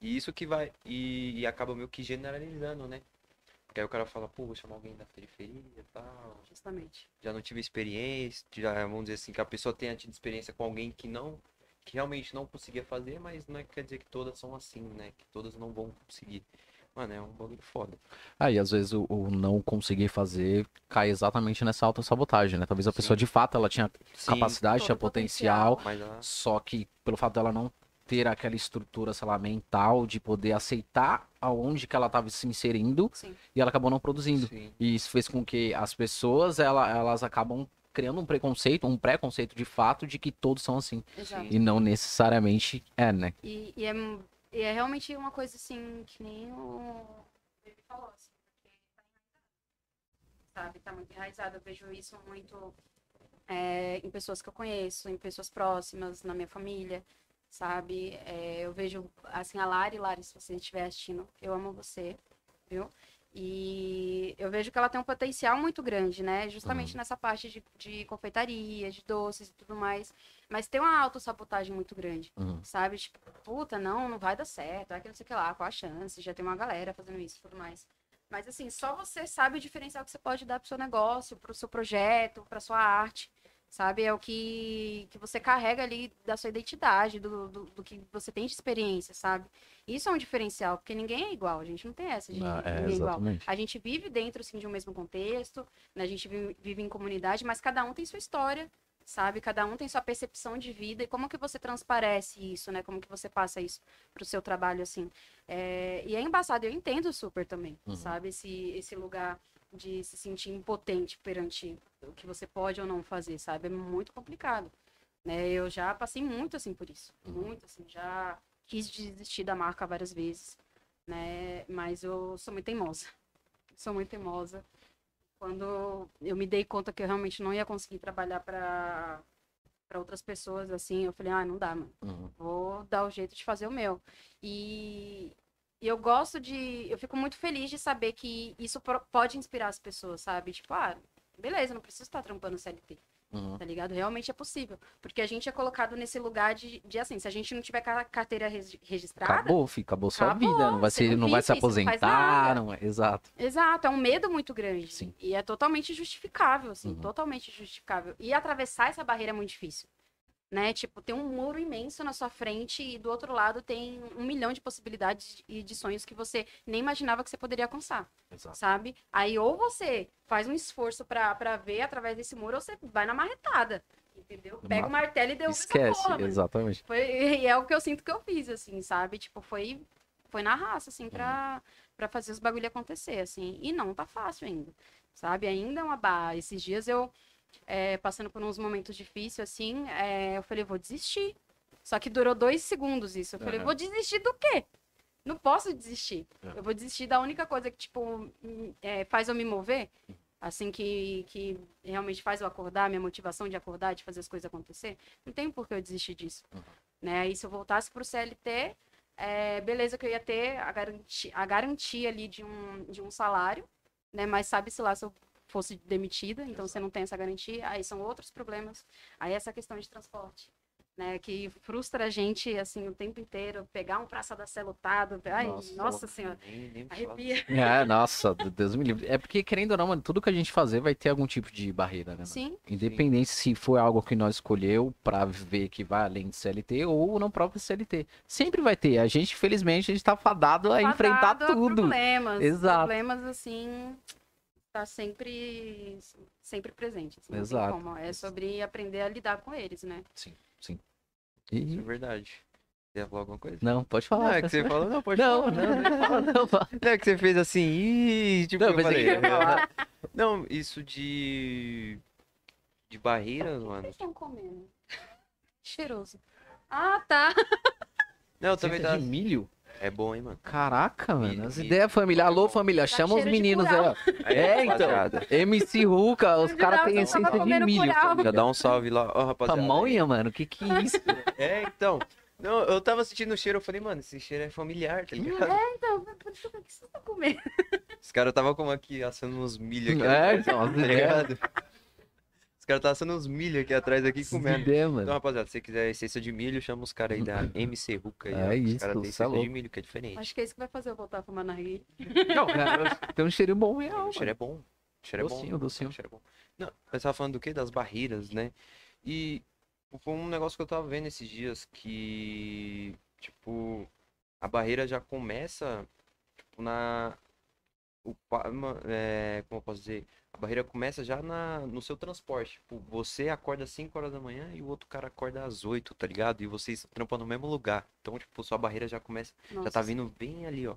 E isso que vai, e, e acaba meio que generalizando, né? Porque aí o cara fala, pô, vou chamar alguém da periferia e tal, Justamente. já não tive experiência, já, vamos dizer assim, que a pessoa tenha tido experiência com alguém que não, que realmente não conseguia fazer, mas não é que quer dizer que todas são assim, né? Que todas não vão conseguir. Mano, é um bagulho foda. Aí, às vezes, o, o não conseguir fazer cai exatamente nessa autossabotagem, né? Talvez a pessoa, Sim. de fato, ela tinha Sim, capacidade, tinha potencial, mas ela... só que pelo fato dela não ter aquela estrutura, sei lá, mental de poder aceitar aonde que ela estava se inserindo Sim. e ela acabou não produzindo. Sim. E isso fez com que as pessoas, ela, elas acabam criando um preconceito, um preconceito de fato de que todos são assim. Exato. E não necessariamente é, né? E, e é, e é realmente uma coisa assim que nem o falou, assim, porque tá enraizado. Sabe, tá muito enraizado. Eu vejo isso muito é, em pessoas que eu conheço, em pessoas próximas, na minha família, sabe? É, eu vejo, assim, a Lari, Lari, se você estiver assistindo, eu amo você, viu? E eu vejo que ela tem um potencial muito grande, né? Justamente nessa parte de, de confeitaria, de doces e tudo mais. Mas tem uma autossabotagem muito grande Uhum. sabe? Tipo, puta, não, não vai dar certo, é que não sei o que lá, qual a chance, já tem uma galera fazendo isso e tudo mais. Mas assim, só você sabe o diferencial que você pode dar pro seu negócio, pro seu projeto, pra sua arte, sabe? É o que, que você carrega ali da sua identidade, do, do, do que você tem de experiência, sabe? Isso é um diferencial, porque ninguém é igual, a gente não tem essa de Ah, é, ninguém é igual. A gente vive dentro, assim, de um mesmo contexto, né? A gente vive, vive em comunidade, mas cada um tem sua história, sabe? Cada um tem sua percepção de vida e como que você transparece isso, né? Como que você passa isso pro seu trabalho, assim. É, E é embaçado, eu entendo super também, Uhum. sabe? Esse, esse lugar de se sentir impotente perante o que você pode ou não fazer, sabe? É muito complicado, né? Eu já passei muito, assim, por isso. Uhum. Muito, assim, já quis desistir da marca várias vezes, né? Mas eu sou muito teimosa. Sou muito teimosa. Quando eu me dei conta que eu realmente não ia conseguir trabalhar para para outras pessoas assim, eu falei, ah, não dá, mano. Uhum. Vou dar o jeito de fazer o meu. E e eu gosto de, eu fico muito feliz de saber que isso pode inspirar as pessoas, sabe? Tipo, ah, beleza, não preciso estar trampando CLT Uhum. tá ligado? Realmente é possível. Porque a gente é colocado nesse lugar de, de assim, se a gente não tiver ca- carteira regi- registrada. Acabou, filho, acabou sua Acabou, vida. Não vai, ser, não não vai se aposentar. Não, é- exato. Exato, é um medo muito grande. Sim. E é totalmente justificável, assim, Uhum. totalmente justificável. E atravessar essa barreira é muito difícil. Né? Tipo, tem um muro imenso na sua frente e do outro lado tem um milhão de possibilidades e de sonhos que você nem imaginava que você poderia alcançar, Exato. sabe? Aí ou você faz um esforço pra ver através desse muro ou você vai na marretada, entendeu? Pega o martelo e essa Esquece, porra, exatamente. Foi, e é o que eu sinto que eu fiz, assim, sabe? Tipo, foi, foi na raça, assim, pra, pra fazer os bagulho acontecer, assim. E não tá fácil ainda, sabe? Ainda é uma barra. Esses dias eu, é, passando por uns momentos difíceis, assim, é, eu falei, vou desistir. Só que durou dois segundos isso. Eu falei, Aham. vou desistir do quê? Não posso desistir. É. Eu vou desistir da única coisa que, tipo, hum, é, faz eu me mover, assim, que, que realmente faz eu acordar, minha motivação de acordar, de fazer as coisas acontecer. Não tem por que eu desistir disso. Uhum. Né? Aí se eu voltasse pro CLT, é, beleza que eu ia ter a garantia, a garantia ali de um, de um salário, né? Mas sabe-se lá se eu fosse demitida, então você não tem essa garantia, aí são outros problemas. Aí essa questão de transporte, né? Que frustra a gente, assim, o tempo inteiro, pegar um Praça da Sé lotado, ai, nossa, Nossa. senhora, Nem, nem arrepia. É, nossa, Deus me livre. É porque, querendo ou não, mano, tudo que a gente fazer vai ter algum tipo de barreira, né? mano? Sim, Independente se foi algo que nós escolheu pra viver que vai além de CLT ou no próprio CLT. Sempre vai ter. A gente, felizmente, a gente tá fadado a enfrentar a tudo. Problemas, Exato. problemas assim, tá sempre, sempre presente. assim, não Exato. como. É sobre aprender a lidar com eles, né? Sim, sim. Isso é E... verdade. Você ia falar alguma coisa? Não, pode Não, falar. é que você falou, não, pode Não, falar. não, não, fala, não, fala. Não, é que você fez assim, ih, tipo, Não, eu que falei. ia falar. Não, isso de. De barreiras, O que mano. vocês estão comendo? Cheiroso. Ah, tá. Não, eu também tava. de milho? É bom, hein, mano? Caraca, mano. As ideias, família. Alô, família. Tá Chama os meninos aí, ó. É, então. MC Ruka, os caras têm essência de milho. Já dá um salve lá, ó, rapaziada. Pamonha, mano. Que que é isso? É, então. Não, eu tava sentindo o cheiro, eu falei, mano, esse cheiro é familiar, tá ligado? Então, por isso que você tá comendo. Os caras tava como aqui, assando uns milho aqui. É, atrás, então, tá ideias. ligado? Os caras estavam assando uns milho aqui atrás aqui comendo. Então, mano. rapaziada, se você quiser essência de milho, chama os caras aí da MC Ruca aí. É ó. isso, Os caras têm é essência de milho, que é diferente. Acho que é isso que vai fazer eu voltar a fumar na rir. Não, cara, tem um cheiro bom real, O cheiro é bom. O cheiro é Docinho, bom. docinho. O cheiro é bom. Não, eu tava falando do quê? Das barreiras, né? E foi um negócio que eu tava vendo esses dias que, tipo, a barreira já começa, tipo, na... O, é, como eu posso dizer? A barreira começa já na, no seu transporte. Tipo, você acorda às 5 horas da manhã e o outro cara acorda às 8, tá ligado? E vocês trampam no mesmo lugar. Então, tipo, sua barreira já começa já Nossa, tá vindo bem ali, ó.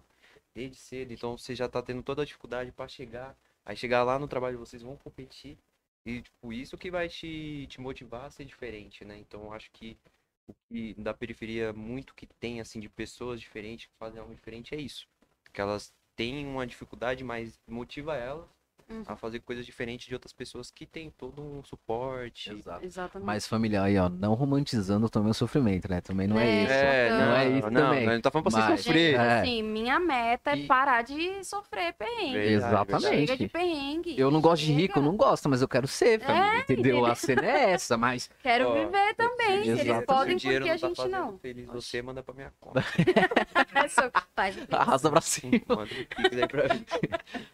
Desde cedo. Então você já tá tendo toda a dificuldade pra chegar. Aí chegar lá no trabalho, vocês vão competir. E, tipo, isso que vai te, te motivar a ser diferente, né? Então eu acho que o que da periferia muito que tem, assim, de pessoas diferentes que fazem algo diferente é isso. Que elas têm uma dificuldade, mas motiva elas Uhum. a fazer coisas diferentes de outras pessoas que têm todo um suporte. Exato. Exatamente. Mas familiar aí, ó, não romantizando também o sofrimento, né? Também não é, É, isso. É, Não não, é isso não, também. Não, não tá falando pra você Mas- sofrer. Gente, É. assim, minha meta E- é parar de sofrer perrengue. Exatamente. Chega de perrengue. Eu não gosto de rico, eu não gosto, mas eu quero ser, família, entendeu? A cena é essa, mas Quero Ó, viver também. Eles podem, porque a não tá gente fazendo não. feliz você, manda pra minha conta. Faz o arrasta pra cima. Manda o Pix aí pra mim.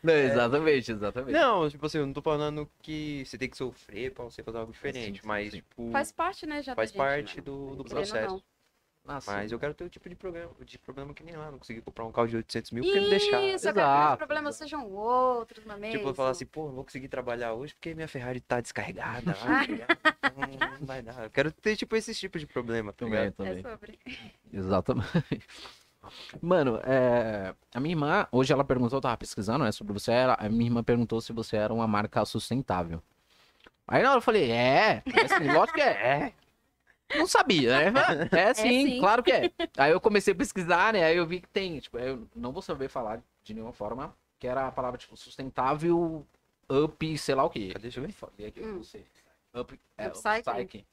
Não, exatamente, exatamente. Não, tipo assim, eu não tô falando que você tem que sofrer pra você fazer algo diferente, sim, mas, sim. tipo, Faz parte, né, já faz gente, parte né? do, do processo. Nossa, Mas eu quero ter o tipo de programa, de problema que nem lá, não consegui comprar um carro de 800 mil porque não deixaram. Isso, eu quero que os Exato, problemas sejam outros, não é mesmo? Tipo, eu falar assim, pô, não vou conseguir trabalhar hoje porque minha Ferrari tá descarregada. Não, não vai dar. Eu quero ter, tipo, esse tipo de problema, tá também, também. É sobre. Exatamente. Mano, é, a minha irmã, hoje ela perguntou, eu tava pesquisando, né, sobre você, ela, a minha irmã perguntou se você era uma marca sustentável. Aí na hora eu falei, é, é assim, lógico que é, é. Não sabia, né? É sim, sim. claro que é. Aí eu comecei a pesquisar, né, aí eu vi que tem, tipo, eu não vou saber falar de nenhuma forma, que era a palavra, tipo, sustentável, up, sei lá o quê. Deixa eu ver. Aqui, Hum. Up, é, Upcycling.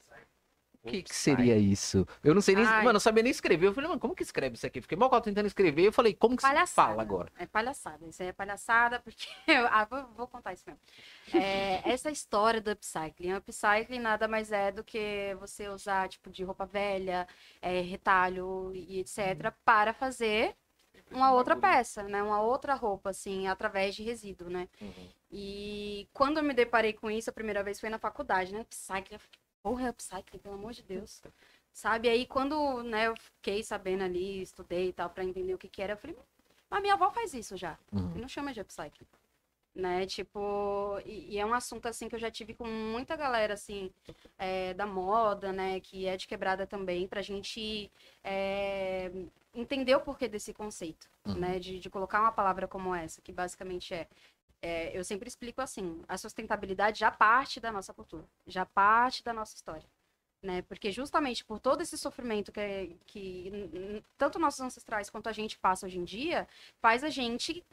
O que, que seria isso? Eu não sei nem. Ai. Mano, eu sabia nem escrever. Eu falei, mano, como que escreve isso aqui? Fiquei mal tentando escrever. Eu falei, como que se Palhaçada. fala agora? É palhaçada. Isso aí é palhaçada, porque. eu- ah, vou, vou contar isso mesmo. É, essa história do upcycling. Upcycling nada mais é do que você usar, tipo, de roupa velha, é, retalho e etc., para fazer uma outra peça, né? Uma outra roupa, assim, através de resíduo, né? E quando eu me deparei com isso, a primeira vez foi na faculdade, né? Upcycling. Eu fiquei, porra, é upcycling, pelo amor de Deus. Sabe? Aí quando, né, eu fiquei sabendo ali, estudei e tal, pra entender o que que era, eu falei, mas minha avó faz isso já. Uhum. E não chama de upcycling. Né, tipo, e, e é um assunto, assim, que eu já tive com muita galera, assim, é, da moda, né, que é de quebrada também, pra gente é, entender o porquê desse conceito, Uhum. né, de, de colocar uma palavra como essa, que basicamente é, é, eu sempre explico assim, a sustentabilidade já parte da nossa cultura, já parte da nossa história. Né? Porque justamente por todo esse sofrimento que, que n- n- tanto nossos ancestrais quanto a gente passa hoje em dia, faz a gente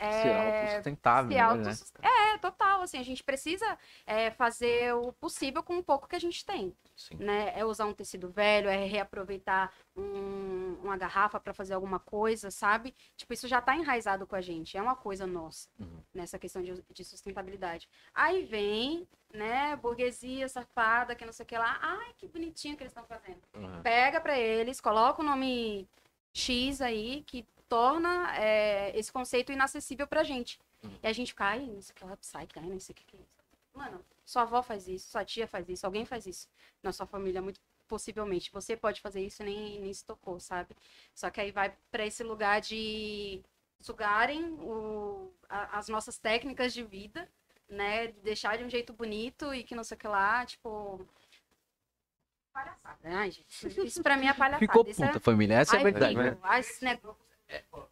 É, autossustentável, se né? É, total, assim, a gente precisa é, fazer o possível com o pouco que a gente tem, Sim. né? É usar um tecido velho, é reaproveitar um- uma garrafa para fazer alguma coisa, sabe? Tipo, isso já tá enraizado com a gente, é uma coisa nossa, Uhum. nessa questão de, de sustentabilidade. Aí vem, né, burguesia safada, que não sei o que lá, ai, que bonitinho que eles estão fazendo Uhum. pega para eles, coloca o nome X aí, que torna é, esse conceito inacessível pra gente. Uhum. E a gente fica, ai, não sei o que lá, psyche, ai, não sei o que é isso. Mano, sua avó faz isso, sua tia faz isso, alguém faz isso. Na sua família, muito possivelmente. Você pode fazer isso e nem, nem se tocou, sabe? Só que aí vai para esse lugar de sugarem o, a- as nossas técnicas de vida, né? De deixar de um jeito bonito e que não sei o que lá, tipo. Palhaçada. Ai, gente, isso pra mim é palhaçada. Ficou Isso é- puta, família. Essa é a verdade, né? ai, esse negócio.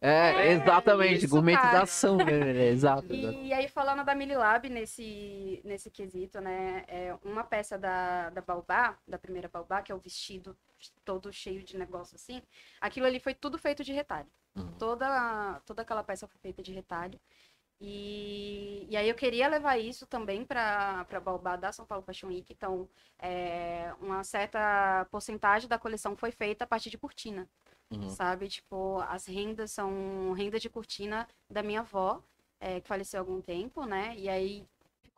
É, exatamente, isso, gourmetização, né? Exato, exato. E aí, falando da Mililab nesse, nesse quesito, né? É uma peça da, da Baobá, da primeira Baobá, que é o vestido todo cheio de negócio assim, aquilo ali foi tudo feito de retalho. Uhum. Toda, toda aquela peça foi feita de retalho. E, e aí eu queria levar isso também para a Baobá da São Paulo Fashion Week. Então, é, uma certa porcentagem da coleção foi feita a partir de cortina Uhum. sabe? Tipo, as rendas são renda de cortina da minha avó, é, que faleceu há algum tempo, né? E aí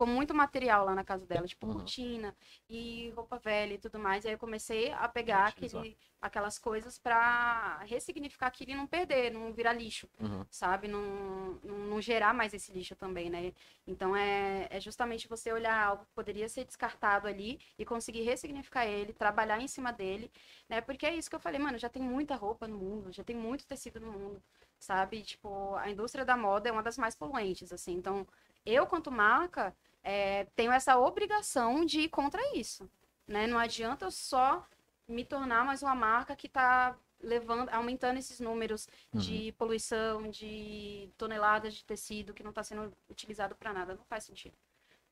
ficou muito material lá na casa dela, tipo Uhum. cortina e roupa velha e tudo mais. E aí eu comecei a pegar aquele, aquelas coisas para ressignificar aquilo e não perder, não virar lixo Uhum. sabe? Não, não, não gerar mais esse lixo também, né? Então é, é justamente você olhar algo que poderia ser descartado ali e conseguir ressignificar ele, trabalhar em cima dele, né? Porque é isso que eu falei, mano, já tem muita roupa no mundo, já tem muito tecido no mundo, sabe? Tipo, a indústria da moda é uma das mais poluentes, assim. Então, eu, quanto marca, é, tenho essa obrigação de ir contra isso, né? Não adianta eu só me tornar mais uma marca que tá levando, aumentando esses números de poluição, de toneladas de tecido que não está sendo utilizado para nada, não faz sentido.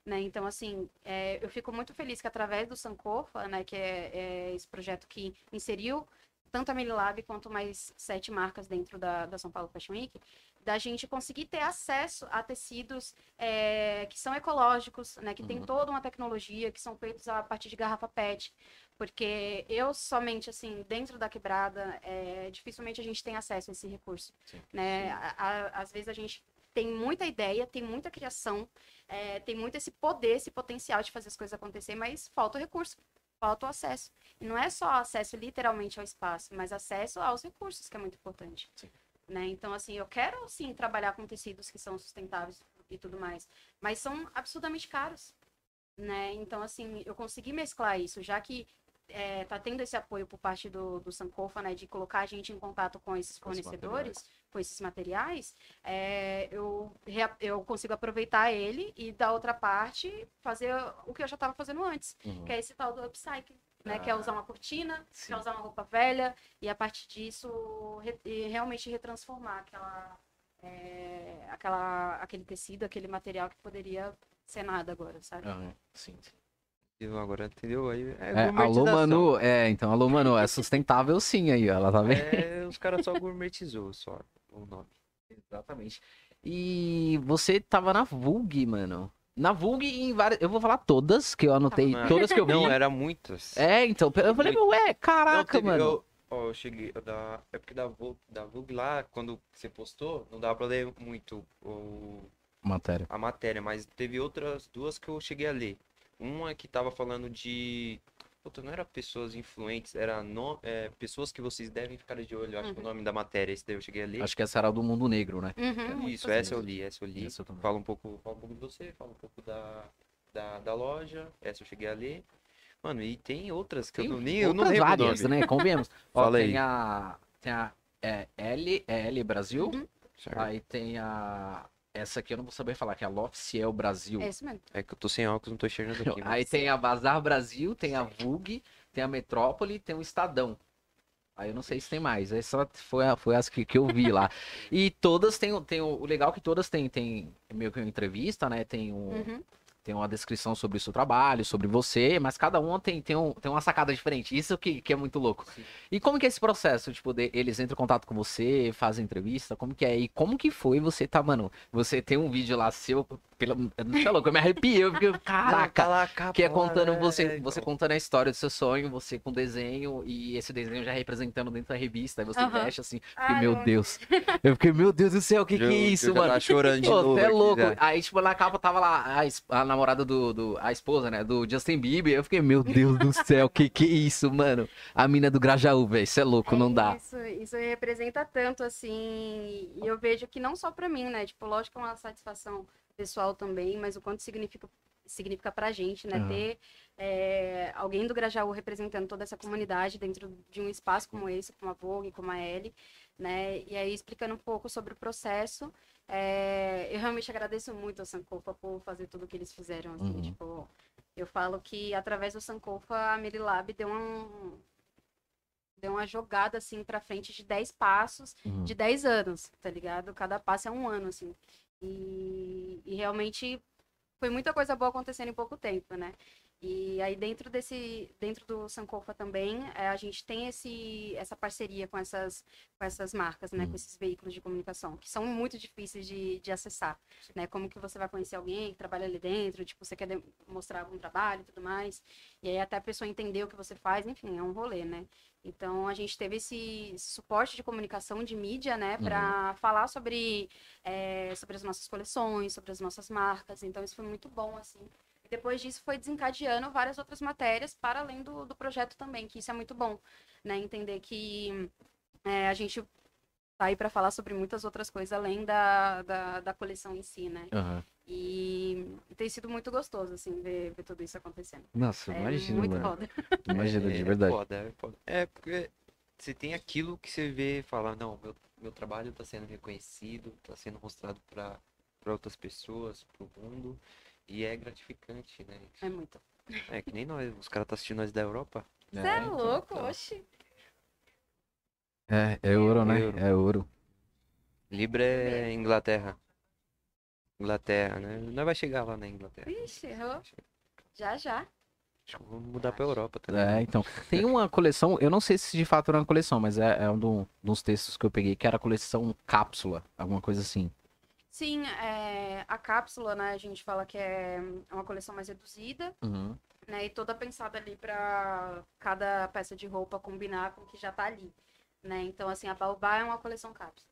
Né? Então, assim, é, eu fico muito feliz que através do Sankofa, né, que é, é esse projeto que inseriu tanto a Mililab quanto mais sete marcas dentro da, da São Paulo Fashion Week, da gente conseguir ter acesso a tecidos é, que são ecológicos, né, que tem Uhum. toda uma tecnologia, que são feitos a partir de garrafa PET, porque eu somente, assim, dentro da quebrada, é, dificilmente a gente tem acesso a esse recurso. Sim. Né? A- a- às vezes a gente tem muita ideia, tem muita criação, é, tem muito esse poder, esse potencial de fazer as coisas acontecer, mas falta o recurso, falta o acesso. E não é só acesso literalmente ao espaço, mas acesso aos recursos, que é muito importante. Sim. Né? Então, assim, eu quero, sim, trabalhar com tecidos que são sustentáveis e tudo mais, mas são absurdamente caros né? Então, assim, eu consegui mesclar isso, já que é, tá tendo esse apoio por parte do, do Sankofa, né, de colocar a gente em contato com esses fornecedores, com esses materiais, é, eu, eu consigo aproveitar ele e, da outra parte, fazer o que eu já estava fazendo antes, Uhum. que é esse tal do upcycling. Né, Ah, que é usar uma cortina, sim. que é usar uma roupa velha, e a partir disso re- realmente retransformar aquela, é, aquela, aquele tecido, aquele material que poderia ser nada agora, sabe? Aham, sim. Agora, entendeu? Aí é, É, alô. Manu. É, então, alô, Manu. É sustentável sim aí. Ela tá vendo? É, os caras só gourmetizou só o nome. Exatamente. E você tava na Vulg, mano. Na Vulg em várias. Eu vou falar todas, que eu anotei. Na- Todas que eu vi. Não, era muitas. É, então. Eu falei, ué, Não, caraca, teve- mano. Eu, ó, eu cheguei da. É porque da Vogue, da Vogue lá, quando você postou, não dava pra ler muito o, Matéria. a matéria, mas teve outras duas que eu cheguei a ler. Uma que tava falando de. Puta, não era pessoas influentes, era no, é, pessoas que vocês devem ficar de olho. Acho que o Uhum. nome da matéria, esse daí eu cheguei a ler. Acho que essa era do mundo negro, né? Uhum, muito Isso, essa eu li, essa eu li. Essa eu. Fala um pouco, fala um pouco de você, fala um pouco da, da, da loja. Essa eu cheguei a ler. Mano, e tem outras que Tem eu não, nem, eu não outras lembro o várias, nome. né? Convenhamos. Ó, Fala tem aí. a. Tem a. É, L, é L Brasil. Uhum. Aí tem a. Essa aqui eu não vou saber falar, que é a Lofciel Brasil. É isso mesmo. É que eu tô sem óculos, não tô enxergando aqui. Aí tem a Bazar Brasil, tem a Vulg, tem a Metrópole, tem o Estadão. Aí eu não sei se tem mais. Essa foi, a- foi as que, que eu vi lá. E todas têm, tem o, o legal é que todas têm, tem meio que uma entrevista, né? Tem um, Uhum. Tem uma descrição sobre o seu trabalho, sobre você, mas cada uma tem, tem, um, tem uma sacada diferente. Isso que, que é muito louco. Sim. E como que é esse processo? Tipo, de- eles entram em contato com você, fazem entrevista, como que é? E como que foi você tá, mano? Você tem um vídeo lá seu, pela, não é louco, eu me arrepiei, eu fiquei, caraca. Tá lá a capa Que é contando né? você, É, você contando a história do seu sonho, você com desenho, e esse desenho já representando dentro da revista, aí você fecha assim, fiquei, meu eu- Deus. Eu fiquei, meu Deus do céu, o que que Eu- é eu isso, já mano? tava chorando de Pô, novo é aqui, louco. já. Aí, tipo, na capa tava lá a, a namorada do, do- A esposa, né? Do Justin Bieber. Eu fiquei, meu Deus do céu, que que é isso, mano? A mina do Grajaú, velho. Isso é louco, não dá. Isso, isso representa tanto, assim, e eu vejo que não só pra mim, né? Tipo, lógico que é uma satisfação pessoal também, mas o quanto significa significa pra gente, né? Aham. Ter é, alguém do Grajaú representando toda essa comunidade dentro de um espaço como esse, como a Vogue, como a Ellie, né? E aí explicando um pouco sobre o processo, é, eu realmente agradeço muito ao Sankofa por fazer tudo o que eles fizeram, assim, Uhum. tipo... Eu falo que através do Sankofa, a Merilab deu um, deu uma jogada assim pra frente de 10 passos Uhum. de 10 anos, tá ligado? Cada passo é um ano, assim. E, e realmente foi muita coisa boa acontecendo em pouco tempo, né? E aí dentro desse, dentro do Sankofa também, é, a gente tem esse, essa parceria com essas, com essas marcas, né? Hum. Com esses veículos de comunicação, que são muito difíceis de, de acessar, né? Como que você vai conhecer alguém que trabalha ali dentro, tipo, você quer mostrar algum trabalho e tudo mais, e aí até a pessoa entender o que você faz, enfim, é um rolê, né? Então a gente teve esse, esse suporte de comunicação de mídia, né, para falar sobre, é, sobre as nossas coleções, sobre as nossas marcas. Então isso foi muito bom, assim. Depois disso foi desencadeando várias outras matérias para além do, do projeto também, que isso é muito bom, né? Entender que é, a gente tá aí para falar sobre muitas outras coisas além da, da, da coleção em si, né? Aham. E tem sido muito gostoso, assim, ver, ver tudo isso acontecendo. Nossa, É imagina, muito mano. foda. Imagina, de É verdade. foda, é foda. É, porque você tem aquilo que você vê e fala, não, meu, meu trabalho tá sendo reconhecido, tá sendo mostrado pra outras pessoas, pro mundo, e é gratificante, né? É muito. É que nem nós, os caras tá assistindo nós da Europa. Você é então, louco, então. oxi. É, é ouro, né? Euro. É ouro. Libra é Inglaterra. Inglaterra, né? Nós vai chegar lá na Inglaterra. Vixe, errou. Já, já. Acho que vamos mudar pra Europa também. É, então. Tem uma coleção, eu não sei se de fato era uma coleção, mas é, é um do- dos textos que eu peguei, que era a coleção cápsula, alguma coisa assim. Sim, é, a cápsula, né, a gente fala que é uma coleção mais reduzida, Uhum. né, e toda pensada ali para cada peça de roupa combinar com o que já tá ali, né, então assim, a Baobá é uma coleção cápsula.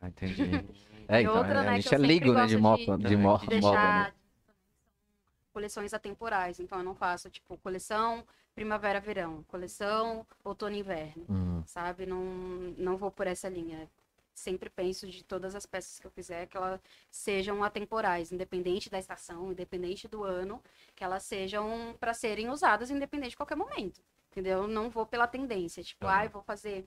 Ah, entendi. É, então, outra, a né, gente que é ligo, né, de moto, de- de, mo- de De moda, né? coleções atemporais, então eu não faço, tipo, coleção primavera-verão, coleção outono-inverno, Hum, sabe, não, não vou por essa linha. Sempre penso de todas as peças que eu fizer que elas sejam atemporais, independente da estação, independente do ano, que elas sejam para serem usadas independente de qualquer momento. Entendeu? Eu Não vou pela tendência, tipo, ai, vou fazer,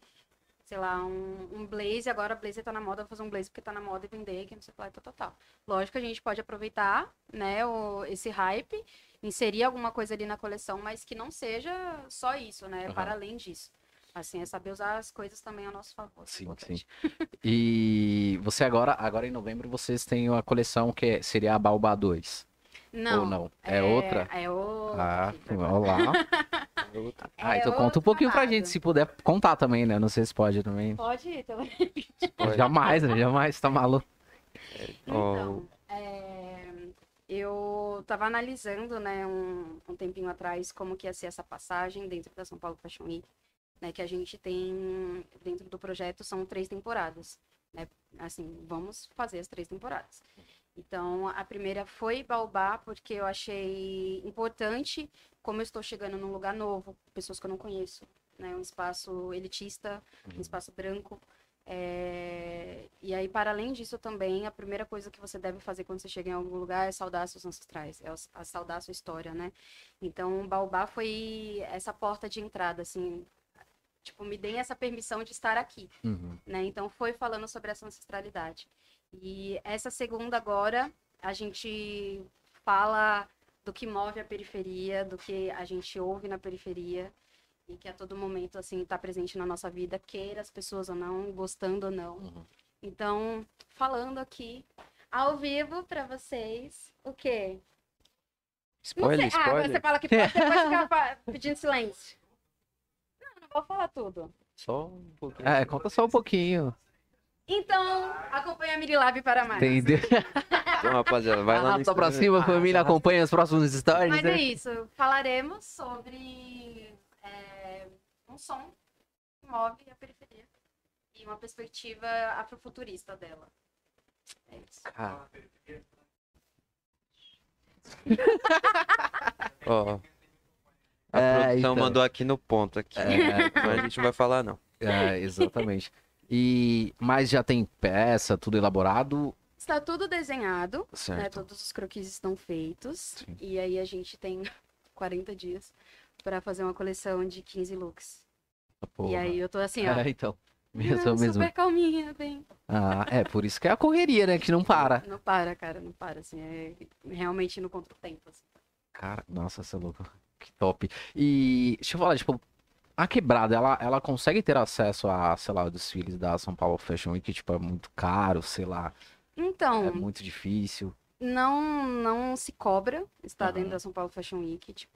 sei lá, um, um blazer, agora blazer tá na moda, vou fazer um blazer porque tá na moda e vender, que não sei o que lá, tal, tal, tal. Lógico que a gente pode aproveitar, né, o, esse hype, inserir alguma coisa ali na coleção, mas que não seja só isso, né, Aham. para além disso. Assim, é saber usar as coisas também a nosso favor. é Sim, importante. E você agora, agora em novembro, vocês têm uma coleção que é- seria a Baobá 2. Não, Ou não? É, outra? É outra. Ah, olá. Ah, É então conta um outra pouquinho pra parada. gente, se puder contar também, né? Não sei se pode também. Pode ir, então. Jamais, né? Jamais, tá maluco. Então, é, eu tava analisando, né, um, um tempinho atrás, como que ia ser essa passagem dentro da São Paulo Fashion Week, né, que a gente tem, dentro do projeto, são três temporadas, né, assim, vamos fazer as três temporadas. Então, a primeira foi Baobá, porque eu achei importante, como eu estou chegando num lugar novo, pessoas que eu não conheço, né, um espaço elitista, um espaço branco, é, E aí, para além disso também, a primeira coisa que você deve fazer quando você chega em algum lugar é saudar seus ancestrais, é saudar sua história, né? Então, Baobá foi essa porta de entrada, assim, tipo, me deem essa permissão de estar aqui, Uhum. né? Então, foi falando sobre essa ancestralidade. E essa segunda agora, a gente fala do que move a periferia, do que a gente ouve na periferia e que a todo momento, assim, está presente na nossa vida, queira as pessoas ou não, gostando ou não. Uhum. Então, falando aqui ao vivo para vocês, o quê? Spoiler, não sei. Ah, spoiler. você fala que pode, você pode ficar pedindo silêncio. Vou falar tudo. Só um pouquinho. É, conta só um pouquinho. Então, acompanha a Mirilab para mais. Entendeu? Então, rapaziada, vai lá no Arrasta pra cima, família, acompanha os próximos stories. Mas né? é isso. Falaremos sobre é, um som que move a periferia e uma perspectiva afrofuturista dela. É isso. Cara, Ó, a É, produção então. mandou aqui no ponto aqui. É. Mas a gente não vai falar, não. é, E mas já tem peça, tudo elaborado, Está tudo desenhado, né? certo? Todos os croquis estão feitos. Sim. E aí a gente tem 40 dias para fazer uma coleção de 15 looks. E Porra. aí eu tô assim, ó. É, então. Mesmo, não, mesmo. super calminha, bem. Ah, é por isso que é a correria, né? Que não para. Não para, cara, não para, assim, é realmente no contratempo, assim. Cara, nossa, você é louco. Que top. E deixa eu falar, tipo, A quebrada, ela, ela consegue ter acesso a, sei lá, desfiles da São Paulo Fashion Week, tipo, é muito caro, sei lá, Então, é muito difícil. não não se cobra estar Aham. dentro da São Paulo Fashion Week. Você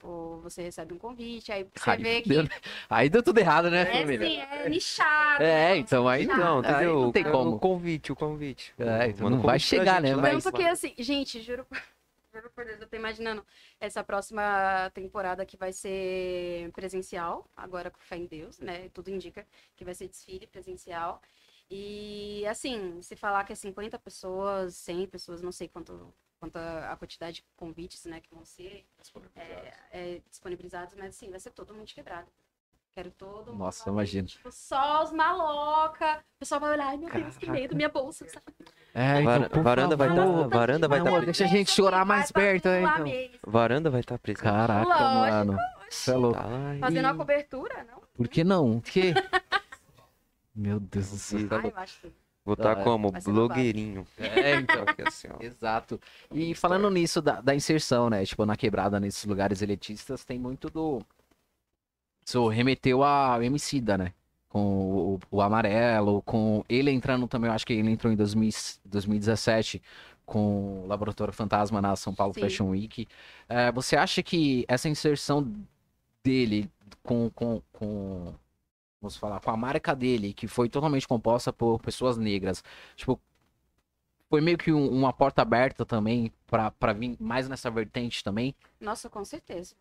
você recebe um convite, aí você Aí vê que. deu, aí deu tudo errado, né, É, família? sim, é nichado. É, né? então aí Nichado. Não, Aí entendeu? não tem O- como. O convite, o convite. É, então não vai chegar, gente né, mas- Tanto que assim, gente, juro, juro por Deus, eu tô imaginando essa próxima temporada que vai ser presencial, agora com fé em Deus, né? Tudo indica que vai ser desfile presencial. E assim, se falar que é 50 pessoas, 100 pessoas, não sei quanto, quanto a a quantidade de convites, né, que vão ser é, é, disponibilizados, mas assim, vai ser todo mundo quebrado. Quero todo mundo. Nossa, dentro, Tipo, só os maloca. O pessoal vai olhar, ai meu Deus, que medo, minha bolsa. sabe? É, então, por varanda vai favor. tá- varanda vai Amor, tá- deixa a gente chorar mais Vai perto, hein, então. mesmo. Varanda vai estar presente. Caraca, Lógico, mano. Você é louco. Tá Fazendo uma cobertura, não? Por que não? Por quê? Meu Deus do céu. Ai, eu acho tudo. Vou estar é. como? Vai. Blogueirinho. É, então. Aqui, assim, ó. Exato. E falando nisso da, da inserção, né? Tipo, na quebrada, nesses lugares elitistas, tem muito do. Isso remeteu a Emicida, né? Com o, o Amarelo, com ele entrando também, eu acho que ele entrou em 2000 2017 com o Laboratório Fantasma na São Paulo Sim. Fashion Week. É, você acha que essa inserção dele com, com, com, vamos falar, com a marca dele, que foi totalmente composta por pessoas negras, tipo, foi meio que um- uma porta aberta também pra vir mais nessa vertente também. Nossa, com certeza.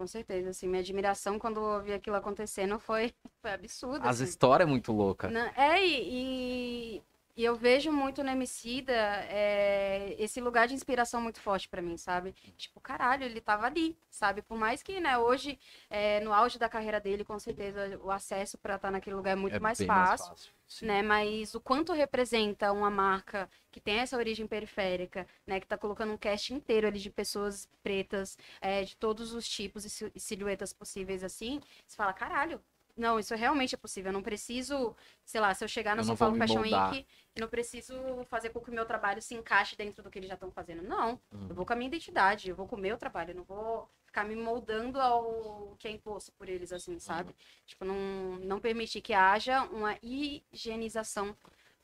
Com certeza, assim, minha admiração quando eu vi aquilo acontecendo foi, foi absurda. As assim. histórias é muito louca. Não, é, e, e- e eu vejo muito no Emicida é, esse lugar de inspiração muito forte pra mim, sabe? Tipo, caralho, ele tava ali, sabe? Por mais que, né, hoje, é, no auge da carreira dele, com certeza, o acesso pra estar naquele lugar é muito mais bem fácil. Sim. né? Mas o quanto representa uma marca que tem essa origem periférica, né? Que tá colocando um cast inteiro ali de pessoas pretas, é, de todos os tipos e e silhuetas possíveis assim, você fala, caralho. Não, isso realmente é possível. Eu não preciso, sei lá, se eu chegar na Eu São Paulo Fashion moldar. Week, eu não preciso fazer com que o meu trabalho se encaixe dentro do que eles já estão fazendo. Não. Uhum. Eu vou com a minha identidade, eu vou com o meu trabalho, eu não vou ficar me moldando ao que é imposto por eles, assim, sabe? Tipo, não, não permitir que haja uma higienização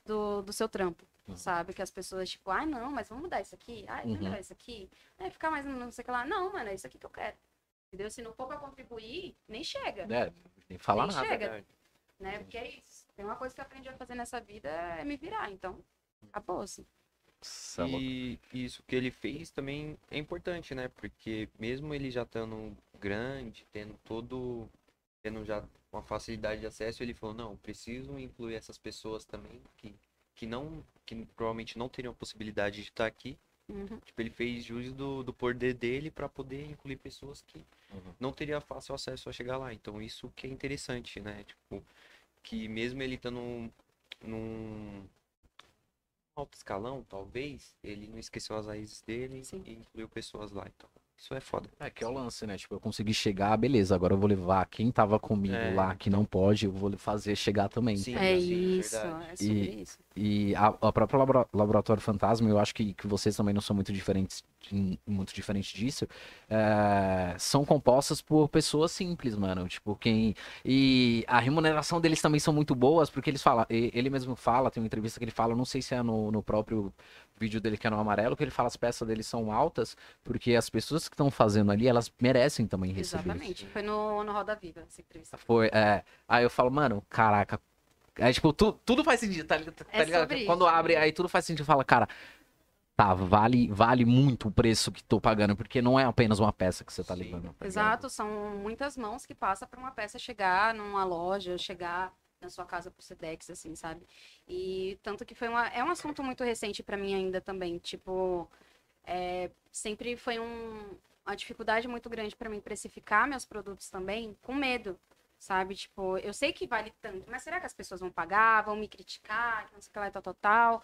do, do seu trampo, Uhum. sabe? Que as pessoas, tipo, ai, não, mas vamos mudar isso aqui, ai, vamos Uhum. melhorar isso aqui, né? Ficar mais não sei o que lá. Não, mano, é isso aqui que eu quero. Entendeu? Se não for pra contribuir, nem chega, É, nem falar Nem nada. chega. né? Porque é isso. Tem uma coisa que eu aprendi a fazer nessa vida é me virar, então, acabou. Nossa, louco. E isso que ele fez também é importante, né? Porque mesmo ele já estando grande, tendo todo. tendo já uma facilidade de acesso, ele falou, não, preciso incluir essas pessoas também que, que não. que provavelmente não teriam possibilidade de estar aqui. Uhum. Tipo, ele fez jus do, do poder dele para poder incluir pessoas que Uhum. não teria fácil acesso a chegar lá. Então isso que é interessante, né? Tipo, que mesmo ele estando num, num alto escalão, talvez, ele não esqueceu as raízes dele Sim. e incluiu pessoas lá. Então, isso é foda. É que é o lance, né? Tipo, eu consegui chegar, beleza, agora eu vou levar quem tava comigo É. lá, que não pode, eu vou fazer chegar também. Sim, É sim, isso, verdade. é sobre isso. E a, a própria labora- Laboratório Fantasma, eu acho que, que vocês também não são muito diferentes, muito diferentes disso. é, são compostas por pessoas simples, mano. Tipo, quem. E a remuneração deles também são muito boas, porque eles falam. e- Ele mesmo fala, tem uma entrevista que ele fala, não sei se é no, no próprio vídeo dele que é no amarelo, que ele fala as peças deles são altas, porque as pessoas que estão fazendo ali, elas merecem também receber. Exatamente. Foi no, no Roda Viva essa entrevista. Foi, é. Aí eu falo, mano, caraca. Aí, tipo, tu- tudo faz sentido, tá, ligado? Tá É ligado? sobre Quando isso. abre, aí tudo faz sentido. Fala, cara, tá, vale, vale muito o preço que tô pagando, porque não é apenas uma peça que você tá Sim. levando. tá? Exato, são muitas mãos que passam para uma peça chegar numa loja, chegar na sua casa pro Sedex, assim, sabe? E tanto que foi uma, é um assunto muito recente para mim ainda também, tipo, é, sempre foi um, uma dificuldade muito grande para mim precificar meus produtos também, com medo, sabe? Tipo, eu sei que vale tanto, mas será que as pessoas vão pagar, vão me criticar, não sei o que lá, tal, tal, tal?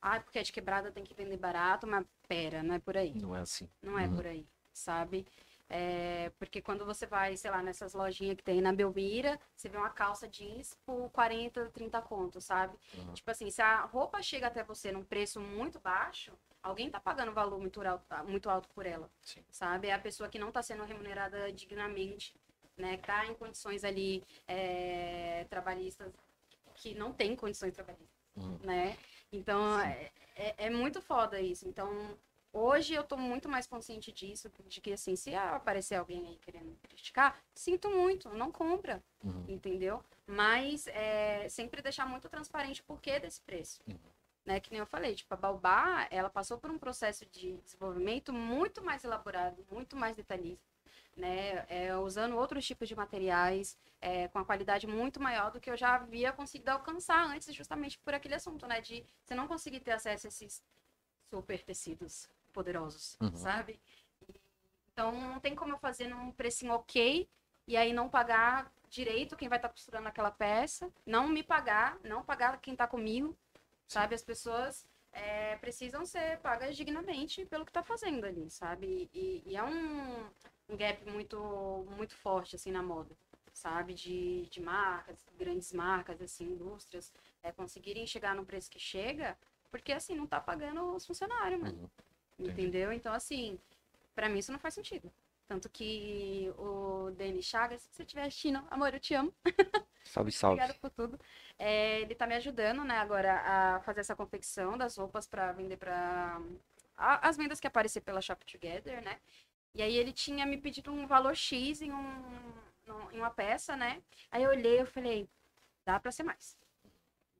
Ah, porque é de quebrada tem que vender barato, mas pera, não é por aí. Não é assim. Não é Uhum. por aí, sabe? É, porque quando você vai, sei lá, nessas lojinhas que tem na Belmira, você vê uma calça jeans por 40, 30 contos, sabe? Uhum. Tipo assim, se a roupa chega até você num preço muito baixo, alguém tá pagando um valor muito alto, muito alto por ela, Sim. sabe? É a pessoa que não tá sendo remunerada dignamente né? Que tá em condições ali é, trabalhistas que não tem condições trabalhistas, Uhum. né? Então, é, é, é muito foda isso. Então, hoje eu tô muito mais consciente disso, de que, assim, se aparecer alguém aí querendo criticar, sinto muito, não compra, Uhum. entendeu? Mas é, sempre deixar muito transparente o porquê desse preço. Uhum. Né? Que nem eu falei, tipo, a Baobá, ela passou por um processo de desenvolvimento muito mais elaborado, muito mais detalhista, né? É, usando outros tipos de materiais, é, com a qualidade muito maior do que eu já havia conseguido alcançar antes, justamente por aquele assunto, né? De você não conseguir ter acesso a esses super tecidos poderosos, Uhum. sabe? Então, não tem como eu fazer num precinho ok e aí não pagar direito quem vai estar costurando aquela peça, não me pagar, não pagar quem está comigo, sabe? As pessoas é, precisam ser pagas dignamente pelo que está fazendo ali, sabe? E, e é um, um gap muito, muito forte, assim, na moda, sabe? De, de marcas, grandes marcas, assim, indústrias, é, conseguirem chegar no preço que chega, porque, assim, não tá pagando os funcionários, mano. Uhum. Entendi. Entendeu? Então, assim, pra mim isso não faz sentido. Tanto que o Denis Chagas, se você estiver assistindo, amor, eu te amo. Salve, salve. Obrigada por tudo. É, ele tá me ajudando, né, agora a fazer essa confecção das roupas pra vender pra. a- As vendas que aparecer pela Shop Together, né? E aí ele tinha me pedido um valor X em, um, em uma peça, né? Aí eu olhei e falei, dá pra ser mais.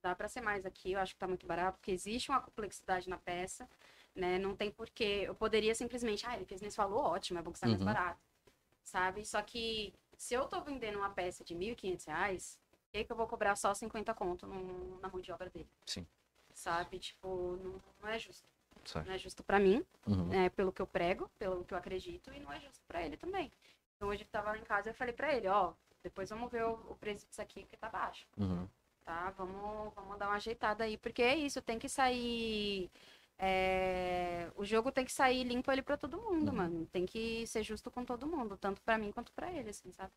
Dá pra ser mais aqui, eu acho que tá muito barato, porque existe uma complexidade na peça, né? Não tem porquê. Eu poderia simplesmente, ah, ele fez nesse valor, ótimo, é bom que sai mais Uhum. barato. Sabe? Só que se eu tô vendendo uma peça de 1.500 reais, por que, que eu vou cobrar só 50 conto no- na mão de obra dele? Sim. Sabe? Tipo, não, não é justo. Certo. Não é justo pra mim, Uhum. né, pelo que eu prego, pelo que eu acredito, e não é justo pra ele também. Então hoje ele tava lá em casa eu falei pra ele, ó, depois vamos ver o, o preço disso aqui que tá baixo, Uhum. tá? Vamos, vamos dar uma ajeitada aí, porque é isso, tem que sair. É, O jogo tem que sair limpo ali pra todo mundo, Uhum. mano. Tem que ser justo com todo mundo, tanto pra mim quanto pra ele, assim, sabe?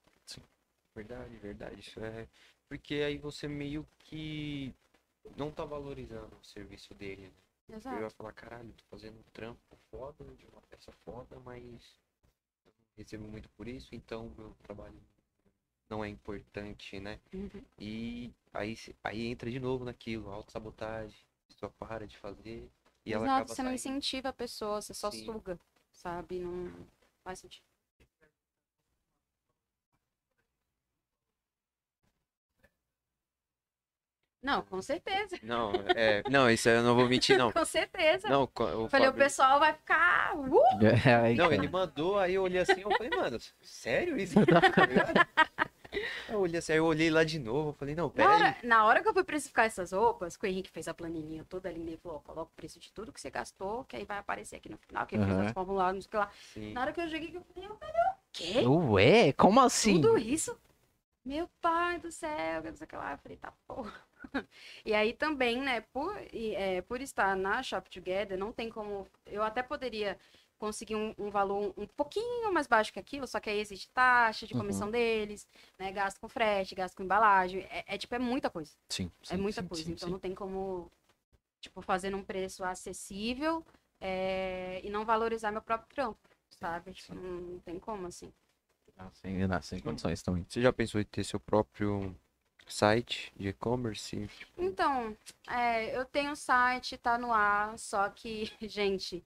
Verdade, verdade. Isso é. Porque aí você meio que não tá valorizando o serviço dele. né? Ele vai Exato. falar, caralho, tô fazendo um trampo foda, de uma peça foda, mas eu recebo muito por isso, então meu trabalho não é importante, né? Uhum. E aí, aí entra de novo naquilo, autossabotagem, a pessoa para de fazer e ela Exato, acaba você não saindo. incentiva a pessoa, você só Sim. suga, sabe? Não faz sentido. Não, com certeza. Não, é, não, isso eu não vou mentir, não. Com certeza. Não, eu Falei, o Fábio- pessoal vai ficar. Uh! É, Não, ele mandou, aí eu olhei assim, eu falei, mano, sério isso? Eu olhei assim, aí eu olhei lá de novo, eu falei, não, Na pera aí. hora, na hora que eu fui precificar essas roupas, que o Henrique fez a planilhinha toda linda e falou: ó, coloca o preço de tudo que você gastou, que aí vai aparecer aqui no final, que ele fez Aham. as fórmulas, não sei o que lá. Sim. Na hora que eu joguei, eu falei: eu falei, o quê? Ué, como assim? Tudo isso? Meu pai do céu, que não sei o que lá. Eu falei, tá porra. E aí também, né, por, é, por estar na Shop Together, não tem como. Eu até poderia conseguir um, um valor um pouquinho mais baixo que aquilo, só que aí existe taxa de Uhum. comissão deles, né? Gasto com frete, gasto com embalagem. É, é, tipo, é muita coisa. Sim, é sim, muita sim, coisa. sim, então não tem como, tipo, fazer num preço acessível é, e não valorizar meu próprio trampo, sabe? Tipo, não, não tem como, assim. Ah, sem, não, sem condições também. Você já pensou em ter seu próprio site de e-commerce? Então, é, eu tenho site, tá no ar, só que, gente,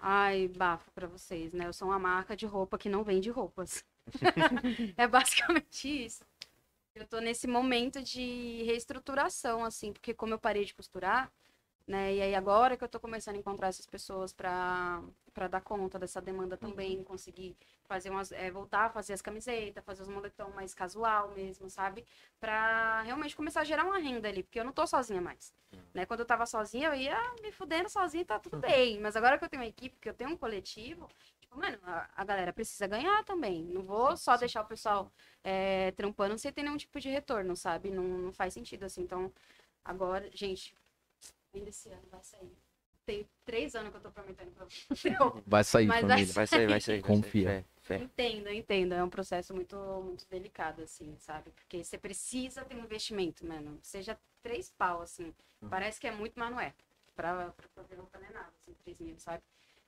ai, bafo pra vocês, né? Eu sou uma marca de roupa que não vende roupas. é basicamente isso. Eu tô nesse momento de reestruturação, assim, porque como eu parei de costurar, né? E aí agora que eu tô começando a encontrar essas pessoas pra, pra dar conta dessa demanda também, conseguir fazer umas, é, voltar a fazer as camisetas, fazer os moletom mais casual mesmo, sabe? Pra realmente começar a gerar uma renda ali, porque eu não tô sozinha mais. Né? Quando eu tava sozinha, eu ia me fudendo sozinha e tá tudo bem. Mas agora que eu tenho uma equipe, que eu tenho um coletivo, tipo, mano, a, a galera precisa ganhar também. Não vou só deixar o pessoal é, trampando sem ter nenhum tipo de retorno, sabe? Não, não faz sentido assim. Então, agora, gente, ainda esse ano vai sair. Tem três anos que eu tô prometendo pra você. Vai sair, Mas família. vai- Vai sair, vai sair. vai sair. Confia. Fé, fé. Entendo, entendo. É um processo muito, muito delicado, assim, sabe? Porque você precisa ter um investimento, mano. Seja três pau, assim. Uhum. Parece que é muito, mas não é. Pra, pra fazer roupa não é nada, assim, três mil, sabe?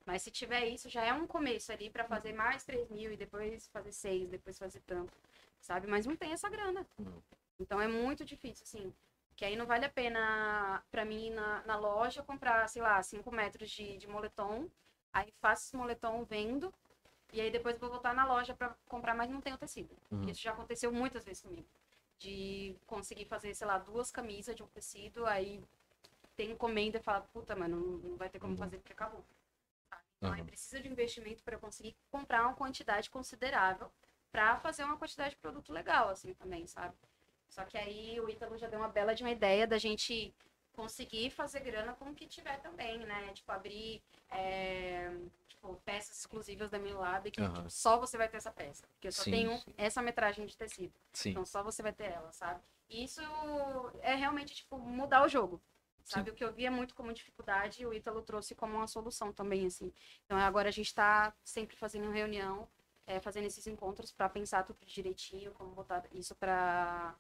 Mas se tiver isso, já é um começo ali pra fazer mais 3 mil e depois fazer 6, depois fazer tanto, sabe? Mas não tem essa grana. Não. Então é muito difícil, assim. Que aí não vale a pena pra mim na, na loja comprar, sei lá, 5 metros de, de moletom. Aí faço esse moletom, vendo. E aí depois vou voltar na loja pra comprar, mas não tem o tecido. Uhum. Isso já aconteceu muitas vezes comigo. De conseguir fazer, sei lá, duas camisas de um tecido, aí tem encomenda e fala, puta, mano, não, não vai ter como Uhum. fazer porque acabou. Então aí Uhum. precisa de investimento para eu conseguir comprar uma quantidade considerável para fazer uma quantidade de produto legal, assim, também, sabe? Só que aí o Ítalo já deu uma bela de uma ideia da gente conseguir fazer grana com o que tiver também, né? Tipo, abrir é, tipo, peças exclusivas da Milab que Aham. tipo, só você vai ter essa peça. Porque eu só Sim, tenho sim. essa metragem de tecido. Sim. Então só você vai ter ela, sabe? E isso é realmente, tipo, mudar o jogo. Sabe? O que eu via muito como dificuldade, o Ítalo trouxe como uma solução também, assim. Então agora a gente tá sempre fazendo reunião, é, fazendo esses encontros para pensar tudo direitinho, como botar isso para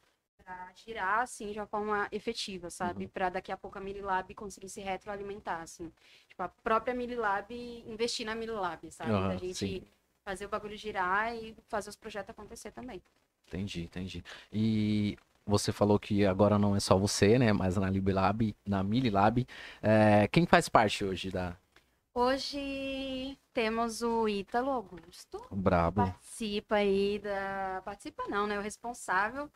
girar, assim, de uma forma efetiva, sabe? Uhum. Para daqui a pouco a Mililab conseguir se retroalimentar, assim. Tipo, a própria Mililab investir na Mililab, sabe? Aham, da gente sim. fazer o bagulho girar e fazer os projetos acontecer também. Entendi, entendi. E você falou que agora não é só você, né? Mas na Libilab, na Mililab. É, quem faz parte hoje da Hoje temos o Ítalo Augusto, Brabo? participa aí da. Participa não, né? O responsável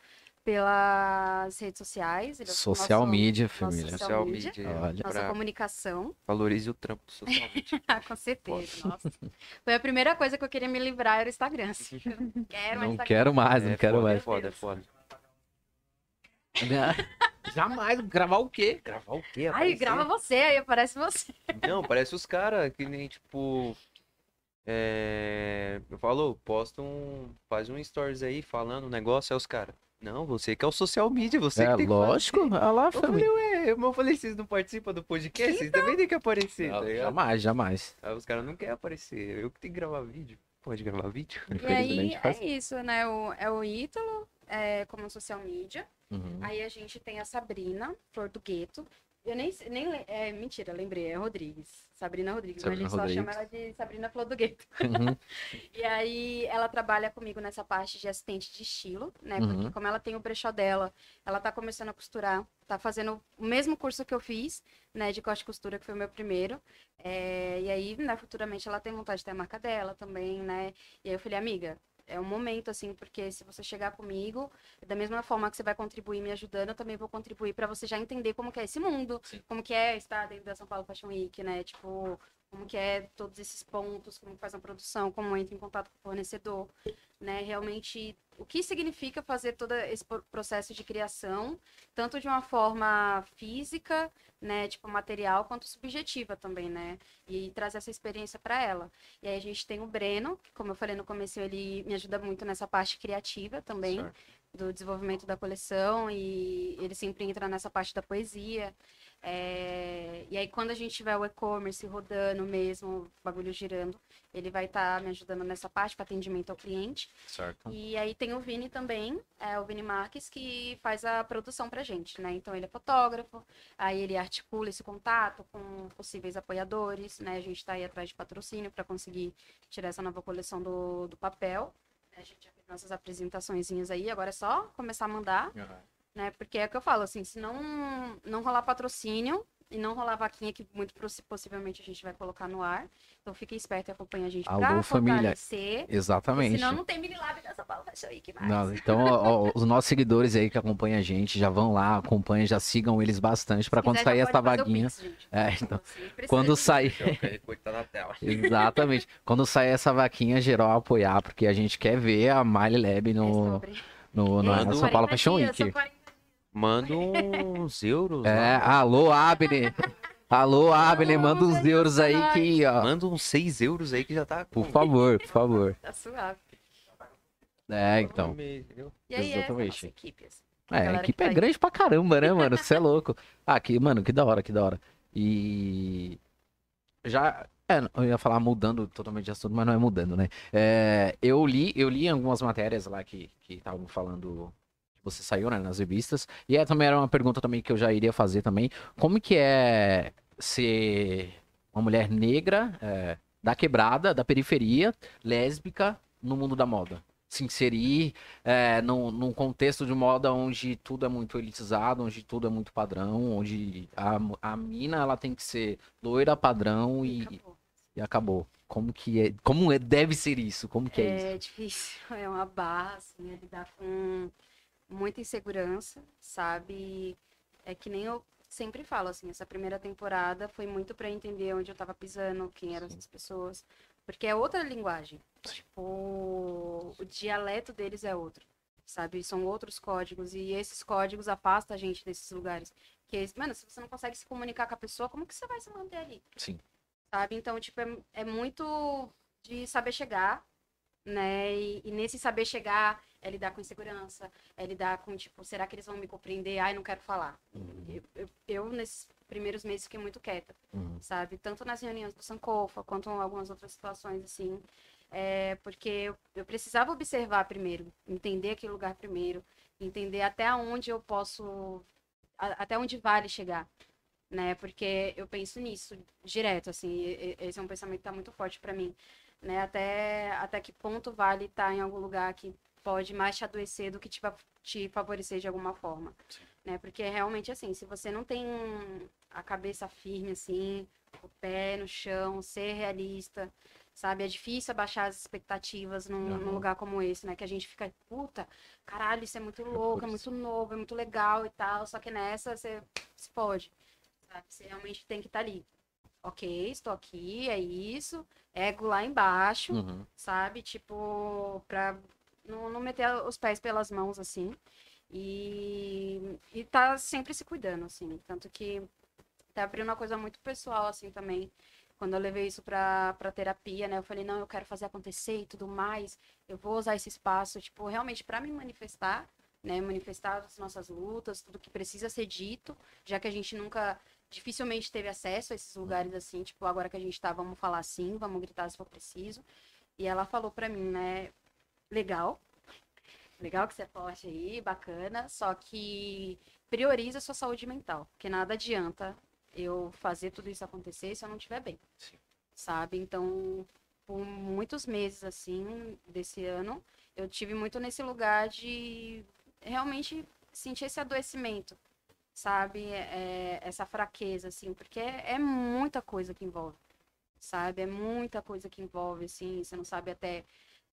pelas redes sociais. Ele é o Social nosso- media, nosso família. social Social media. media. Olha. Nossa pra- comunicação. Valorize o trampo do social media. Ah, com certeza. Nossa. Foi a primeira coisa que eu queria me livrar era o Instagram. assim. Eu não quero mais Não Instagram. quero mais, não é quero foda, mais. É foda, é foda. Jamais. Gravar o quê? Gravar o quê? Aparecer. grava você, aí aparece você. Não, parece os caras que nem, tipo. É. Eu falo, posta um. Faz um stories aí falando um negócio, aí os caras. Não, você que é o social media, você É que tem que lógico. fazer." Olha lá, Eu falei, ué, eu falei, vocês não participam do podcast? Vocês também têm que aparecer, tá Não, ligado? jamais, jamais. Aí os caras não querem aparecer. Eu que tenho que gravar vídeo. Pode gravar vídeo? E aí Infelizmente faz. é isso, né? O, é o Ítalo é, como social media. Uhum. Aí a gente tem a Sabrina, Flor do Gueto. Eu nem, nem é mentira, lembrei, é Rodrigues. Sabrina Rodrigues, Sabrina mas a gente só chama Rodrigues. ela de Sabrina Flor do Gueto. Uhum. E aí ela trabalha comigo nessa parte de assistente de estilo, né? Porque Uhum. como ela tem o brechó dela, ela tá começando a costurar, tá fazendo o mesmo curso que eu fiz, né? De corte e costura, que foi o meu primeiro. É, e aí, né, futuramente ela tem vontade de ter a marca dela também, né? E aí eu falei, amiga, é um momento, assim, porque se você chegar comigo, da mesma forma que você vai contribuir me ajudando, eu também vou contribuir para você já entender como que é esse mundo, Sim. como que é estar dentro da São Paulo Fashion Week, né? Tipo, como que é todos esses pontos, como faz uma produção, como entra em contato com o fornecedor, né? Realmente, o que significa fazer todo esse pro- processo de criação, tanto de uma forma física, né, tipo material, quanto subjetiva também, né? E trazer essa experiência para ela. E aí a gente tem o Breno, que como eu falei no começo, ele me ajuda muito nessa parte criativa também Certo. do desenvolvimento da coleção e ele sempre entra nessa parte da poesia. É, E aí, quando a gente tiver o e-commerce rodando mesmo, o bagulho girando, ele vai estar me ajudando nessa parte para atendimento ao cliente. Certo. E aí tem o Vini também, é o Vini Marques, que faz a produção pra gente, né? Então ele é fotógrafo, aí ele articula esse contato com possíveis apoiadores, né? A gente tá aí atrás de patrocínio para conseguir tirar essa nova coleção do, do papel. A gente já fez nossas apresentaçõezinhas aí, agora é só começar a mandar né? Porque é o que eu falo, assim, se não, não rolar patrocínio e não rolar vaquinha, que muito possi- possivelmente a gente vai colocar no ar. Então fique esperto e acompanhe a gente Alô, pra família. fortalecer. Exatamente. Senão não tem Mililab da São Paulo Fashion Week mais. Não, então, ó, ó, os nossos seguidores aí que acompanham a gente, já vão lá, acompanhem, já sigam eles bastante pra Se quando quiser, sair já essa pode fazer o vaguinha. Pix, gente. É, então, Assim, precisa quando sair, tá exatamente, quando sair essa vaquinha, geral apoiar, porque a gente quer ver a Miley Lab É no, sobre. no, na Manda um São Paulo 40 Fashion dias, Week. São 40 Manda uns euros. É, lá. alô, Abner. Alô, Abner, manda uns euros aí que, ó. Manda uns 6 euros aí que já tá. Por favor, por favor. Tá suave. É, então. E aí é Exatamente. nossa equipe, assim. É, a equipe é tá aí. grande pra caramba, né, mano? Você é louco. Ah, que, mano, que da hora, que da hora. E. Já. É, eu ia falar mudando totalmente de assunto, mas não é mudando, né? É, eu li, eu li algumas matérias lá que que estavam falando você saiu, né, nas revistas. E é, também era uma pergunta também que eu já iria fazer também. Como que é ser uma mulher negra, é, da quebrada, da periferia, lésbica, no mundo da moda. Se inserir é, num, num contexto de moda onde tudo é muito elitizado, onde tudo é muito padrão, onde a, a mina ela tem que ser loira padrão e, Acabou. e acabou. Como que é? Como é, deve ser isso? Como que é, isso? É difícil, é uma barra, assim, é lidar com muita insegurança, sabe? É que nem eu sempre falo, assim, essa primeira temporada foi muito pra entender onde eu tava pisando, quem eram Sim. essas pessoas. Porque é outra linguagem. Tipo, o dialeto deles é outro, sabe? São outros códigos e esses códigos afastam a gente desses lugares. Que, mano, se você não consegue se comunicar com a pessoa, como que você vai se manter ali? Sim. sabe? Então, tipo, é, é muito de saber chegar, né? E, e nesse saber chegar é lidar com insegurança, é lidar com, tipo, será que eles vão me compreender? Ai, não quero falar. Eu, eu, eu, nesses primeiros meses, fiquei muito quieta, Uhum. sabe? Tanto nas reuniões do Sankofa, quanto em algumas outras situações, assim. É, porque eu, eu precisava observar primeiro, entender aquele lugar primeiro, entender até onde eu posso, a- até onde vale chegar, né? Porque eu penso nisso direto, assim, esse é um pensamento que tá muito forte para mim, né? Até, até que ponto vale estar em algum lugar que pode mais te adoecer do que te, te favorecer de alguma forma, né? Porque é realmente assim, se você não tem a cabeça firme, assim, o pé no chão, ser realista, sabe? É difícil abaixar as expectativas num, num Aham. lugar como esse, né? Que a gente fica, puta, caralho, isso é muito louco, é por isso. muito novo, é muito legal e tal, só que nessa você se pode, sabe? Você realmente tem que estar ali. Ok, estou aqui, é isso, ego lá embaixo, Uhum. sabe? Tipo, pra não, não meter os pés pelas mãos, assim. E, e tá sempre se cuidando, assim. Tanto que tá abrindo uma coisa muito pessoal, assim, também. Quando eu levei isso pra, pra terapia, né? Eu falei, não, eu quero fazer acontecer e tudo mais. Eu vou usar esse espaço, tipo, realmente pra me manifestar, né? Manifestar as nossas lutas, tudo que precisa ser dito, já que a gente nunca, dificilmente teve acesso a esses lugares assim, tipo, agora que a gente tá, vamos falar assim, vamos gritar se for preciso. E ela falou pra mim, né? Legal. Legal que você é forte aí, bacana. Só que prioriza a sua saúde mental. Porque nada adianta eu fazer tudo isso acontecer se eu não estiver bem. Sim. Sabe? Então, por muitos meses, assim, desse ano, eu tive muito nesse lugar de realmente sentir esse adoecimento. Sabe? É, essa fraqueza, assim, porque é, é muita coisa que envolve. Sabe? É muita coisa que envolve, assim. Você não sabe até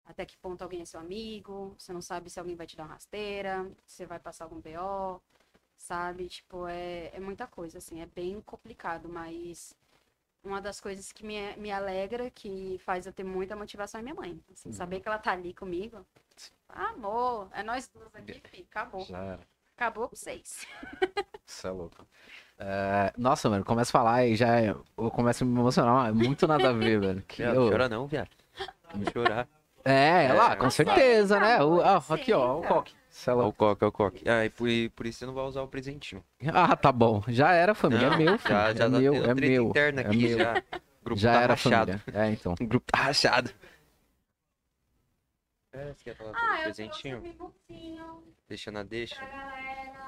até que ponto alguém é seu amigo, você não sabe se alguém vai te dar uma rasteira, se você vai passar algum BO, sabe? Tipo, é, é muita coisa, assim, é bem complicado, mas uma das coisas que me, me alegra, que faz eu ter muita motivação é minha mãe. Assim, Uhum. Saber que ela tá ali comigo. Amor, é nós duas aqui, filho, acabou. Já era. Acabou com vocês. Isso é louco. É, nossa, mano, começa a falar e já é- eu começo a me emocionar. É muito nada a ver, velho. Que Viado, eu- chora não, viado. Não chorar. É, É, lá, com mas certeza, né? O, ah, aqui, ó, o cara. coque. Isso é o coque, ó, o coque. Ah, e por, por isso você não vai usar o presentinho. Ah, tá bom. Já era, família. Não, é meu, filho. Já, já é tá meu, é meu. interna é aqui, meu. já. O grupo Já tá era, rachado. família. É, então. O grupo tá rachado. É, você quer falar Ah, eu presentinho? um Deixa na deixa. pra galera.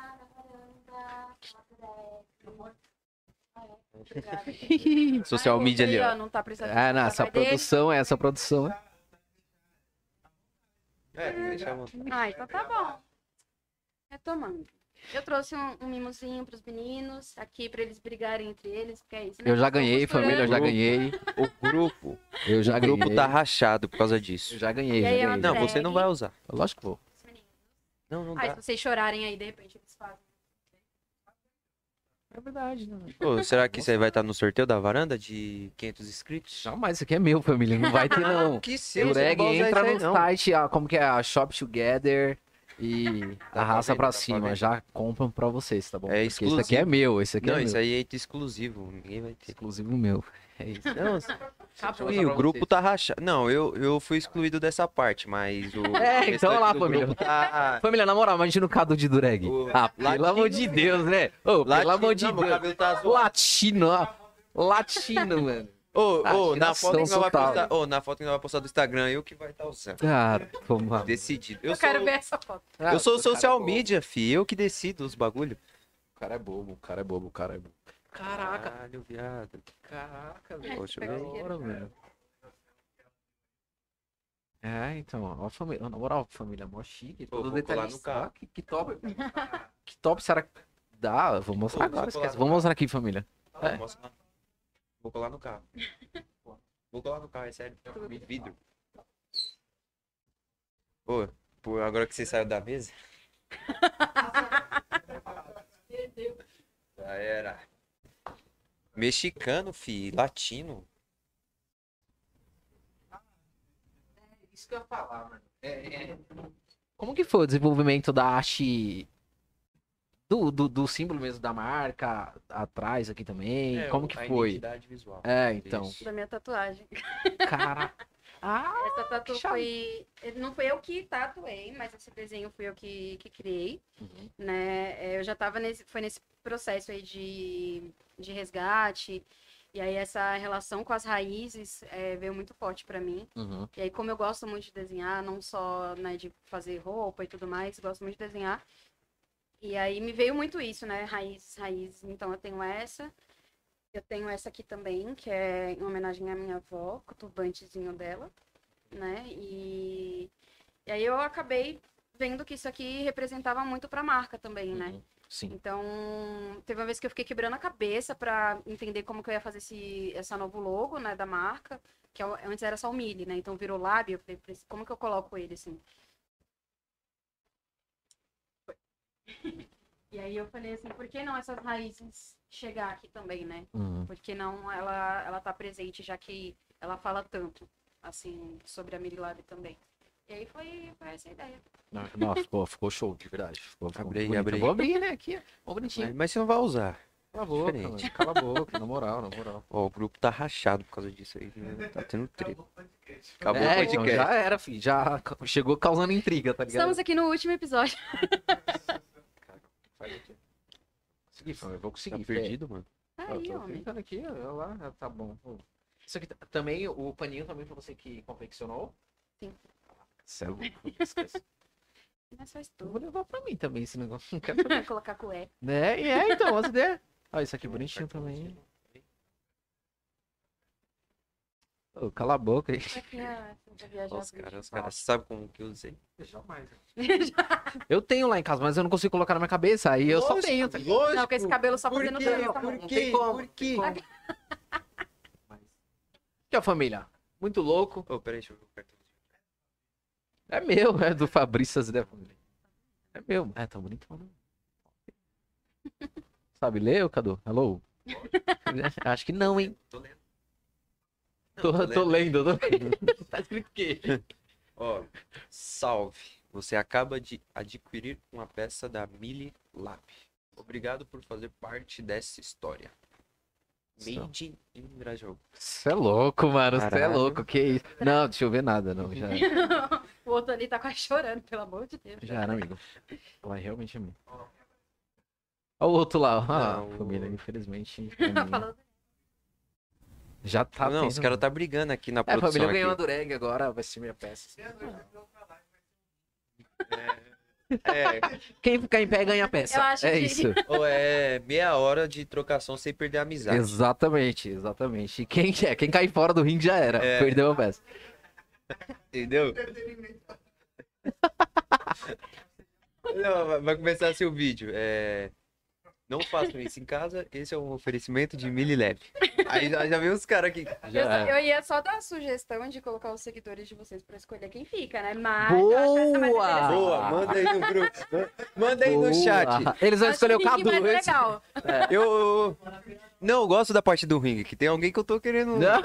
Social media ali, ó. Não tá precisando É, não, essa produção, essa produção. É, deixa a vontade. Ah, então tá bom. Retomando. Eu trouxe um, um mimosinho pros meninos, aqui pra eles brigarem entre eles, porque é isso, né? Eu já ganhei, costurando. família, eu já Grupo. ganhei. O grupo. Eu já o grupo ganhei. tá rachado por causa disso. Eu já ganhei, E já aí, ganhei. Não, você não vai usar. Lógico que vou. Os meninos. Não, não Ah, dá. se vocês chorarem aí, de repente. É verdade, né? Pô, será que você vai estar no sorteio da varanda de 500 inscritos? Jamais, isso aqui é meu, família. Não vai ter, não. Que O seu, não usar entra isso aí, no não. site, ah, como que é? A Shop Together e pra arrasta pra tá pra cima. Já compram pra vocês, tá bom? É Porque Esse aqui exclusivo. é meu, esse aqui Não, é isso meu. aí é exclusivo. Ninguém vai ter. Exclusivo meu. É isso. Não, Acabou. Ih, o grupo tá rachado. Não, eu, eu fui excluído dessa parte, mas o. É, então lá, família. Tá... Família, na moral, imagina o Cadu de Dureg. O Ah, pelo latino- amor de Deus, né? Ô, pelo amor de Não, Deus. tá. Latino, ó. Latino, mano. Ô, Ah, ô, na foto que nós vai postar, ô, na foto que nós vai postar do Instagram, eu que vai estar usando. Cara, vamos lá. Decidido. Eu, Eu, sou, quero ver essa foto. Ah, eu sou é social media, fi. Eu que decido os bagulho. O cara é bobo, o cara é bobo, o cara é bobo. Caraca, Caralho, viado. caraca, É, velho. Poxa, pega Da o hora, velho. É, então, ó, a família, na moral, família, mó chique, todo detalhe. no carro. Que, que top, que top, será que dá? Vou mostrar Pô, agora, esquece. Vou mostrar aqui, família. Ah, É. mostra lá. Vou colar no carro. Vou colar no carro, é sério. Vidro. Pô, pô, agora que você saiu da mesa. Já era. Mexicano, fi, latino. Isso que eu ia falar, mano. É, Como que foi o desenvolvimento da haste do, do, do símbolo mesmo da marca atrás aqui também? É, Como que a foi? identidade visual. É, então. Isso. Da minha tatuagem. Cara. Ah, Essa tatu foi. Não foi eu que tatuei, mas esse desenho fui eu que, que criei. Uhum. Né? É, Eu já tava nesse. Foi nesse processo aí de, de resgate. E aí essa relação com as raízes é, veio muito forte pra mim. uhum. E aí, como eu gosto muito de desenhar, não só né, de fazer roupa e tudo mais, gosto muito de desenhar. E aí me veio muito isso, né? Raízes, raízes. Então eu tenho essa. Eu tenho essa aqui também, que é em homenagem à minha avó, com o turbantezinho dela, né? E, e aí eu acabei vendo que isso aqui representava muito pra marca também, né? Sim. Então, teve uma vez que eu fiquei quebrando a cabeça pra entender como que eu ia fazer esse essa novo logo, né, da marca, que é o- antes era só o Mili, né? Então virou lábio, eu falei, "Preci- como que eu coloco ele assim? E aí eu falei assim, por que não essas raízes chegar aqui também, né? Uhum. Por que não ela ela tá presente, já que ela fala tanto assim sobre a Mirilab também. E aí foi, foi essa ideia. Não, Nossa, ficou, ficou show, de verdade. Ficou, ficou Abre aí, bonito. abre aí. Vou abrir, né? Aqui, ó. Bonitinho. Mas, mas você não vai usar. Cala a boca, diferente. mano. Cala a boca, na moral, na moral. Ó, o grupo tá rachado por causa disso aí. né? Tá tendo treta. Acabou o podcast. Acabou é, o então, podcast. já era, filho. Já chegou causando intriga, tá ligado? Estamos aqui no último episódio. Consegui, família, eu vou Tá conseguir. fé. perdido, mano. Eu Aí, tô homem. aqui, olha lá, tá bom. Isso aqui t- também, o paninho também foi você que confeccionou? Sim. Cê é louco, esquece. Mas faz Eu vou levar pra mim também esse negócio. Não quero saber. Colocar cueca. né? E é, então, as ideias. Olha isso aqui bonitinho também. Ô, cala a boca aí. Os caras, os caras sabem como que eu usei. Jamais. Eu tenho lá em casa, mas eu não consigo colocar na minha cabeça. Aí eu só tenho, tá ligado? Lógico. Não, com esse cabelo só Por fazendo quê? dança. Por. Não quê? tem como, Por quê? Aqui, ó, família. Muito louco. Ô, peraí, deixa eu ver o cartão. É meu, é do Fabrício família. É meu. É, tá bonito, mano. Sabe ler, Cadu? Hello? Acho que não, hein? Tô lendo. Tô, tô lendo, tô lendo. tá escrito o quê? Ó, salve. Você acaba de adquirir uma peça da Mili Lab. Obrigado por fazer parte dessa história. Made in Grajaú. Você é louco, mano. Você é louco. Que isso? Não, deixa eu ver nada, não. Já, o outro ali tá quase chorando, pelo amor de Deus. já era, amigo. Lá realmente é. Olha o outro lá. ó. Ah, Não, o- família, infelizmente. Falando Já tá não, os tendo- caras tá brigando aqui na É, a produção. família ganhou a aqui. Dureg agora, vai ser minha peça. É, Quem ficar em pé ganha a peça. Eu acho é que- isso. ou é meia hora de trocação sem perder a amizade. Exatamente, exatamente. E quem é? Quem cair fora do ringue já era. É. Perdeu a peça. Entendeu? Não, vai- começar assim o vídeo. É... Não façam isso em casa, esse é um oferecimento de Mili Lab. Aí já, já veio os caras aqui. Já Eu, eu ia só dar a sugestão de colocar os seguidores de vocês pra escolher quem fica, né? Mas Boa! Boa, manda aí no grupo. Manda aí no chat. Boa. Eles vão Acho escolher o Cadu. mais esse- legal. Eu, eu- não eu gosto da parte do ringue, que tem alguém que eu tô querendo. Não.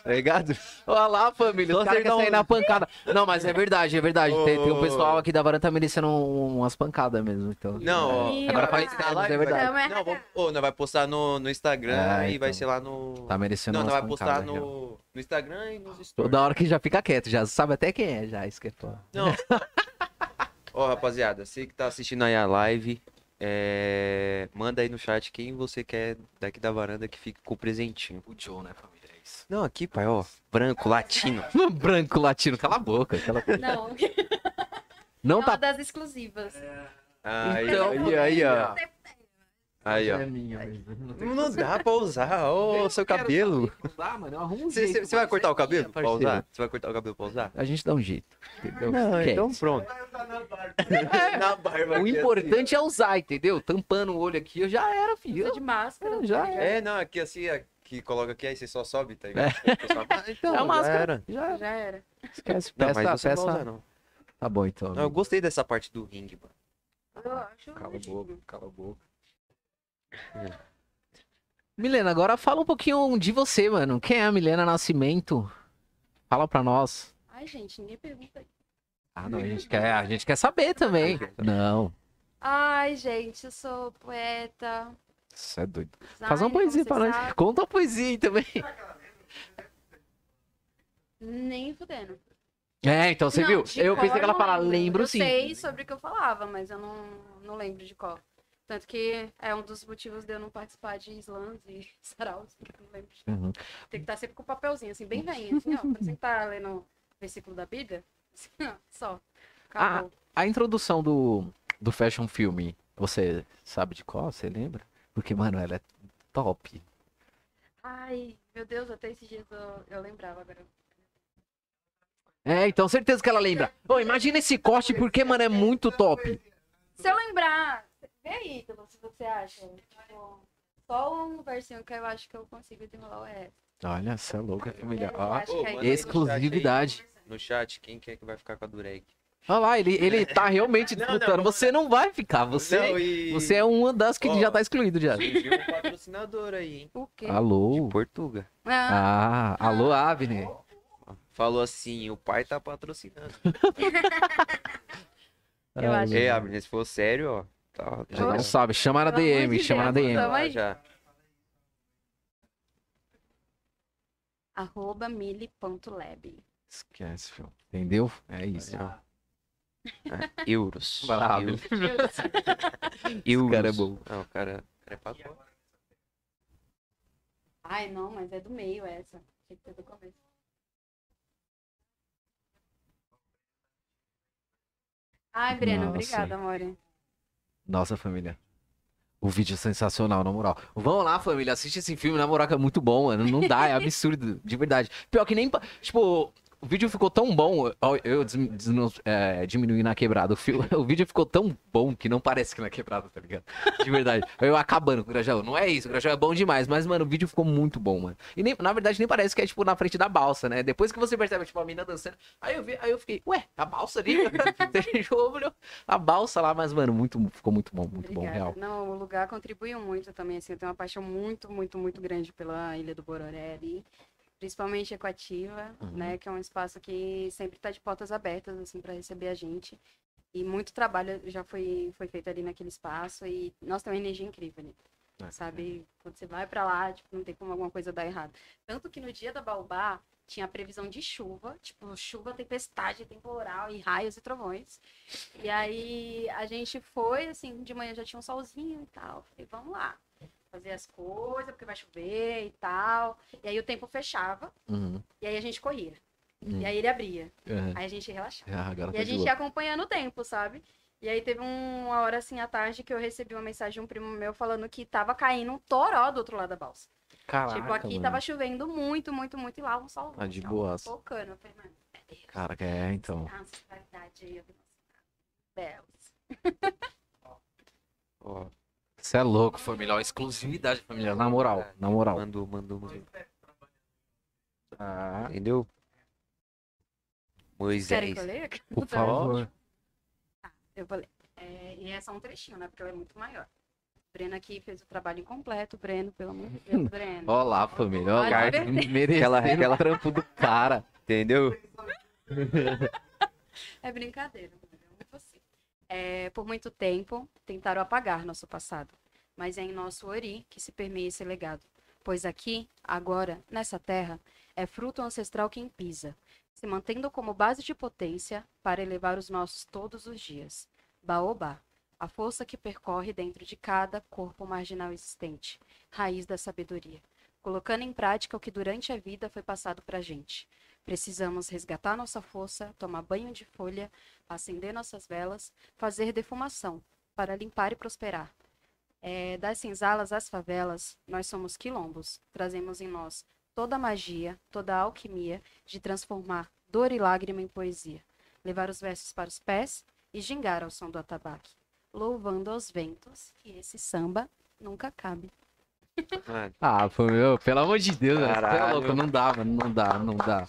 Tá ligado? Olha lá, família. Os caras você querem sair na pancada. Não, mas é verdade, é verdade. Tem, tem um pessoal aqui da varanda tá merecendo um- umas pancadas mesmo. Então, Não, ó, Ih, Agora faz mas é verdade. Não, é- Não, vamos, ô, nós vai postar no, no Instagram É, e vai então. ser lá no. Tá merecendo não, umas nós vai postar no, no Instagram e nos stories. Toda hora que já fica quieto, já sabe até quem é, já. É foda. Não. Ó, rapaziada, você que tá assistindo aí a live, é, manda aí no chat quem você quer daqui da varanda que fique com o presentinho. O Joe, né, família? É. Não, aqui, pai, ó. Branco, latino. Branco latino, cala a boca. Cala a boca. Não, Não é uma tá. das exclusivas. Aí, Então, aí, aí, ó. Aí, ó. É minha tem Não dá pra usar, ô, Eu seu cabelo. Não mano. Um Você jeito, você vai cortar é o cabelo minha, pra parceiro. usar? Você vai cortar o cabelo pra usar? A gente dá um jeito. Entendeu? Não, então pronto. Vai usar na barba. Na barba O importante é usar, entendeu? Tampando o olho aqui, eu já era, filho. Usa de máscara. Eu já? É, não, aqui assim, aqui coloca aqui, aí você só sobe, tá ligado? Então, é já era. Já era. Já era. Esquece. Não, Peça, mas não peça. usar, não. Tá bom, então. Não, eu gostei dessa parte do ringue, mano. Eu acho Cala a boca, cala a boca. Milena, agora fala um pouquinho de você, mano. Quem é a Milena Nascimento? Fala pra nós. Ai, gente, ninguém pergunta. Ah, não, a gente quer, a gente quer saber também. Não, Ai, gente, eu sou poeta. Isso é doido. designer, Faz uma poesia pra nós. Conta uma poesia aí também. Nem fudendo. É, então você Não, viu? Eu pensei que ela não fala, lembro. lembro eu sim. sei sobre o que eu falava, mas eu não, não lembro de qual. Tanto que é um dos motivos de eu não participar de slams e saraus, porque eu não lembro. de- Uhum. Tem que estar sempre com o papelzinho, assim, bem velhinho, assim, ó. Parece que tá lendo o versículo da Bíblia. Assim, ó, só. Acabou. A introdução do, do Fashion Filme, você sabe de qual? Você lembra? Porque, mano, ela é top. Ai, meu Deus, até esses dias eu, eu lembrava agora. É, então certeza que ela lembra. Ô, imagina esse corte, porque, mano, é muito top. Se eu lembrar, vê aí, Ítalo, se você acha. Tipo, só um versinho que eu acho que eu consigo desenrolar é Olha, você é louca, família. Ó, é exclusividade. aí, No chat, quem que é que vai ficar com a Dureg? Olha lá, ele, ele tá realmente Não, disputando. não, você não vai ficar. Você, Não, e... você é uma das que Ó, já tá excluído já. Surgiu um patrocinador aí, hein? o quê? Alô? Portuga. Ah, Ah, alô, Avner. Falou assim, o pai tá patrocinando. Eu acho. Ei, Abner, se for sério, ó. Tá, Já não sabe, chama na DM, de chama na DM. aí. já. arroba mili.lab. Esquece, filho. Entendeu? É isso. Aí, ó. É, euros. Vai lá, euros. Cara é bom. Não, o cara, o cara é papo. Ai, não, mas é do meio essa. Tinha que ser do começo. Ai, Breno, Nossa. obrigada, amor. Nossa, família. O vídeo é sensacional, na moral. Vamos lá, família. Assiste esse filme, na moral, que é muito bom, mano. Não dá, é absurdo, de verdade. Pior que nem. Tipo, o vídeo ficou tão bom. Eu é, diminuí na quebrada. O, fi- o vídeo ficou tão bom que não parece que na quebrada, tá ligado? De verdade. Eu acabando com o Grajaú. Não é isso, o Grajaú é bom demais. Mas, mano, o vídeo ficou muito bom, mano. E nem, na verdade, nem parece que é, tipo, na frente da balsa, né? Depois que você percebe, tipo, a mina dançando. Aí eu vi, aí eu fiquei, ué, a balsa ali? Olhou a balsa lá, mas, mano, muito, ficou muito bom, muito bom, Obrigada. real. Não, o lugar contribuiu muito também, assim, eu tenho uma paixão muito, muito, muito grande pela Ilha do Bororé ali, principalmente Equativa, Uhum. né, que é um espaço que sempre está de portas abertas, assim, para receber a gente, e muito trabalho já foi, foi feito ali naquele espaço, e nós temos uma energia incrível ali, É. sabe, quando você vai para lá, tipo, não tem como alguma coisa dar errado. Tanto que no dia da Baobá, tinha a previsão de chuva, tipo, chuva, tempestade, temporal e raios e trovões. E aí a gente foi, assim, de manhã já tinha um solzinho e tal. Falei, vamos lá. Fazer as coisas, porque vai chover e tal. E aí o tempo fechava, Uhum. e aí a gente corria. Uhum. E aí ele abria. Uhum. Aí a gente relaxava. Ah, E tá a gente boa. ia acompanhando o tempo, sabe? E aí teve um- uma hora assim à tarde que eu recebi uma mensagem de um primo meu falando que tava caindo um toró do outro lado da balsa. Caraca, tipo, aqui mano. tava chovendo muito, muito, muito e lá um sol. Tá de boaça. Focando. Eu falei, mano, meu Deus. Caraca, é, então. A ansiedade aí, eu vi Belos. Ó, Você é louco, família. Ó, exclusividade, família. Na moral, na moral. mandou, mandou, mandou. Ah, Entendeu? Querem Moisés. que eu leia? por favor. Eu vou ler. É, e é só um trechinho, né? Porque ela é muito maior. O Breno aqui fez o trabalho incompleto. Breno, pelo amor de Deus, Breno. Ó lá, família. Olha, lá, ver- merecendo Aquela- trampo do cara. Entendeu? É brincadeira, Breno, eu amo você. É, por muito tempo, tentaram apagar nosso passado. Mas é em nosso ori que se permeia esse legado. Pois aqui, agora, nessa terra, é fruto ancestral quem pisa, se mantendo como base de potência para elevar os nossos todos os dias. Baobá, a força que percorre dentro de cada corpo marginal existente, raiz da sabedoria, colocando em prática o que durante a vida foi passado para a gente. Precisamos resgatar nossa força, tomar banho de folha, acender nossas velas, fazer defumação, para limpar e prosperar. É, das senzalas às favelas, nós somos quilombos. Trazemos em nós toda a magia, toda a alquimia de transformar dor e lágrima em poesia. Levar os versos para os pés e gingar ao som do atabaque. Louvando aos ventos que esse samba nunca cabe. Mano, Ah, pô, meu, pelo amor de Deus, velho. É Caralho. louco, não dá, mano, não dá, não dá.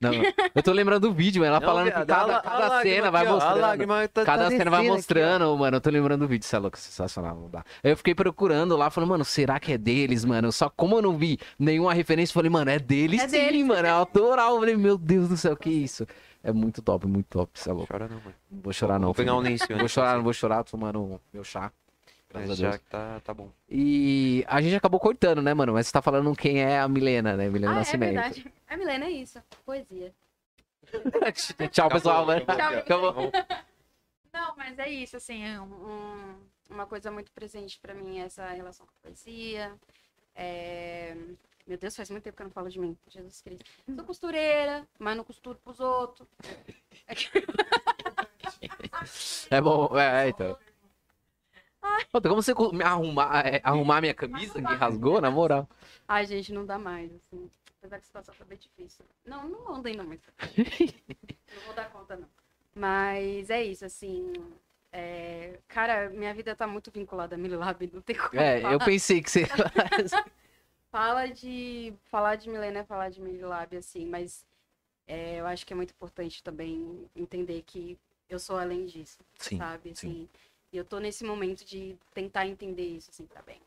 Não, eu tô lembrando do vídeo, ela Não, falando que cada, a lá- a cada lágrima cena vai mostrando. lágrima tá- Cada tá cena vai descendo aqui, mostrando, mano. Eu tô lembrando do vídeo, você é louco, sensacional, não dá. Aí eu fiquei procurando lá, falando, mano, será que é deles, mano? Só como eu não vi nenhuma referência, eu falei, mano, é deles É sim, deles. mano. É autoral. Eu falei, meu Deus do céu, que isso? É muito top, muito top, você é louco. Chora não, mano. Não vou chorar, não. Vou pegar um lenço. Não vou chorar, não vou chorar, tomando meu chá. Graças Mas a Deus. já que tá, tá bom. E a gente acabou cortando, né, mano? Mas você tá falando quem é a Milena, né? Milena Ah, é Nascimento. verdade. A Milena é isso. Poesia. Tchau, pessoal. Acabou, mano. acabou. Acabou. Não, mas é isso, assim, é um- um- uma coisa muito presente pra mim é essa relação com a poesia. É, Meu Deus, faz muito tempo que eu não falo de mim, Jesus Cristo. Sou costureira, mas não costuro pros outros. É bom, é, então. Puta, como você arrumar, é, arrumar minha camisa que rasgou, na moral? Ai, gente, não dá mais, assim. Apesar que a situação tá bem difícil. Não, não ando ainda muito. não vou dar conta, não. Mas é isso, assim. é, Cara, minha vida tá muito vinculada a Milab, não tem como É, falar. eu pensei que você. Fala de. Falar de Milena é falar de Milab, assim, mas é, eu acho que é muito importante também entender que eu sou além disso, Sim, sabe? sim. E eu tô nesse momento de tentar entender isso, assim, tá bem.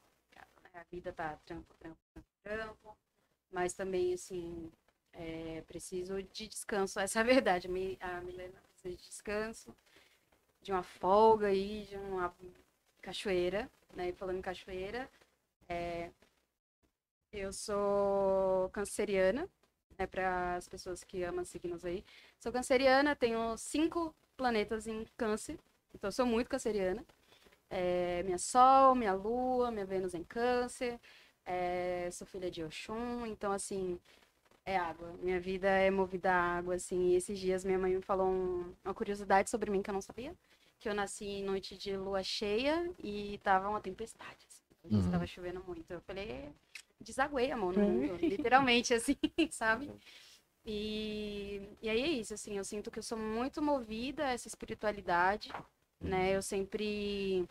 né? A vida tá trampo, trampo, trampo, trampo. Mas também, assim, é, preciso de descanso. Essa é a verdade. A Milena precisa de descanso, de uma folga aí, de uma cachoeira, né? E falando em cachoeira, é, eu sou canceriana, né, para as pessoas que amam signos aí. Sou canceriana, tenho cinco planetas em câncer, então eu sou muito canceriana. É, minha Sol, minha Lua, minha Vênus em câncer, é, sou filha de Oxum, então assim, é água. Minha vida é movida a água, assim. E esses dias minha mãe me falou um- uma curiosidade sobre mim que eu não sabia. Que eu nasci em noite de lua cheia e tava uma tempestade, assim. Uhum. Estava chovendo muito. Eu falei, desaguei a mão no mundo, literalmente, assim, sabe? E, e aí é isso, assim, eu sinto que eu sou muito movida a essa espiritualidade, né? Eu sempre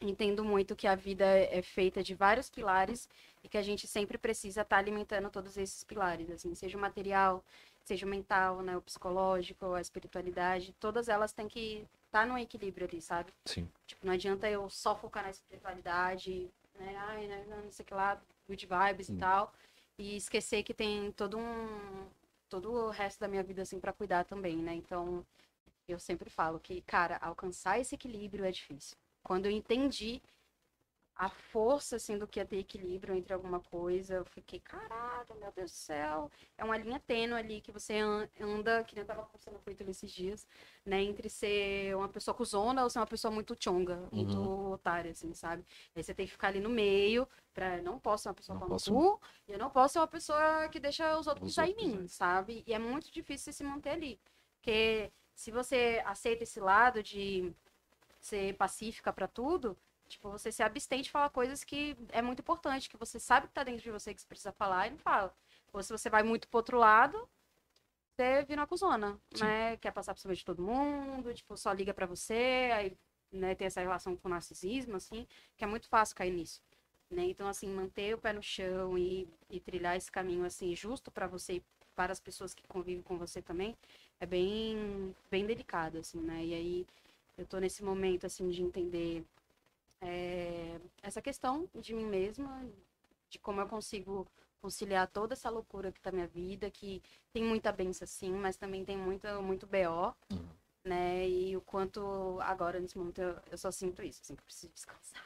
entendo muito que a vida é feita de vários pilares e que a gente sempre precisa estar alimentando todos esses pilares, assim, seja o material, seja o mental, né, o psicológico, a espiritualidade, todas elas têm que estar no equilíbrio ali, sabe? Sim. Tipo, não adianta eu só focar na espiritualidade, né? Ai, né, não sei o que lá, good vibes Sim. e tal. E esquecer que tem todo um. todo o resto da minha vida, assim, pra cuidar também, né? Então, eu sempre falo que, cara, alcançar esse equilíbrio é difícil. Quando eu entendi a força, assim, do que é ter equilíbrio entre alguma coisa, eu fiquei, caraca, meu Deus do céu. É uma linha tênue ali que você an- anda, que nem eu tava conversando com o Ítalo esses dias, né? Entre ser uma pessoa cuzona ou ser uma pessoa muito chonga, muito otária, assim, sabe? Aí você tem que ficar ali no meio, pra não posso ser uma pessoa Não no posso- cu, e eu não posso ser uma pessoa que deixa os outros Os pisar em mim, sabe? E é muito difícil se manter ali. Porque se você aceita esse lado de ser pacífica pra tudo, tipo, você se abstém de falar coisas que é muito importante, que você sabe que tá dentro de você que você precisa falar e não fala. Ou se você vai muito pro outro lado, você vira uma cuzona, Sim. né? Quer passar por cima de todo mundo, tipo, só liga pra você, aí, né, tem essa relação com o narcisismo, assim, que é muito fácil cair nisso. Né? Então, assim, manter o pé no chão e, e trilhar esse caminho, assim, justo pra você para as pessoas que convivem com você também, é bem, bem delicado, assim, né? E aí, eu tô nesse momento, assim, de entender é, essa questão de mim mesma, de como eu consigo conciliar toda essa loucura que tá minha vida, que tem muita benção sim, mas também tem muito, muito BO, Uhum. né? E o quanto agora, nesse momento, eu, eu só sinto isso, assim, que eu preciso descansar.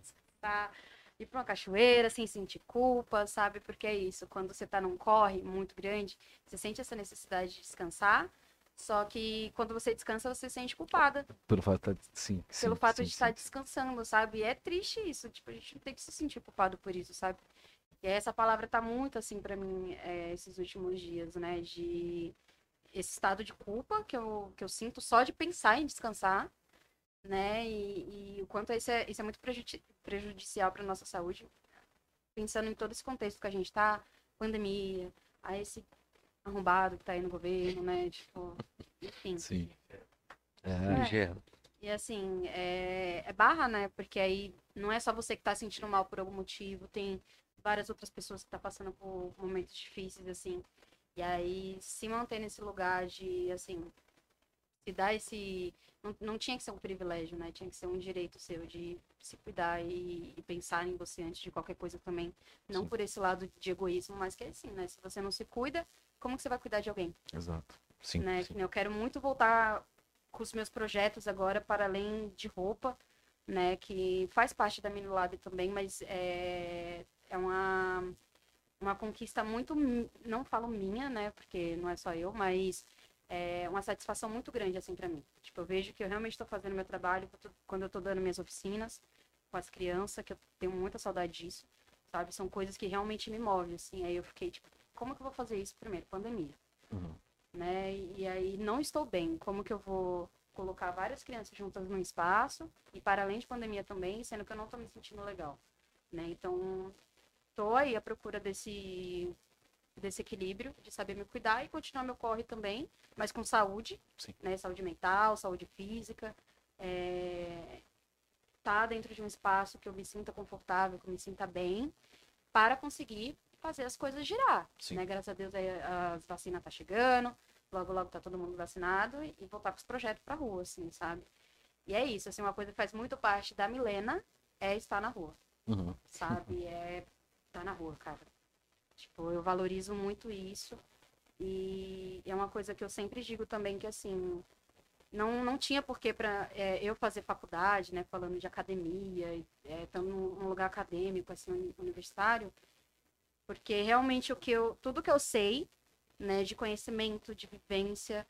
Descansar, ir pra uma cachoeira sem sentir culpa, sabe? Porque é isso, quando você tá num corre muito grande, você sente essa necessidade de descansar, só que quando você descansa, você se sente culpada Pelo fato de. Sim. pelo sim, fato sim, de sim. estar descansando, sabe? E é triste isso, tipo, a gente não tem que se sentir culpado por isso, sabe? E essa palavra tá muito assim pra mim é, esses últimos dias, né? De esse estado de culpa que eu, que eu sinto só de pensar em descansar, né? E, e o quanto isso é, isso é muito prejudi- prejudicial para nossa saúde, pensando em todo esse contexto que a gente tá, pandemia, a esse arrombado que tá aí no governo, né? Tipo, enfim. Sim. É. Gelo. E assim, é, é barra, né? Porque aí não é só você que tá sentindo mal por algum motivo, tem várias outras pessoas que tá passando por momentos difíceis, assim. E aí se manter nesse lugar de, assim, se dar esse. Não, não tinha que ser um privilégio, né? Tinha que ser um direito seu de se cuidar e, e pensar em você antes de qualquer coisa também. Não Sim. por esse lado de egoísmo, mas que é assim, né? Se você não se cuida, como que você vai cuidar de alguém? Exato. Sim. né? sim. Eu quero muito voltar com os meus projetos agora para além de roupa, né? Que faz parte da Minulab também, mas é, é uma, uma conquista muito, não falo minha, né? Porque não é só eu, mas é uma satisfação muito grande, assim, para mim. Tipo, eu vejo que eu realmente estou fazendo meu trabalho quando eu estou dando minhas oficinas com as crianças, que eu tenho muita saudade disso, sabe? São coisas que realmente me movem, assim. Aí eu fiquei, tipo, como que eu vou fazer isso primeiro? Pandemia Uhum. né? E aí não estou bem. Como que eu vou colocar várias crianças juntas num espaço e para além de pandemia também, sendo que eu não estou me sentindo legal, né? Então, tô aí à procura desse desse equilíbrio, de saber me cuidar e continuar meu corre também, mas com saúde, Sim. né? Saúde mental, saúde física, é... tá dentro de um espaço que eu me sinta confortável, que eu me sinta bem, para conseguir fazer as coisas girar, Sim. né? Graças a Deus aí as vacinas tá chegando, logo logo tá todo mundo vacinado e voltar com os projetos pra rua, assim, sabe? E é isso, assim, uma coisa que faz muito parte da Milena é estar na rua, Uhum. sabe? É estar na rua, cara. Tipo, eu valorizo muito isso. E é uma coisa que eu sempre digo também que assim, não, não tinha porquê para eu fazer faculdade, né, falando de academia, e, é, estando num lugar acadêmico, assim, uni- universitário, porque realmente o que eu, tudo que eu sei, né, de conhecimento, de vivência,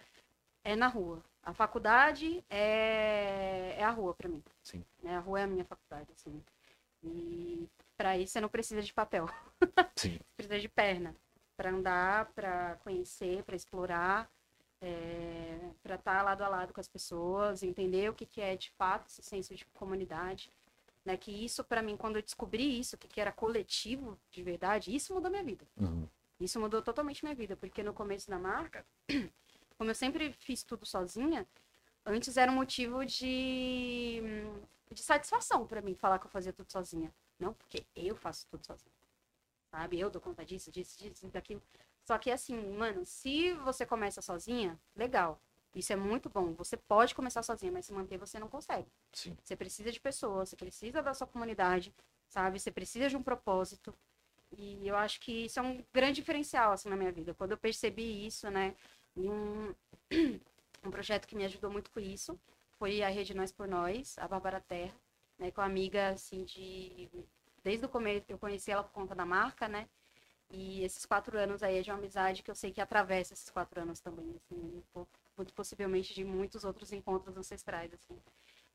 é na rua. A faculdade é, é a rua para mim. Sim. Né? A rua é a minha faculdade, assim. E para isso você não precisa de papel Sim. precisa de perna para andar, para conhecer, para explorar, é, para estar lado a lado com as pessoas, entender o que, que é de fato esse senso de comunidade. Né? Que isso, para mim, quando eu descobri isso, que, que era coletivo de verdade, isso mudou minha vida. Uhum. Isso mudou totalmente minha vida, porque no começo da marca, como eu sempre fiz tudo sozinha, antes era um motivo de, de satisfação para mim falar que eu fazia tudo sozinha. Não, porque eu faço tudo sozinha. Sabe? Eu dou conta disso, disso, disso, daquilo. Só que assim, mano, se você começa sozinha, legal. Isso é muito bom. Você pode começar sozinha, mas se manter você não consegue. Sim. Você precisa de pessoas, você precisa da sua comunidade, sabe? Você precisa de um propósito. E eu acho que isso é um grande diferencial, assim, na minha vida. Quando eu percebi isso, né? Um, um projeto que me ajudou muito com isso foi a Rede Nós por Nós, a Bárbara Terra, né? Com uma amiga, assim, de... Desde o começo, eu conheci ela por conta da marca, né? E esses quatro anos aí é de uma amizade que eu sei que atravessa esses quatro anos também, assim, po- muito possivelmente de muitos outros encontros ancestrais, assim.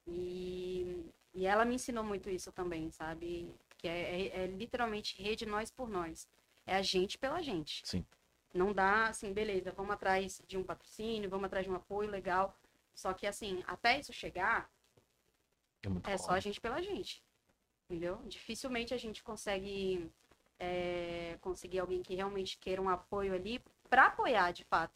E, e ela me ensinou muito isso também, sabe? Que é, é- é literalmente rede nós por nós. É a gente pela gente. Sim. Não dá assim, beleza, vamos atrás de um patrocínio, vamos atrás de um apoio legal. Só que assim, até isso chegar, É é só a gente pela gente. Entendeu? Dificilmente a gente consegue é, conseguir alguém que realmente queira um apoio ali para apoiar de fato,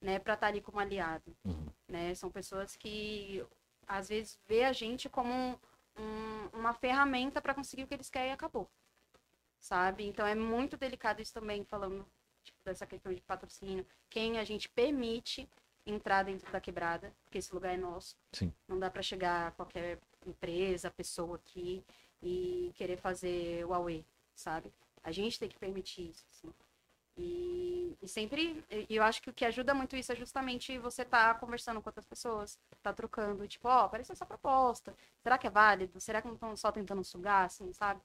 né? Para estar ali como aliado, Uhum. né? São pessoas que às vezes vê a gente como um- um- uma ferramenta para conseguir o que eles querem e acabou. Sabe? Então é muito delicado isso também, falando tipo, dessa questão de patrocínio. Quem a gente permite entrar dentro da quebrada, porque esse lugar é nosso. Sim. Não dá para chegar a qualquer empresa, pessoa aqui e querer fazer o Huawei, sabe? A gente tem que permitir isso, assim. E, e sempre, e eu acho que o que ajuda muito isso é justamente você estar conversando com outras pessoas, tá trocando, tipo, ó, apareceu essa proposta, será que é válido? Será que não estão só tentando sugar, assim, sabe?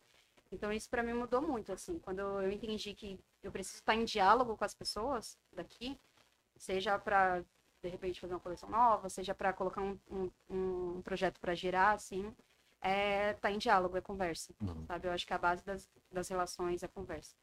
Então isso pra mim mudou muito, assim, quando eu entendi que eu preciso estar em diálogo com as pessoas daqui, seja pra, de repente, fazer uma coleção nova, seja pra colocar um, um, um projeto pra girar, assim, é tá em diálogo, é conversa, Uhum. sabe? Eu acho que a base das, das relações é conversa.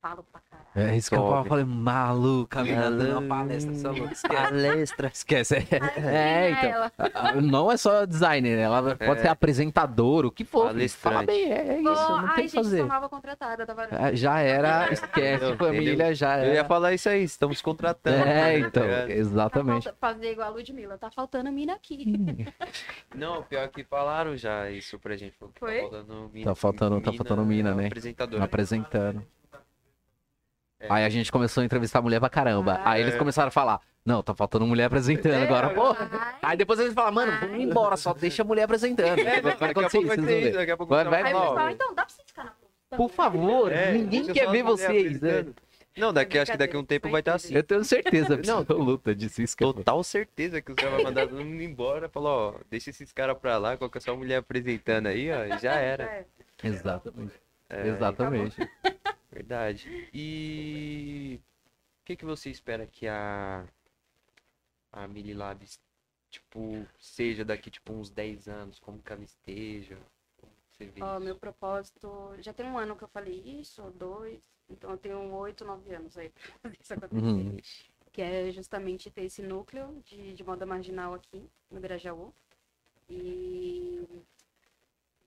Falo pra caralho. É isso que eu eu falei, maluca, menina, dando uma palestra, é esquece. Palestra. Esquece. É, Aí, então. ela, Ah, Não é só designer, né? ela pode É. ser apresentadora, o que for. filho. Fala bem, é, é isso, não ai, tem o que gente, fazer. sou nova contratada da Varanda. É, Já era, esquece, Entendeu? família, já Eu ia era. falar isso aí, estamos contratando. É, tá então, ligado? Tá exatamente. falta- fazer igual a Ludmilla, tá faltando mina aqui. Não, pior que falaram já isso pra gente. falou que Foi? Tá faltando mina. Tá faltando- tá faltando mina, né? Apresentadora. Apresentando. É. Aí a gente começou a entrevistar mulher pra caramba. Ah, Aí eles é. começaram a falar, não, tá faltando mulher apresentando É, agora, pô. Aí depois eles falam, mano, vamos embora, só deixa a mulher apresentando. É, vai daqui a acontecer pouco isso, vai vocês daqui a pouco Vai- tá vai- ó, pessoal, então, dá pra você ficar na? Por favor, é, ninguém quer ver vocês. né? Não, daqui, acho que daqui a um tempo vai estar assim. Eu tenho certeza Não, absoluta disso. Isso que eu- Total certeza que os caras vão mandar todo mundo embora. Falou, ó, deixa esses caras pra lá, coloca só a mulher apresentando aí, ó, já era. É. Exatamente. É, Exatamente. Verdade. E o que, que você espera que a a Mili Labs tipo seja daqui tipo uns 10 anos, como que ela esteja? Como você vê Ó, isso? meu propósito. Já tem um ano que eu falei isso, ou dois. Então eu tenho oito, nove anos aí pra fazer isso acontecer. Uhum. Que é justamente ter esse núcleo de, de moda marginal aqui no Grajaú. E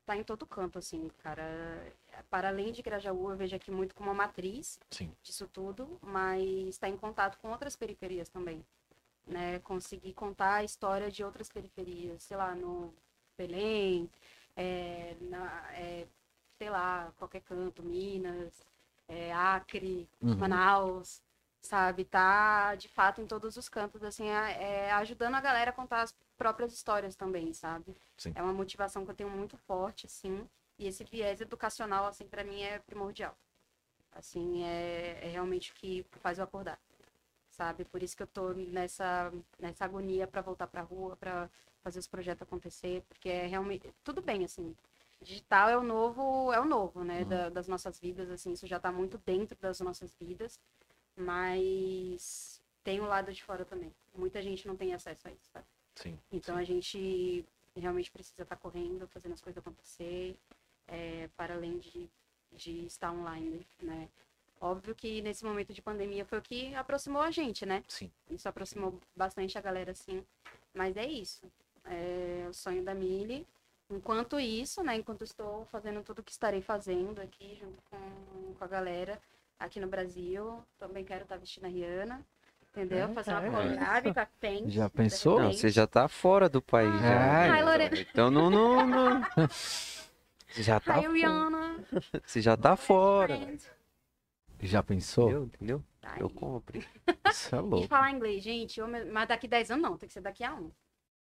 tá em todo canto, assim, cara. Para além de Grajaú, eu vejo aqui muito como uma matriz Sim. disso tudo, mas está em contato com outras periferias também. Né? Conseguir contar a história de outras periferias, sei lá, no Belém, é, na, é, sei lá, qualquer canto, Minas, é, Acre, Uhum. Manaus, sabe? Tá de fato em todos os cantos, assim, é, ajudando a galera a contar as próprias histórias também, sabe? Sim. É uma motivação que eu tenho muito forte, assim, e esse viés educacional, assim, para mim é primordial. Assim, é, é realmente o que faz eu acordar, sabe? Por isso que eu tô nessa, nessa agonia para voltar pra rua, para fazer os projetos acontecer, porque é realmente tudo bem, assim. Digital é o novo, é o novo, né, Uhum. da- das nossas vidas, assim, isso já tá muito dentro das nossas vidas, mas tem o lado de fora também. Muita gente não tem acesso a isso, sabe? Sim. Então a gente realmente precisa estar correndo, fazendo as coisas acontecer, é, para além de, de estar online, né? Óbvio que nesse momento de pandemia foi o que aproximou a gente, né? Sim. Isso aproximou bastante a galera, assim. Mas é isso. É o sonho da Mili. Enquanto isso, né? Enquanto estou fazendo tudo que estarei fazendo aqui, junto com, com a galera aqui no Brasil. Também quero estar vestindo a Rihanna. Entendeu? É, Fazer uma é. collab com a Fenty. Já pensou? Não, você já tá fora do país já. Ai? Lorena. Então não, não, não. Você já tá Hi, fora. Rihanna. Você já tá fora. Já pensou? Entendeu? Entendeu? Tá Eu compro. Isso é E louco. falar inglês, gente, mas daqui 10 anos não, tem que ser daqui a um.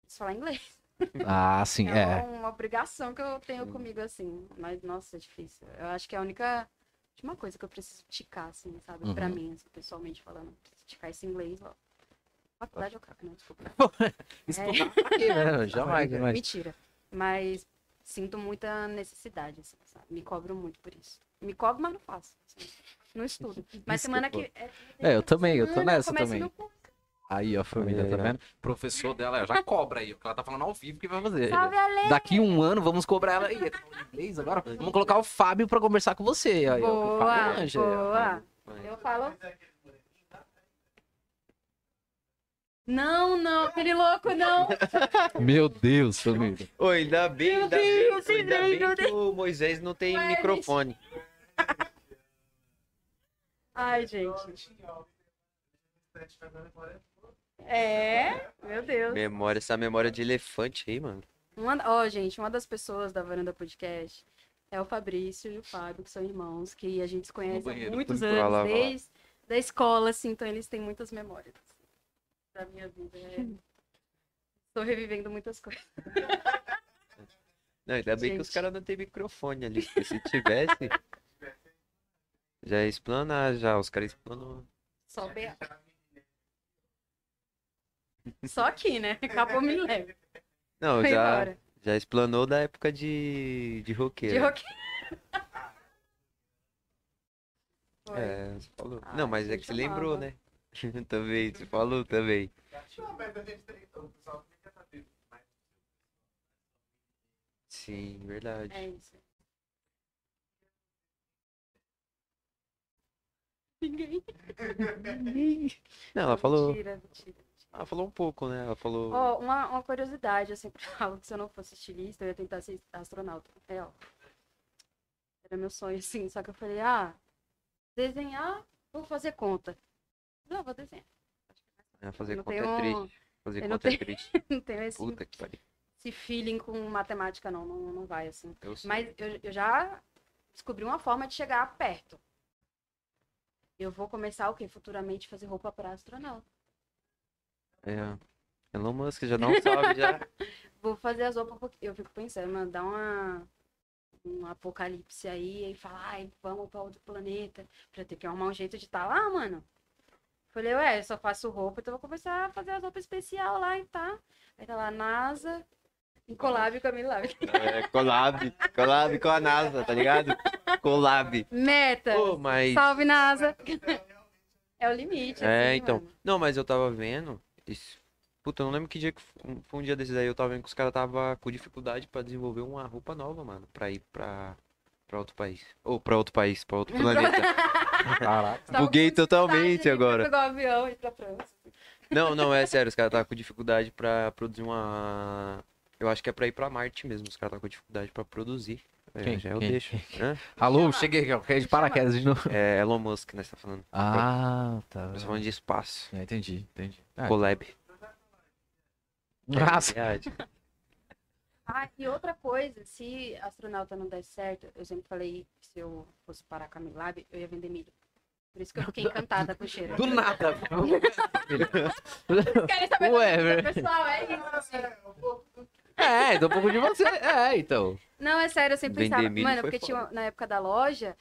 Preciso falar inglês. Ah, sim, É, é. uma obrigação que eu tenho comigo, assim. Mas, nossa, é difícil. Eu acho que é a única, última coisa que eu preciso ticar, assim, sabe? Pra Uhum. mim, assim, pessoalmente falando. Preciso ticar esse inglês, ó. Faculdade eu cago, não, desculpa. Estudar pra quê, né? Jamais, jamais. Mentira. Mas sinto muita necessidade, assim, sabe? Me cobro muito por isso. Me cobro, mas não faço. assim. Não estudo. Mas semana que. É, eu também, eu tô nessa começo também. Aí, ó, família, tá É. vendo? Professor dela já cobra aí, porque ela tá falando ao vivo que vai fazer. Salve, Ale! Daqui um ano vamos cobrar ela. Ih, tá falando inglês agora? Vamos colocar o Fábio pra conversar com você. Aí, ó, o Boa, Fábio aí, ó. boa. Eu falo. Não, não, aquele louco não. Meu Deus, família. Ô, ainda bem, Meu ainda Deus, bem, ainda meu bem que o Moisés não tem Ué, microfone. Ai, gente. É, meu Deus. Memória, essa memória de elefante aí, mano. Uma, ó, gente, uma das pessoas da Varanda Podcast é o Fabrício e o Fábio, que são irmãos, que a gente se conhece há muitos lá, anos, lá. desde da escola, assim, então eles têm muitas memórias da minha vida. é. Tô revivendo muitas coisas. Não, ainda bem que os Gente. caras não tem microfone ali. porque se tivesse. Já ia explanar, já. Os caras explanam. Só BA. Só aqui, né? Acabou me leve. Não, Foi já, embora. já explanou da época de, de roqueiro. De. Foi. É, falou. Ah, não, mas é gente que você lembrou, né? também, você falou também. Então, Sim, verdade. É isso. Ninguém. Não, ela falou. Mentira, mentira. Ela falou um pouco, né? Ela falou. Ó, uma, uma curiosidade, eu sempre falo que se eu não fosse estilista, eu ia tentar ser astronauta. É, ó. Era meu sonho, assim. Só que eu falei, ah, desenhar, vou fazer conta. Não, vou desenhar. Ela fazer não conta tenho- é triste. Fazer eu não conta é tenho- triste. Não tenho esse, Puta que pariu. esse feeling com matemática, não. Não, não vai, assim. Eu. Mas eu, eu já descobri uma forma de chegar perto. Eu vou começar o quê? Futuramente fazer roupa para astronauta. É. Elon Musk já um salve já. Vou fazer as roupas porque eu fico pensando, mano, dá uma um apocalipse aí e falar, ai, vamos para outro planeta, pra ter que arrumar um jeito de estar lá, mano. Falei, ué, eu só faço roupa, então vou começar a fazer as roupas especial lá e tá. Aí tá lá, NASA, em collab com a Milab. É, collab. Collab com a NASA, tá ligado? Collab. Meta! Pô, mas. Salve, NASA! É o limite. É, assim, então. mano. Não, mas eu tava vendo. Isso. Puta, eu não lembro que dia que foi um dia desses aí. Eu tava vendo que os caras tava com dificuldade pra desenvolver uma roupa nova, mano. Pra ir pra, pra outro país. Ou pra outro país, pra outro planeta. Caraca. Buguei totalmente agora. Pegar o avião e ir pra França. Não, não, é sério. Os caras estavam com dificuldade pra produzir uma. Eu acho que é pra ir pra Marte mesmo. Os caras estavam com dificuldade pra produzir. É, Quem? Já eu Quem? deixo. Hã? Alô, cheguei aqui, de paraquedas de novo. É Elon Musk, né? Você tá falando. Ah, tá. Nós falando de espaço. É, entendi, entendi. Ah, Collab. Nossa. Verdade. Ah, e outra coisa, se astronauta não der certo, eu sempre falei que se eu fosse parar com a Milab, eu ia vender milho. Por isso que eu fiquei encantada com o cheiro. Do nada. Querem saber vida velho. pessoal, é isso. assim. É, então um pouco de você. É, então. Não, é sério, eu sempre Vender pensava, milho mano, foi porque tinha, foda. na época da loja,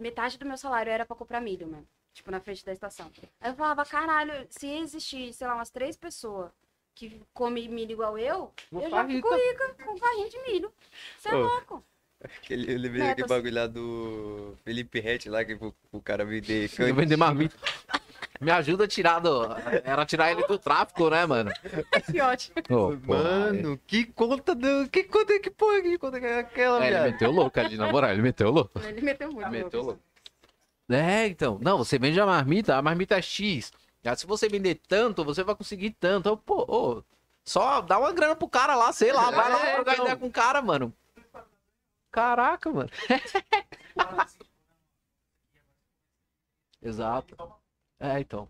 metade do meu salário era pra comprar milho, mano. Tipo, na frente da estação. Aí eu falava, caralho, se existir, sei lá, umas três pessoas que comem milho igual eu, Vou eu já fico rica. rica com carrinho de milho. Você é Ô, louco. Aquele, eu lembrei daquele bagulho lá do Felipe Rett lá, que o, o cara vender Eu vender marmita. Me ajuda a tirar do. Era tirar ele do tráfico, né, mano? Que ótimo. Porra, Mano, que conta do. Que conta que porra que conta que é aquela, É, ele meteu louco ali, na moral, ele meteu louco. Ele meteu muito. Meteu louco. louco. É, então. Não, você vende a marmita, a marmita é X. Já se você vender tanto, você vai conseguir tanto. Então, pô, ô, só dá uma grana pro cara lá, sei lá. Vai lá É, trocar então. ideia com o cara, mano. Caraca, mano. Exato. É, então.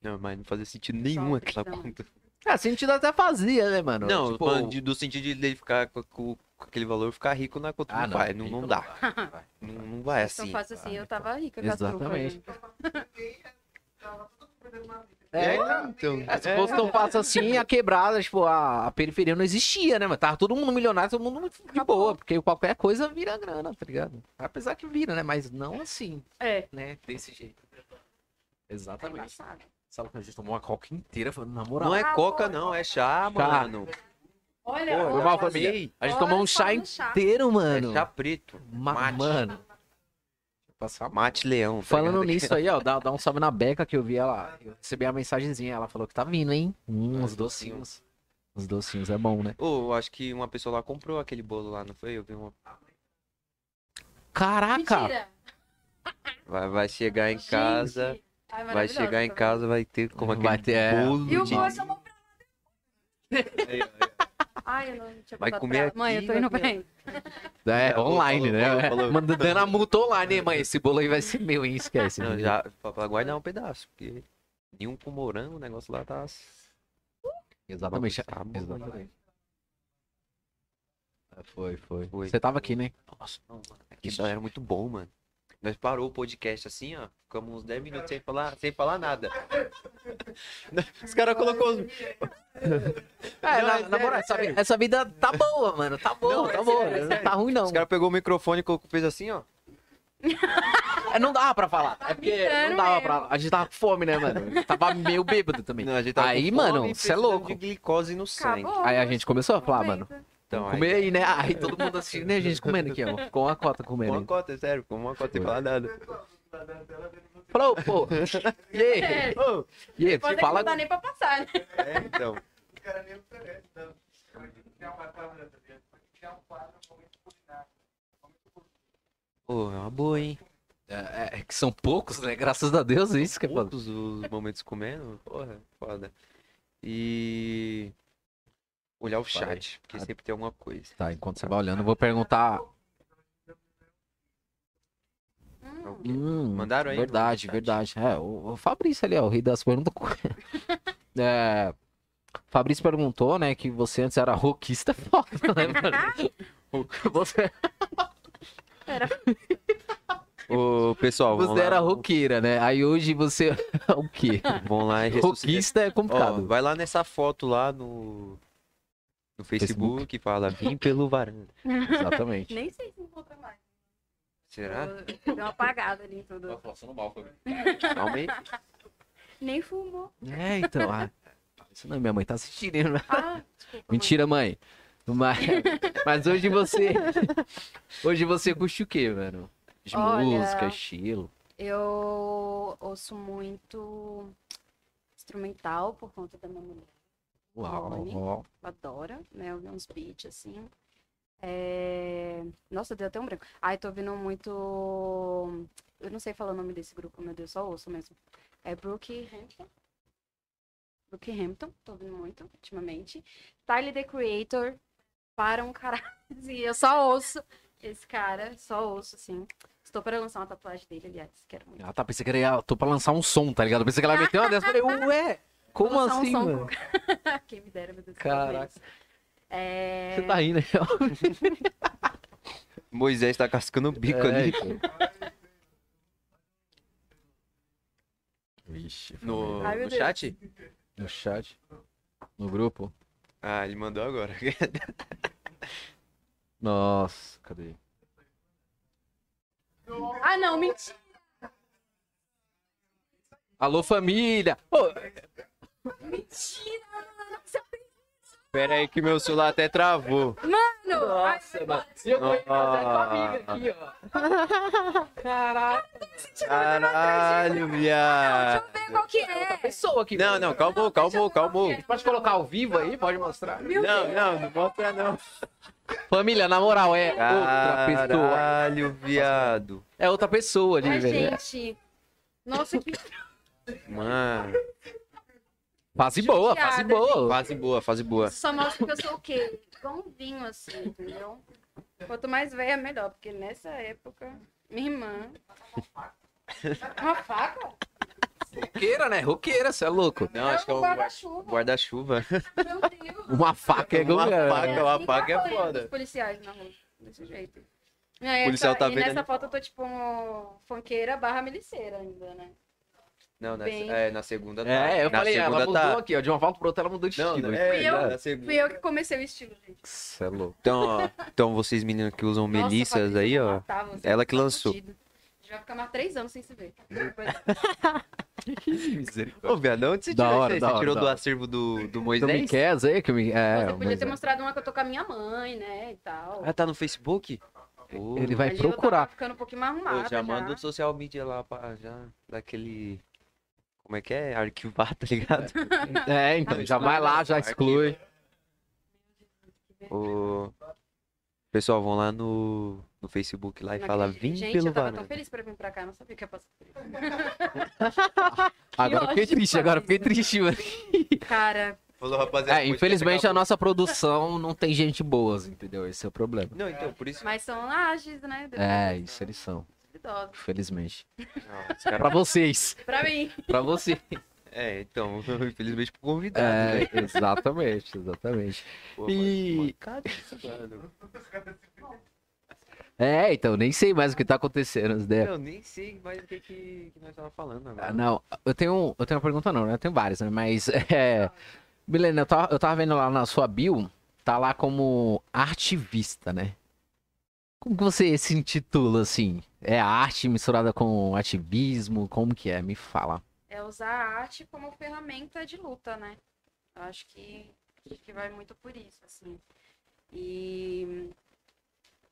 Não, mas não fazia sentido nenhum aquela Não. conta. É, sentido até fazia, né, mano? Não, Tipo, de- do sentido de ele ficar com, com- com aquele valor, ficar rico na conta. Ah, não, vai, não, não dá. vai. Não, não vai Então assim. fácil assim, eu tava rica com as Exatamente. Trufas. É, então. É, se fosse tão fácil assim, a quebrada, tipo, a, a periferia não existia, né? Mas tava todo mundo milionário, todo mundo muito de Acabou. boa, porque qualquer coisa vira grana, tá ligado? Apesar que vira, né? Mas não assim, É. né? Desse jeito. Exatamente. embaçado. Sabe que a gente tomou uma coca inteira, falando, na moral. Não é Ah, coca, pô. não, é chá, Chá. mano. Olha, Pô, olha, olha, A gente Olha tomou um chá chá. inteiro, mano. É chá preto. Ma- mate. Mano. Passar Mate leão. tá Falando ligado? nisso aí, ó, dá, dá um salve na Beca que eu vi ela. Eu recebi a mensagenzinha, ela falou que tá vindo, hein? Hum, uns docinhos. Uns docinhos é bom, né? Ô, eu acho que uma pessoa lá comprou aquele bolo lá, não foi? Eu vi uma. Caraca! Mentira. Vai, vai chegar em casa. Ai, Vai chegar em casa, vai ter como Vai aquele ter, é. bolo E o de... bolo chamou pra Ai, eu não tinha Vai comer pra ela. Mãe, eu aqui, tô indo bem. É, É, online, falou, né? falou, falou. Manda- Dando a multa online, hein, mãe? Esse bolo aí vai ser meu, hein? Esquece. Não, já, pra, guardar um pedaço, porque nenhum com morango, o negócio lá tá... Exatamente. Tá bom, Exatamente. É, Foi, foi, Foi. Você tava aqui, né? Nossa, não, mano. Isso era muito bom, mano. Nós parou o podcast assim, ó. Ficamos uns 10 minutos sem falar, sem falar nada. Os caras colocou os... É, Não, na, é na moral, essa, essa vida tá boa, mano. Tá boa, Não, tá é boa. sério, é não tá ruim, não. Os caras pegou o microfone e fez assim, ó. É, não dava pra falar. É porque brincando não dava mesmo. pra. A gente tava com fome, né, mano? Tava meio bêbado também. Não, a gente tava Aí, com mano, fome, cê é louco. de glicose no sangue. Acabou. Aí a gente começou a falar, mano. Então, Comer aí, né? Aí todo mundo assistindo e a gente comendo aqui, ó. Ficou uma cota com comendo. uma aí. cota, sério, com uma cota sem Foi. falar nada. Falou, pô. E aí? É, Ô, E aí? pode Fala. não dá nem pra passar, né? é, então. O cara nem oferece, não. Criar uma quadra, tá ligado? Criar um quadro, um momento culinário. Pô, é uma boa, hein? É, é que são poucos, né? Graças a Deus, isso que é foda. Poucos os momentos comendo, porra, foda. E. Olhar o chat, porque sempre tem alguma coisa. Tá, enquanto você vai olhando, eu vou perguntar. Hum, Hum, Mandaram aí Verdade, verdade. É, o, o Fabrício ali, ó, o rei das perguntas. é, Fabrício perguntou, né, que você antes era rockista, é foda, né? Você, Ô, pessoal, você lá, era roqueira, né? Aí hoje você é o quê? Vamos lá e. Rockista é Ó, complicado. vai lá nessa foto lá no, no Facebook, que fala Vim pelo varanda. Exatamente. nem sei se encontra mais. Será? Deu uma apagada ali em tudo. Calma aí. Nem fumou. É, então. Ah, isso não, minha mãe tá assistindo, né? Ah, desculpa. Mentira, mãe. Mas, mas hoje você. Hoje você curte o quê, mano? De Olha, música, estilo. Eu ouço muito instrumental por conta da minha mulher. Uau, Rony. uau. adora, né? Ouvir uns beats assim. É... Nossa, deu até um branco. Ai, tô ouvindo muito. Eu não sei falar o nome desse grupo, meu Deus, só ouço mesmo. É Brookhampton. Brookhampton, tô ouvindo muito ultimamente. Tyler the Creator, para um caralho. eu só ouço esse cara, só ouço, assim. Estou para lançar uma tatuagem dele, aliás, quero muito. Ah, tá. Pensei que era. Tô pra lançar um som, tá ligado? Pensei que ela meteu uma dessa. Falei, ué, como Vou um assim, som mano? Quem me dera, meu Deus. Caraca. É... Você tá rindo aí, ó. Moisés tá cascando o bico É, ali. então. Vixe. No, Ai, no chat? No chat. No grupo. Ah, ele mandou agora. Nossa, cadê? Ah, não, mentira. Alô, família! Ô, Mentira! Você Pera aí que meu celular até travou. Mano! Nossa, mano. Eu tô aqui, ó. Caraca. Caralho, viado. Deixa eu ver qual que é. Pessoa aqui. Não, não, calmou, calmou, calmou. Pode colocar ao vivo aí? Pode mostrar? Meu Não, Deus. não, não mostra não. Família, na moral, é outra pessoa. Caralho, viado. É outra pessoa ali, Ai, velho. gente. Nossa, que Mano, Fase boa, fase boa. fase boa, fase boa. Só mostra que eu sou o quê? Um vinho, assim, entendeu? Quanto mais velha, melhor. Porque nessa época, minha irmã... Uma faca? Roqueira, né? Roqueira, você é louco. Não, acho que é um um guarda-chuva. guarda-chuva. Meu Deus. Uma faca é Uma faca. uma E faca é foda. Os policiais na rua, desse jeito. E, aí, O policial essa- tá e vendo nessa foto eu tô tipo funkeira barra miliceira ainda, né? Não, nessa, Bem- é, na segunda tá. É, eu na falei, ela segunda mudou tá. aqui, ó. De uma volta pra outra, ela mudou de Não, estilo. é, Fui eu- na segunda. Fui eu que comecei o estilo, gente. Você é louco. Então, ó, então vocês meninos que usam Nossa, melissas aí, ó. matar ela que tá lançou. fudido. A gente vai ficar mais três anos sem se ver. Depois- Ô, viado, onde você Da tirou hora, isso aí? da Você hora, tirou do hora. acervo do, do Moisés? me quer aí? Que me... É, Você podia ter mostrado uma que eu tô com a minha mãe, né? E tal. Ah, tá no Facebook? Pô, Ele vai procurar. ficando um pouquinho mais pô, arrumada. já manda o social media lá pra já daquele. Como é que é? Arquivar, tá ligado? É, então, já vai lá, já exclui. O... Pessoal, vão lá no, no Facebook lá e Não fala. Vim Gente, pelo eu tava varanda. tão feliz pra vir pra cá, não sabia que ia passar por isso. Agora eu fiquei ótimo, triste, agora eu fiquei triste, mano. Cara, Falou, rapaziada. É, infelizmente a nossa produção não tem gente boas, entendeu? Esse é o problema. Não, então, por isso. mas são ágeis, né? É, isso eles são, Duvidosos. infelizmente. Não, os caras- Pra vocês, Pra mim. pra você. É, então, infelizmente pro convidado, É, né? exatamente, exatamente. Pô, E- mano? É, então, nem sei mais o que tá acontecendo, né? Eu nem sei mais o que, que, que nós tava falando agora. Ah, Não, eu tenho, eu tenho uma pergunta não, né? Eu tenho várias, né? Mas, é... Milena, eu tava, eu tava vendo lá na sua bio, tá lá como artivista, né? Como que você se intitula, assim? É arte misturada com ativismo? Como que é? Me fala. É usar a arte como ferramenta de luta, né? Eu acho que, acho que vai muito por isso, assim. E,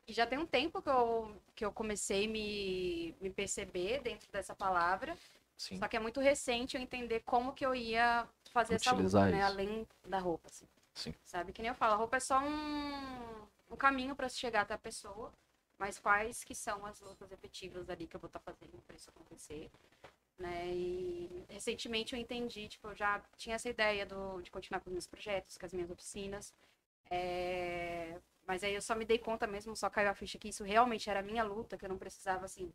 e já tem um tempo que eu, que eu comecei a me, me perceber dentro dessa palavra. Sim. Só que é muito recente eu entender como que eu ia fazer essa Utilizar luta, né? Além da roupa, assim. Sim. Sabe? Que nem eu falo, a roupa é só um, um caminho para chegar até a pessoa. Mas quais que são as lutas efetivas ali que eu vou estar fazendo para isso acontecer, né? E recentemente eu entendi, tipo, eu já tinha essa ideia do, de continuar com os meus projetos, com as minhas oficinas, é, mas aí eu só me dei conta mesmo, só caiu a ficha que isso realmente era a minha luta, que eu não precisava, assim,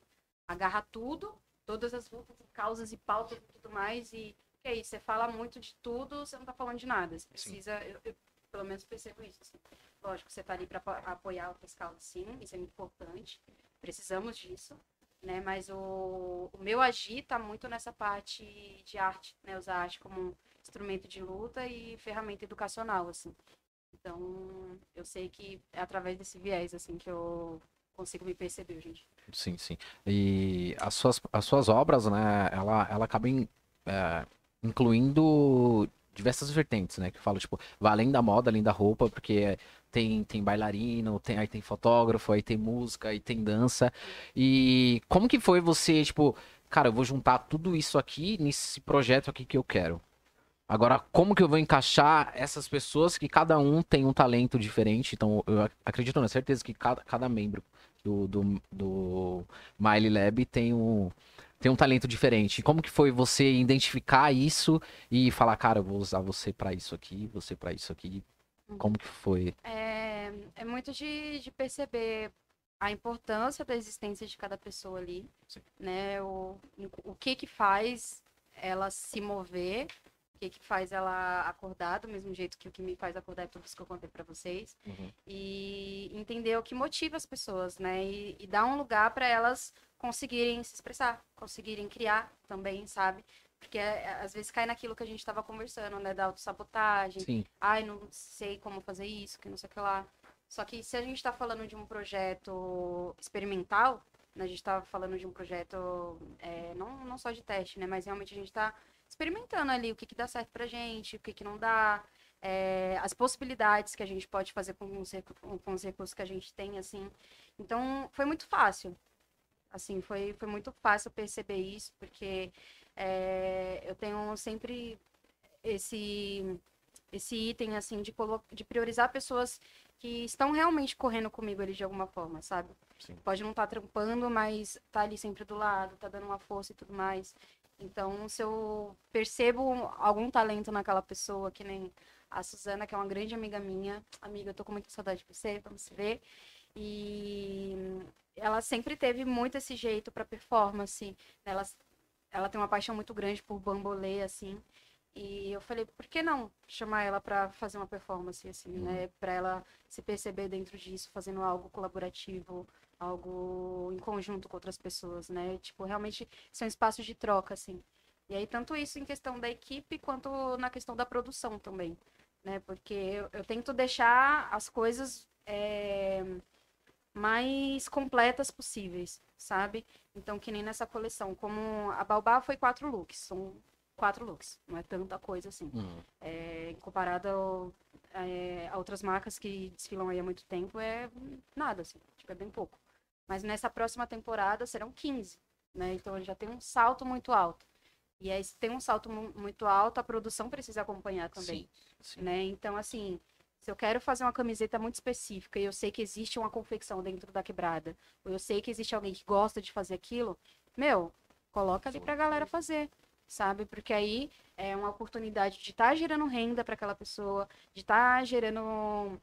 agarrar tudo, todas as lutas, causas e pautas e tudo mais, e que é isso, você fala muito de tudo, você não tá falando de nada, você precisa, eu, eu pelo menos percebo isso, assim. Lógico, você tá ali para apoiar outras causas, sim, isso é muito importante, precisamos disso, né, mas o, o meu agir tá muito nessa parte de arte, né, usar a arte como instrumento de luta e ferramenta educacional, assim. Então, eu sei que é através desse viés, assim, que eu consigo me perceber, gente. Sim, sim. E as suas, as suas obras, né, ela, ela acaba é, incluindo diversas vertentes, né? Que eu falo, tipo, vai além da moda, além da roupa, porque tem, tem bailarino, tem, aí tem fotógrafo, aí tem música, aí tem dança. E como que foi você, tipo, cara, eu vou juntar tudo isso aqui nesse projeto aqui que eu quero? Agora, como que eu vou encaixar essas pessoas que cada um tem um talento diferente? Então, eu acredito na certeza que cada, cada membro do, do, do Miley Lab tem um, tem um talento diferente. Como que foi você identificar isso e falar, cara, eu vou usar você para isso aqui, você para isso aqui? Como que foi? É, é muito de, de perceber a importância da existência de cada pessoa ali, Sim. né? O, o que que faz ela se mover o que, que faz ela acordar do mesmo jeito que o que me faz acordar é tudo isso que eu contei para vocês Uhum. e entender o que motiva as pessoas, né? E, e dar um lugar para elas conseguirem se expressar, conseguirem criar também, sabe? Porque é, às vezes cai naquilo que a gente estava conversando, né? Da autossabotagem. Sim, Ai, não sei como fazer isso, que não sei o que lá. Só que se a gente está falando de um projeto experimental, né? A gente está falando de um projeto é, não, não só de teste, né? Mas realmente a gente está experimentando ali o que, que dá certo pra gente, o que, que não dá, é, as possibilidades que a gente pode fazer com os, com os recursos que a gente tem, assim. Então, foi muito fácil. Assim, foi, foi muito fácil perceber isso, porque é, eu tenho sempre esse, esse item, assim, de, de priorizar pessoas que estão realmente correndo comigo ali de alguma forma, sabe? Sim. Pode não estar trampando, mas tá ali sempre do lado, tá dando uma força e tudo mais. Então, se eu percebo algum talento naquela pessoa, que nem a Suzana, que é uma grande amiga minha, amiga, eu tô com muita saudade de você, vamos se ver. E ela sempre teve muito esse jeito para performance. Ela, ela tem uma paixão muito grande por bambolê, assim. E eu falei, por que não chamar ela para fazer uma performance, assim, né? Para ela se perceber dentro disso, fazendo algo colaborativo, algo em conjunto com outras pessoas, né? Tipo, realmente são espaços de troca, assim. E aí, tanto isso em questão da equipe, quanto na questão da produção também, né? Porque eu, eu tento deixar as coisas é, mais completas possíveis, sabe? Então, que nem nessa coleção, como a Baobá foi quatro looks, são quatro looks, não é tanta coisa assim. Uhum. É, comparado ao- é, a outras marcas que desfilam aí há muito tempo, é nada, assim, tipo, é bem pouco. Mas nessa próxima temporada serão 15, né? Então já tem um salto muito alto. E aí, se tem um salto mu- muito alto, a produção precisa acompanhar também sim, sim. né? Então, assim, se eu quero fazer uma camiseta muito específica e eu sei que existe uma confecção dentro da quebrada, ou eu sei que existe alguém que gosta de fazer aquilo, meu, coloca ali pra galera fazer, sabe? Porque aí é uma oportunidade de estar gerando renda para aquela pessoa, de estar gerando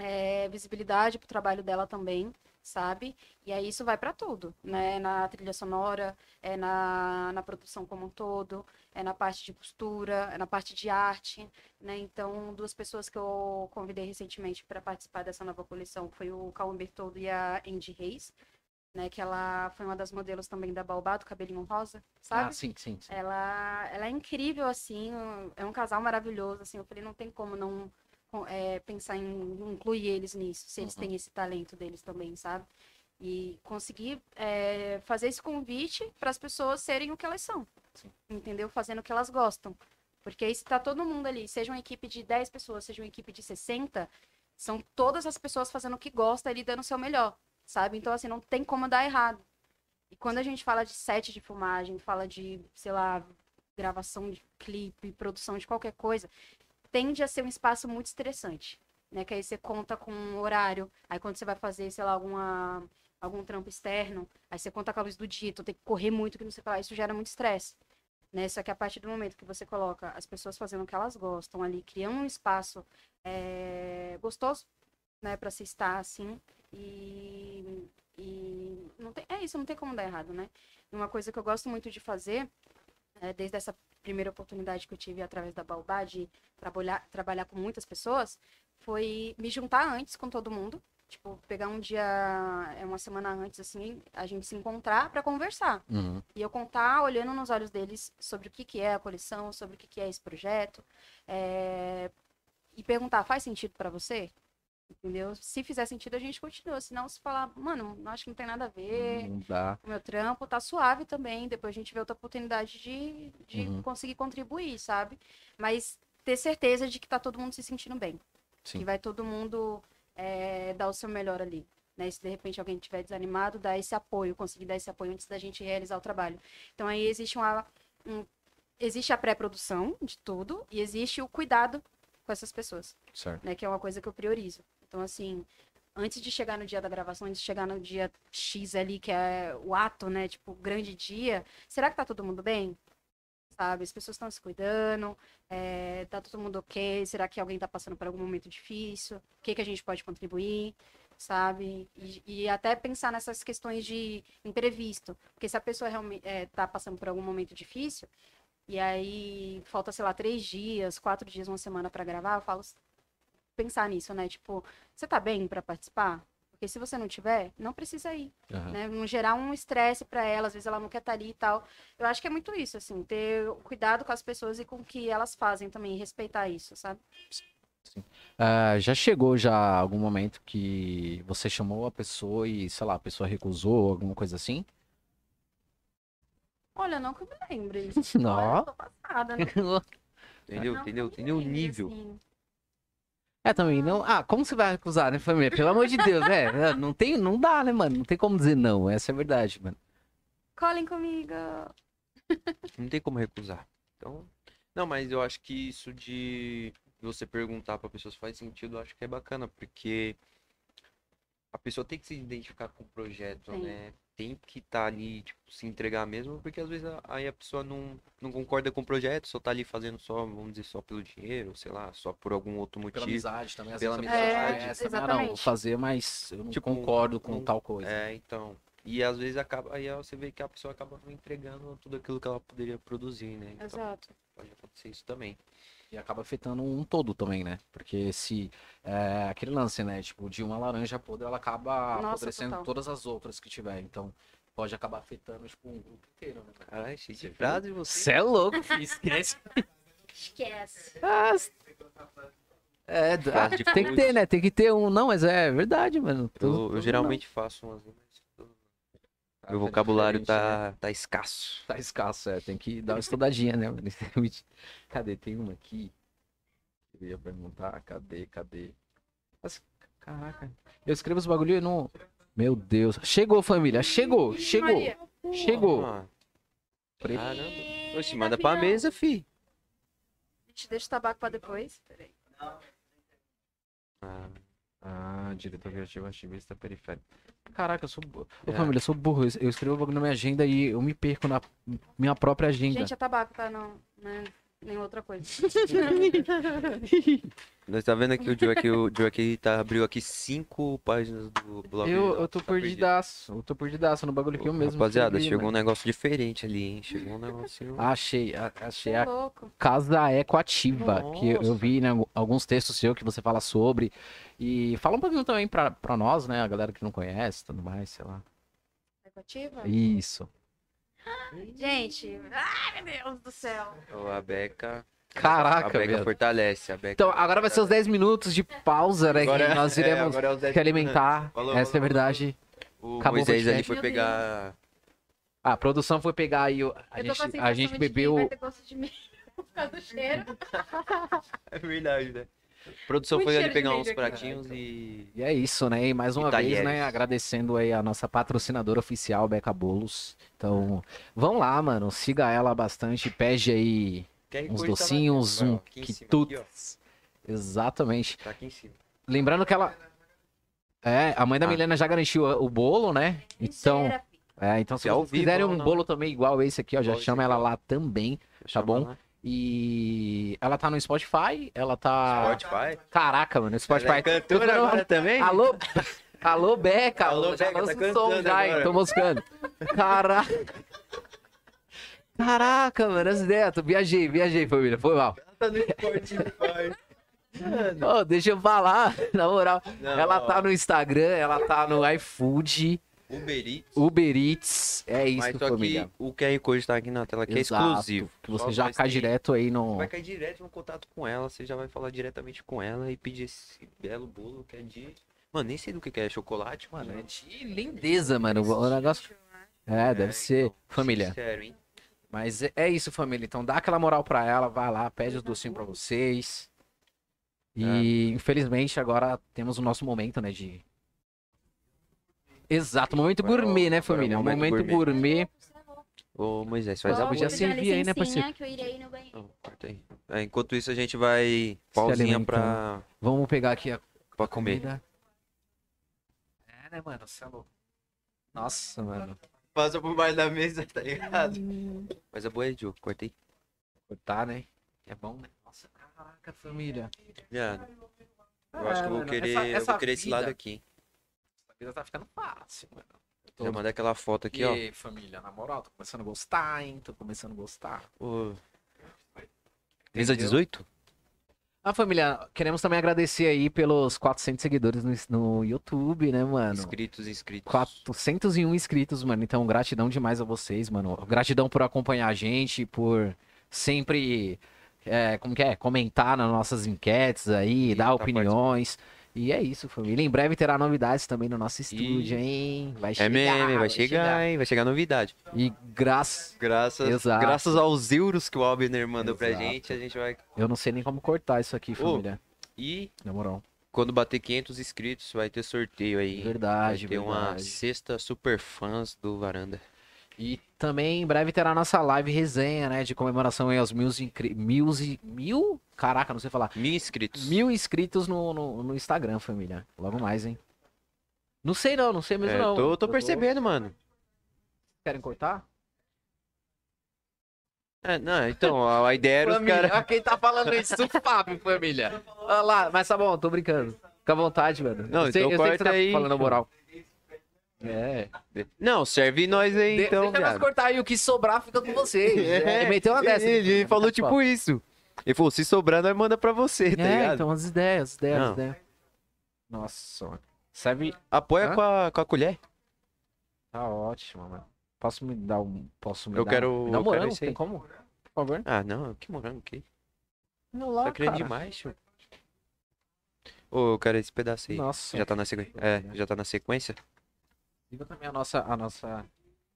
é, visibilidade pro trabalho dela também, sabe? E aí isso vai para tudo, né? Na trilha sonora, é na, na produção como um todo, é na parte de costura, é na parte de arte, né? Então, duas pessoas que eu convidei recentemente para participar dessa nova coleção foi o Cauã Bertoldo e a Andy Reis, né? Que ela foi uma das modelos também da Baobá, do cabelinho rosa, sabe? Ah, sim, sim, sim. Ela, ela é incrível, assim, é um casal maravilhoso, assim, eu falei, não tem como não é, pensar em incluir eles nisso, se eles Uhum. têm esse talento deles também, sabe? E conseguir é, fazer esse convite para as pessoas serem o que elas são, Sim. entendeu? Fazendo o que elas gostam. Porque aí se tá todo mundo ali, seja uma equipe de 10 pessoas, seja uma equipe de 60, são todas as pessoas fazendo o que gosta ali, dando o seu melhor, sabe? Então, assim, não tem como dar errado. E quando a gente fala de set de filmagem, fala de, sei lá, gravação de clipe, produção de qualquer coisa, tende a ser um espaço muito estressante, né? Que aí você conta com um horário, aí quando você vai fazer, sei lá, alguma algum trampo externo, aí você conta com a luz do dia, então tem que correr muito, que não sei lá, isso gera muito estresse. Né? Só que a partir do momento que você coloca as pessoas fazendo o que elas gostam ali, criando um espaço é, gostoso, né, para se estar assim, e, e não tem, é isso, não tem como dar errado, né? Uma coisa que eu gosto muito de fazer, é, desde essa primeira oportunidade que eu tive através da Baobá de trabalhar, trabalhar com muitas pessoas, foi me juntar antes com todo mundo, tipo, pegar um dia, é uma semana antes, assim, a gente se encontrar para conversar. Uhum. E eu contar, olhando nos olhos deles, sobre o que, que é a coleção, sobre o que, que é esse projeto. é, E perguntar, faz sentido para você? Entendeu? Se fizer sentido, a gente continua. Senão, se falar, mano, não acho que não tem nada a ver, Não dá. o meu trampo tá suave também. Depois a gente vê outra oportunidade de, de Uhum. conseguir contribuir, sabe? Mas ter certeza de que tá todo mundo se sentindo bem. Sim. Que vai todo mundo é, dar o seu melhor ali. Né? Se de repente alguém estiver desanimado, dar esse apoio, conseguir dar esse apoio antes da gente realizar o trabalho. Então aí existe uma. um- existe a pré-produção de tudo e existe o cuidado com essas pessoas Certo. né? Que é uma coisa que eu priorizo. Então, assim, antes de chegar no dia da gravação, antes de chegar no dia X ali, que é o ato, né? Tipo, grande dia, será que tá todo mundo bem? Sabe? As pessoas estão se cuidando, é, tá todo mundo ok? Será que alguém tá passando por algum momento difícil? O que, que a gente pode contribuir? Sabe? E, e até pensar nessas questões de imprevisto. Porque se a pessoa realmente é, tá passando por algum momento difícil, e aí falta, sei lá, três dias, quatro dias, uma semana pra gravar, eu falo, pensar nisso, né? Tipo, você tá bem pra participar? Porque se você não tiver, não precisa ir, Aham. né? Não gerar um estresse pra ela, às vezes ela não quer estar ali e tal. Eu acho que é muito isso, assim, ter cuidado com as pessoas e com o que elas fazem também, respeitar isso, sabe? Ah, já chegou já algum momento que você chamou a pessoa e, sei lá, a pessoa recusou, alguma coisa assim? Olha, não que eu me lembre. Não. Olha, eu tô passada, né? Entendeu? Não Entendeu? Entendeu o nível? assim. É, também não. Ah, como você vai recusar, né, família? Pelo amor de Deus, é. Não tem, não dá, né, mano? Não tem como dizer não. Essa é a verdade, mano. Colhem comigo. Não tem como recusar. Então, não, mas eu acho que isso de você perguntar pra pessoa se faz sentido, eu acho que é bacana, porque a pessoa tem que se identificar com o projeto, Sim. né? Tem que estar ali, tipo, se entregar mesmo, porque às vezes a- aí a pessoa não, não concorda com o projeto, só tá ali fazendo só, vamos dizer, só pelo dinheiro, sei lá, só por algum outro motivo. amizade também. Pela amizade. amizade. É, essa, ah, não, exatamente. vou fazer, mas eu não Tipo, concordo com não- tal coisa. É, então. E às vezes acaba, aí você vê que a pessoa acaba não entregando tudo aquilo que ela poderia produzir, né? Então Exato. pode acontecer isso também. E acaba afetando um todo também, né? Porque se é, aquele lance, né? Tipo, de uma laranja podre, ela acaba Nossa, apodrecendo total. todas as outras que tiver. Então, pode acabar afetando, tipo, um grupo inteiro, né? Caralho, cheio de frase você. Você é louco, filho. Esquece. Esquece. Ah, É, de tem que ter, né? Tem que ter um. Não, mas é verdade, mano. Eu, eu geralmente faço umas. Meu Tá vocabulário né? tá, tá escasso. Tá escasso, é. Tem que dar uma estudadinha, né? Cadê? Tem uma aqui. Eu ia perguntar. Cadê? Cadê? Mas, caraca. Eu escrevo os bagulho e não. Meu Deus. Chegou, família. Chegou. Chegou. Maria. Chegou. Ah, Preto. caramba. Oxe, manda pra mesa, fi. Gente, deixa o tabaco pra depois. Peraí. Ah, Ah, diretor criativo ativista periférico. Caraca, eu sou burro. Ô, É. família, eu sou burro. Eu eu escrevo o bagulho na minha agenda e eu me perco na minha própria agenda. Gente, é tabaco, tá? Não, né? Nem outra coisa. Nós tá vendo aqui o Joe aqui, o Joe aqui tá, abriu aqui cinco páginas do blog. eu, eu tô tá perdido. perdidaço. Eu tô perdidaço no bagulho que eu mesmo. Rapaziada, chegou um mano. negócio diferente ali, hein? Chegou um negocinho. Achei, a- achei a louco. Casa Ecoativa, que eu- Nossa. vi né, alguns textos seu que você fala sobre. E fala um pouquinho também pra, pra nós, né? A galera que não conhece, tudo mais, sei lá. Ativa? Isso. Gente, ai meu Deus do céu. Ó, a Beca. a Caraca, Beca velho. fortalece. A Beca Então, agora vai ser os 10 minutos de pausa, né? Agora que é- nós é, iremos agora é os se alimentar. Falou, Essa é a falou, verdade. O Acabou o Moisés ali podcast. foi Meu pegar. A produção foi pegar aí. o- A eu tô com gente, a a sensação gente de que bebeu. vai ter gosto de mim por causa do cheiro. É verdade, né? A produção Muito foi ali pegar uns pratinhos e. E é isso, né? E mais uma E vez, né? talheres. Agradecendo aí a nossa patrocinadora oficial, Beca Bolos. Então, vão lá, mano. Siga ela bastante. Pede aí uns tá lá docinhos, um quitutes. aqui. Exatamente. Tá aqui em cima. Lembrando que ela. É, a mãe da Ah. Milena já garantiu o bolo, né? Então, é, então se É ao vocês quiserem um bolo também igual esse aqui, ó, já chama ela lá também. Chama bom? lá. E ela tá no Spotify, ela tá. Spotify. Caraca, mano, Spotify. Ela é cantora agora também? Alô, alô, Beca. Alô, já Beca, tá som já, hein? Tô moscando. Caraca. Caraca, mano, as ideias. tô- Viajei, viajei, família. Foi mal. Tá no Spotify. Ô, deixa eu falar, na moral. Não, ela ó. tá no Instagram, ela tá no iFood, Uber Eats. Uber Eats. É isso, Mas só família. que o QR Code tá aqui na tela, que Exato, é exclusivo. Que você Só já cai tem. direto aí no. Vai cair direto no contato com ela, você já vai falar diretamente com ela e pedir esse belo bolo que é de. Mano, nem sei do que que é chocolate, Mano, é de lindeza, mano. O negócio. É, deve ser. então, Família. Sério, hein? Mas é- é isso, família. Então dá aquela moral pra ela, vai lá, pede os docinhos pra vocês. E infelizmente agora temos o nosso momento, né, de... Exato, momento Agora é gourmet, né, agora é família? momento momento gourmet. Ô, Moisés, faz Ó, a podia boa. servir aí, né, parceiro? que eu irei no banheiro. Corta aí. É, enquanto isso, a gente vai pausinha pra, Vamos pegar aqui a pra comer. comida. É, né, mano? Você é louco. Nossa, mano. Passa por baixo da mesa, tá ligado? Mas a boa é, Diogo, cortei. Cortar, né? É bom, né? Nossa, caraca, família. Já. Eu acho que eu vou mano, querer, essa- eu essa vou querer esse vida- lado aqui. A vida tá ficando fácil, mano. Tô- Já mandei aquela foto aqui, e ó. aí, família, na moral, tô começando a gostar, hein? Tô começando a gostar. Ô. Mesa Entendeu? 18? Ah, família, queremos também agradecer aí pelos 400 seguidores no, no YouTube, né, mano? Inscritos, inscritos. 401 inscritos, mano. Então, gratidão demais a vocês, mano. Gratidão por acompanhar a gente, por sempre, é, como que é? Comentar nas nossas enquetes aí, E dar tá opiniões. E é isso, família. Em breve terá novidades também no nosso estúdio, hein? Vai É chegar. meme, vai chegar, hein? Vai chegar novidade. E graças. Graças, Exato. graças aos euros que o Albner mandou pra Exato. gente, a gente vai. Eu não sei nem como cortar isso aqui, família. E Na moral. quando bater 500 inscritos, vai ter sorteio aí. Verdade, vai ter uma verdade. sexta super fãs do Varanda. E também em breve terá nossa live resenha, né? De comemoração aí aos mil, mil, e- mil? Caraca, não sei falar. Mil inscritos. Mil inscritos no, no, no Instagram, família. Logo mais, hein? Não sei não, não sei mesmo É, não. tô, tô percebendo, mano. Querem cortar? É, não, então, a, ideia era os família, caras. olha quem tá falando isso, o Fábio, família. Olha lá, mas tá bom, tô brincando. Fica à vontade, mano. Não, eu sei, então eu sei que você tá aí, falando moral. É. Não, serve nós aí, De- então. deixa nós cortar aí, o que sobrar fica com vocês. É, ele meteu uma dessa. Ele, ele falou tipo isso. Ele falou, se sobrar, nós manda pra você, tá É, ligado? então as ideias, as ideias, as ideias. Nossa. Serve. Apoia Hã? com a, com a colher. Tá ótimo, mano. Posso me dar um. Posso me Eu dar quero- Me dá eu um quero morango, aí. tem como? Por favor. Ah, não, que morango, que? Não lá, Tá querendo cara. demais, tio. Ô, eu quero esse pedaço aí. Nossa. Já tá na sequência? É, já tá na sequência? Também a nossa, a nossa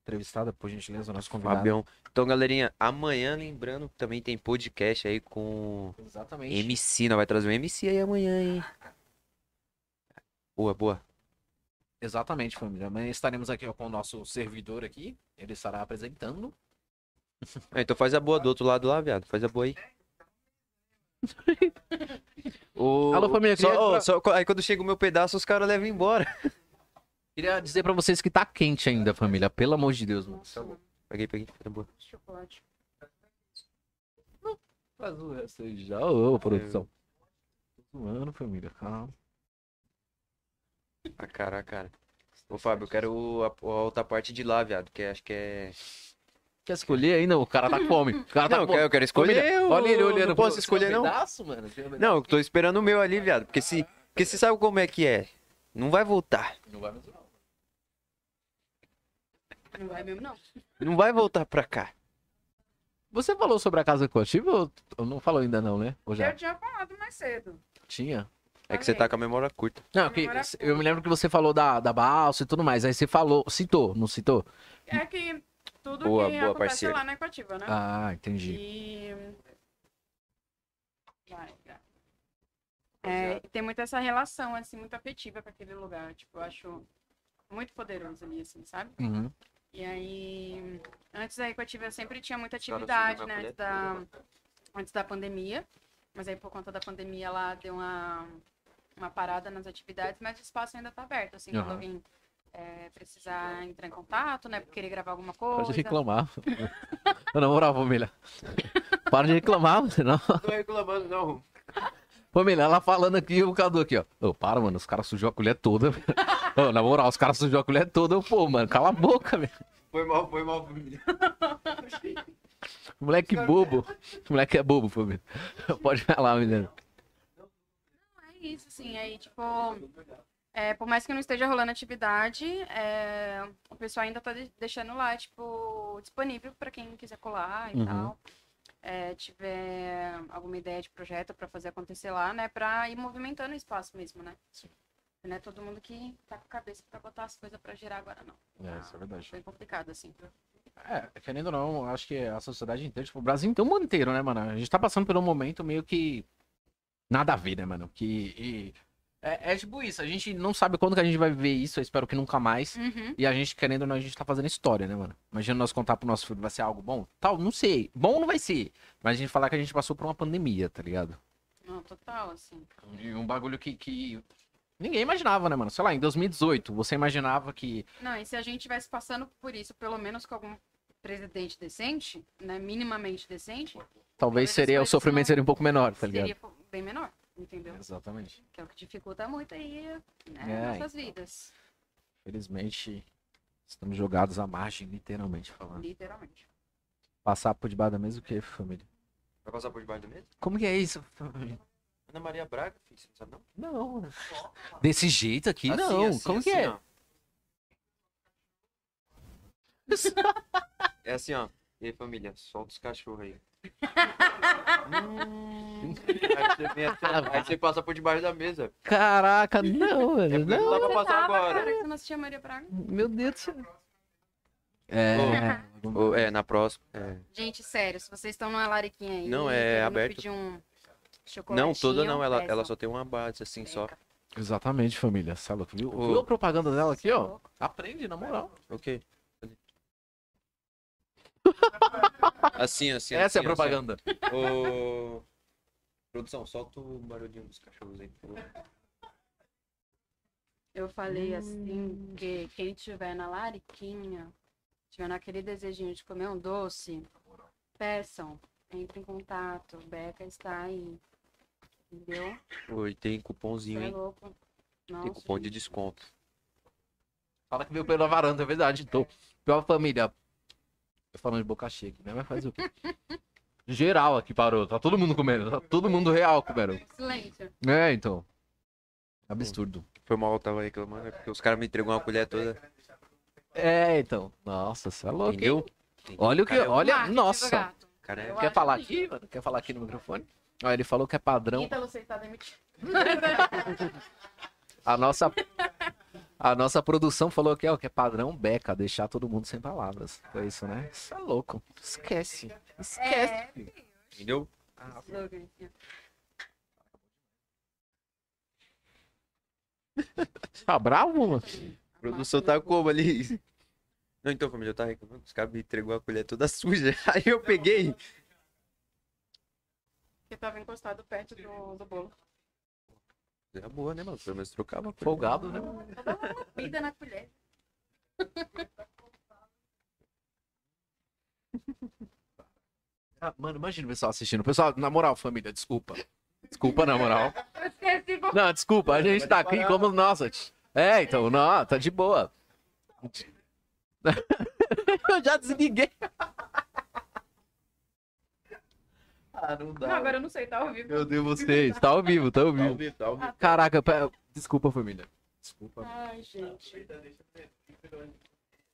entrevistada, por gentileza, o nosso convidado. Fabião. Então, galerinha, amanhã, lembrando, também tem podcast aí com Exatamente. MC. Nós vai trazer um MC aí amanhã, hein? Boa, boa. Exatamente, família. Amanhã estaremos aqui ó, com o nosso servidor aqui. Ele estará apresentando. Ah, então faz a boa do outro lado lá, viado. Faz a boa aí. O- Alô, família, Só, só- aí quando chega o meu pedaço, os caras levam embora. Queria dizer pra vocês que tá quente ainda, família. Pelo amor de Deus, mano. Peguei, peguei. Tá boa. Chocolate. Faz o resto aí já, ô, produção. Tô zoando, família. Calma. A cara, a cara. Ô, Fábio, eu quero a, a outra parte de lá, viado, que acho que é... Quer escolher ainda? O cara tá com fome. O cara tá Não, eu com quero, eu quero escolher. Olha ele olhando. Não posso escolher, não. pedaço, mano? Não, eu tô esperando o meu ali, viado. Porque se, porque se sabe como é que é. Não vai voltar. Não vai mesmo, não. Vai mesmo, não. Não vai voltar pra cá. Você falou sobre a casa coletiva ou ou não falou ainda não, né? Ou já? Eu tinha falado mais cedo. Tinha? É que você tá com a memória curta. Não, que, Memória eu me lembro que você falou da, da balsa e tudo mais. Aí você falou, citou, não citou? É que tudo Boa, que boa, acontece parceiro. lá na Equativa, né? Ah, entendi. E... Vai, vai. É, e tem muito essa relação, assim, muito afetiva com aquele lugar. Tipo, eu acho muito poderoso ali, assim, sabe? Uhum. E aí, antes da Equativa sempre tinha muita Senhora, atividade, né? Antes da, antes da pandemia. Mas aí, por conta da pandemia, ela deu uma, uma parada nas atividades, mas o espaço ainda tá aberto, assim, Aham. quando alguém é, precisar entrar em contato, né, querer gravar alguma Para de coisa. reclamar. Na moral, família. Para de reclamar, senão. Não tô reclamando, não. Família, ela falando aqui o Cadu aqui, ó. Ô, para, mano, os caras sujou a colher toda. Ô, na moral, os caras sujou a colher toda. Eu, Pô, mano, cala a boca, velho. Foi mal, foi mal, família. Moleque bobo. Moleque é bobo, família. Pode falar, menino. É isso, assim, aí, tipo, é, por mais que não esteja rolando atividade, é, o pessoal ainda tá de- deixando lá, tipo, disponível para quem quiser colar e Uhum. tal. É, tiver alguma ideia de projeto para fazer acontecer lá, né, pra ir movimentando o espaço mesmo, né? Não é todo mundo que tá com cabeça para botar as coisas para girar agora, não. É, isso é verdade. Bem complicado, assim. É, querendo ou não, acho que a sociedade inteira, tipo, o Brasil inteiro, né, mano? A gente tá passando por um momento meio que nada a ver, né, mano? Que e- é, é tipo isso, a gente não sabe quando que a gente vai viver isso, eu espero que nunca mais. Uhum. E a gente, querendo ou não, a gente tá fazendo história, né, mano? Imagina nós contar pro nosso filho, vai ser algo bom? Tal, não sei. Bom não vai ser. Mas a gente falar que a gente passou por uma pandemia, tá ligado? Não, total, assim. E um bagulho que, que ninguém imaginava, né, mano? Sei lá, em 2018, você imaginava que. Não, e se a gente tivesse passando por isso, pelo menos com algum presidente decente, né, minimamente decente, Talvez seria, o sofrimento não- seria um pouco menor, tá ligado? seria bem menor, entendeu? Exatamente. Que é o que dificulta muito aí, né, É, nossas vidas, Felizmente, estamos jogados à margem, literalmente falando. literalmente. Passar por debaixo da mesa o quê, família? Vai passar por debaixo do medo? Como que é isso, família? Ana Maria Braga, filho, você não sabe não? Não, mano. Desse jeito aqui, Assim, não. assim, Como que assim, é? ó. É assim, ó. E aí, família, solta os cachorros aí. Hum. aí, você passa por debaixo da mesa. Caraca, não, É mano. porque não Não. dá pra passar Tava, agora. cara, que você não assistia Maria Braga. Meu Deus do céu. É. Ô, é, na próxima. é. Gente, sério, se vocês estão numa lariquinha aí, Não, é aberto. pedir um Não, toda não, ela, ela só tem uma base assim só. Exatamente, família. Você é viu? Viu a propaganda dela aqui, é ó? Aprende, na moral. Ok. Assim, assim. Essa é a assim, propaganda. assim. Ô, Produção, solta o barulhinho dos cachorros aí, por favor. Eu falei Hum. assim que quem tiver na lariquinha, tiver naquele desejinho de comer um doce, peçam, entre em contato, Beca está aí. Entendeu? Oi, tem cupomzinho, Você é hein? louco. Tem Nossa, cupom de gente. desconto. Fala que veio pela varanda, é verdade. Então, pior família. Tô falando de boca cheia aqui, né? Mas faz o quê? Geral aqui parou. Tá todo mundo comendo. Tá todo mundo real comendo. Silêncio. É, então. Absurdo. Foi mal, eu tava reclamando, é porque os caras me entregou uma colher toda. É, então. Nossa, você é louco. Entendeu? Olha o que. Cara, é Olha. Marketing do Nossa. gato. É- Quer falar aqui, mano? Quer falar aqui no microfone? Ó, ele falou que é padrão. Ítalo, você está demitido. A nossa. A nossa produção falou que é o que é padrão Beca, deixar todo mundo sem palavras. Foi isso, né? Isso é louco. Esquece. Esquece. É, entendeu? assim. Tá bravo, mano? A produção tá como ali? Não, então, família, eu tava reclamando, os caras me entregou a colher toda suja. Aí eu peguei. Que tava encostado perto do, do bolo. Era boa, né, mano? Pelo menos trocava. Folgado, né? Vida na colher. Ah, mano, imagina o pessoal assistindo. Pessoal, na moral, família, desculpa. Desculpa, na moral. Eu esqueci como Não, desculpa, a gente tá aqui como. Nossa. É, então, não, tá de boa. Eu já desliguei. Ah, não dá. Não, agora eu não sei, tá ao vivo. Meu Deus, vocês. Tá ao vivo, tá ao Tá ao vivo. vivo, tá ao vivo. Caraca, desculpa, família. Desculpa. Ai, gente.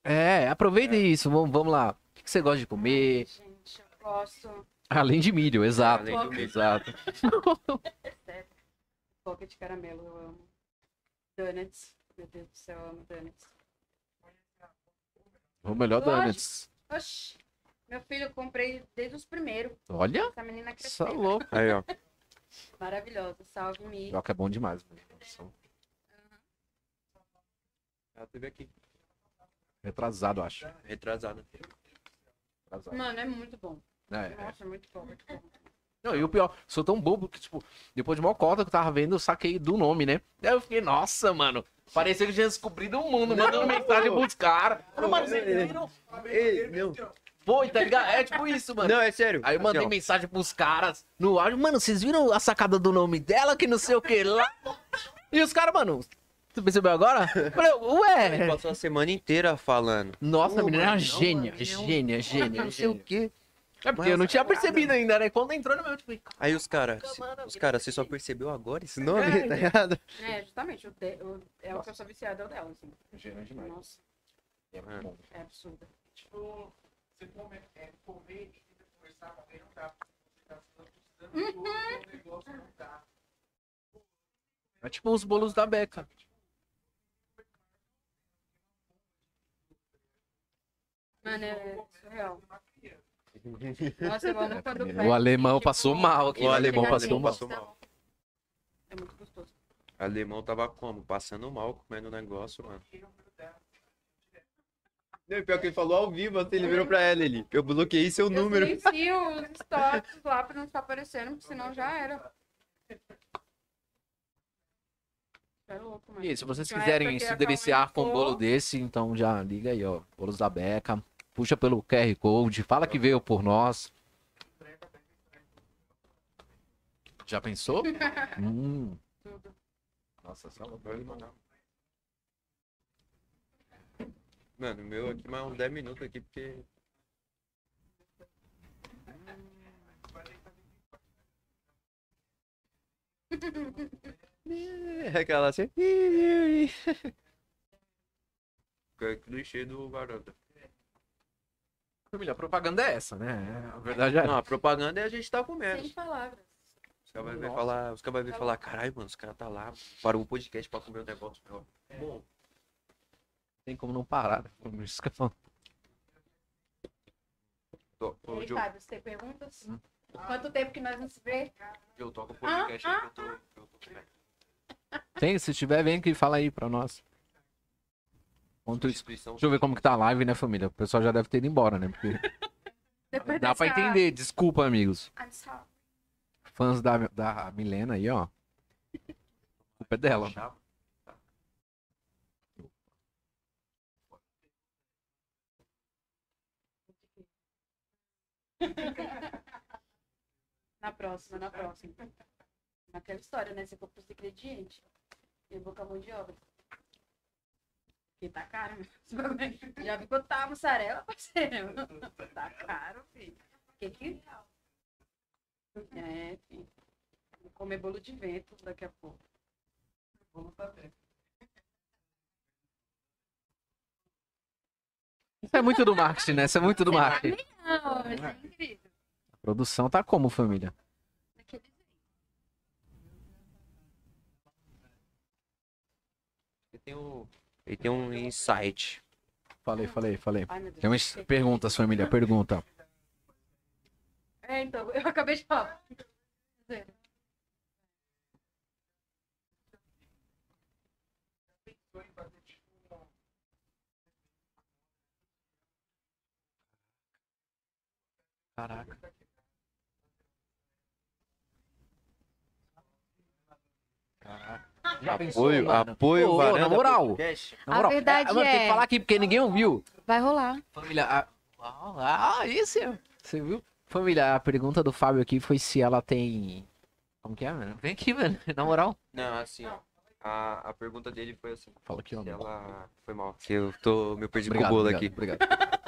É, aproveita isso, vamos, vamos lá. O que você gosta de comer? Gente, eu gosto. Além de milho, exato. Além do milho. Exato. Boca de caramelo, eu amo. Donuts. Meu Deus do céu, eu amo donuts. O melhor donuts. Oxi. Meu filho, eu comprei desde os primeiros. Olha, Essa menina isso é cresceu. louco. Aí, ó. Maravilhosa. Salve, Mi. Que é bom demais. mano. Ela teve aqui. Retrasado, acho. Retrasada. Retrasado. Mano, é muito bom. É, é. Nossa, muito bom, muito bom. Não, e o pior, sou tão bobo que, tipo, depois de uma cota que eu tava vendo, eu saquei do nome, né? Daí eu fiquei, nossa, mano. Parecia que eu tinha descobrido o mundo, mandando mensagem pros caras. Mano, vocês viram? Ei, não. Foi, tá ligado? É tipo isso, mano. Não, é sério. Aí eu mandei Assim, mensagem pros caras no áudio, mano, vocês viram a sacada do nome dela, que não sei o que lá? E os caras, mano, tu percebeu agora? Eu Falei, Ele ué. passou a semana inteira falando. Nossa, a menina é uma mano, gênia, não, não. gênia, gênia, Não sei o gênia. quê. É porque eu não tinha percebido ainda, né? Quando entrou no meu, tipo, Aí os caras, os caras, você só percebeu agora esse nome, tá ligado? É, justamente, de, o, é o que eu sou viciada é o dela, assim. gênia demais. Nossa, É é absurdo. Tipo, você come, é, comer e conversar com alguém não dá. Você tá precisando do outro negócio, não dá. É tipo os bolos da Beca. Mano, é surreal. Nossa, amo quando O alemão passou mal aqui. O alemão passou mal. passou mal. É muito gostoso. Alemão tava como? Passando mal, comendo o negócio, mano. Não, pior que ele falou ao vivo, assim, ele virou pra ela ali. Eu bloqueei seu Eu número. silencio os stories lá pra não estar aparecendo, porque senão já era. É louco. E se vocês quiserem se deliciar com um bolo desse, então já liga aí, ó. Bolos da Beca. Puxa pelo QR Code, fala que veio por nós. Já pensou? hum. Nossa, só Mano, o meu aqui mais uns 10 minutos aqui, porque. É aquela assim. É clichê do varanda. Família, a propaganda é essa, né? A verdade é. Não, a propaganda é a gente tá comendo. Sem palavras. Os caras vão ver falar, os caras vão ver falar, caralho, mano, os caras tá lá, parou o podcast pra comer o negócio. Bom, Tem como não parar. né? Como isso que eu falo. to- ô, aí, Diogo, Fábio, você tem perguntas? Quanto tempo que nós não se vê? eu toco o podcast aí que eu tô. que eu tô. Tem, se tiver, vem aqui, fala aí pra nós. Quanto isso. Deixa eu ver como que tá a live, né, família? O pessoal já deve ter ido embora, né? Porque dá pra entender. Desculpa, amigos. Sorry. Fãs da, da Milena aí, ó. A culpa é dela. Na próxima, na próxima. Naquela história, né? Você compra os ingredientes. Eu vou com a mão de obra. Porque tá caro, meu. Bagulho. Já vi quanto tá a mussarela, parceiro. Tá caro, filho. Que que... É, filho. Vou comer bolo de vento daqui a pouco. Vamos saber. Isso é muito do marketing, né? Isso é muito do marketing. Não, isso é incrível. A produção tá como, família? Ele tem um, ele tem um insight. Falei, falei, falei. Ai. Tem umas perguntas, família. Pergunta. É, então, eu acabei de falar em fazer tipo um Caraca. Caraca. Já pensou, Apoio, mano? apoio, Ô, ô, varanda, na moral. Na A moral, verdade mano, Tem que é- falar aqui porque ninguém ouviu. Vai rolar. Família. a- Ah, isso. Você viu? Família, a pergunta do Fábio aqui foi se ela tem. Como que é, mano? Vem aqui, mano. Na moral. Não, assim, ó. A, a pergunta dele foi assim. Fala aqui, ó. Ela. Foi mal. Que eu tô. Me perdi Obrigado, com o bolo obrigado, aqui. Obrigado.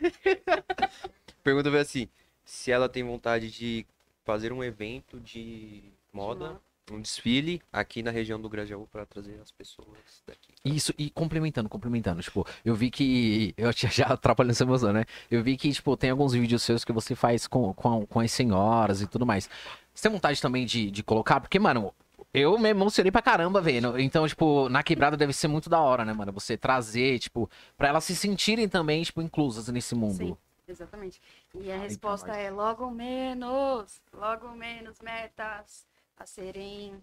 A pergunta foi assim: se ela tem vontade de fazer um evento de moda, um desfile aqui na região do Grajaú pra trazer as pessoas daqui. Isso, e complementando, complementando, tipo, eu vi que. Eu tinha já atrapalhando essa emoção, né? Eu vi que, tipo, tem alguns vídeos seus que você faz com, com, com as senhoras e tudo mais. Você tem vontade também de, de colocar? Porque, mano, eu me emocionei pra caramba vendo. Então, tipo, na quebrada deve ser muito da hora, né, mano? Você trazer, tipo, pra elas se sentirem também, tipo, inclusas nesse mundo. Sim, exatamente. E a aí resposta é logo menos, logo menos metas a serem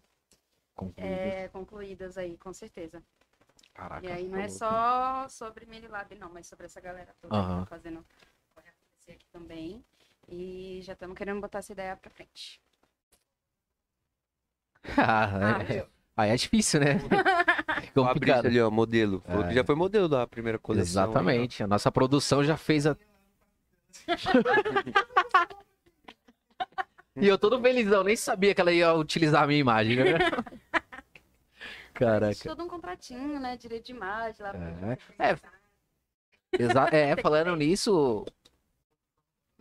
Concluído. é, concluídas aí, com certeza. Caraca. E aí não é só sobre Minilab, não, mas sobre essa galera toda Aham. que tá fazendo vai acontecer aqui também. E já estamos querendo botar essa ideia pra frente. Ah, é- Aí é difícil, né? É complicado. ali, ó, modelo. Que já foi modelo da primeira coleção. aí. Exatamente. A nossa produção já fez a. e eu todo felizão, nem sabia que ela ia utilizar a minha imagem, né? Caraca. Todo um contratinho, né? Direito de imagem lá. É, é, exa- é, falando nisso.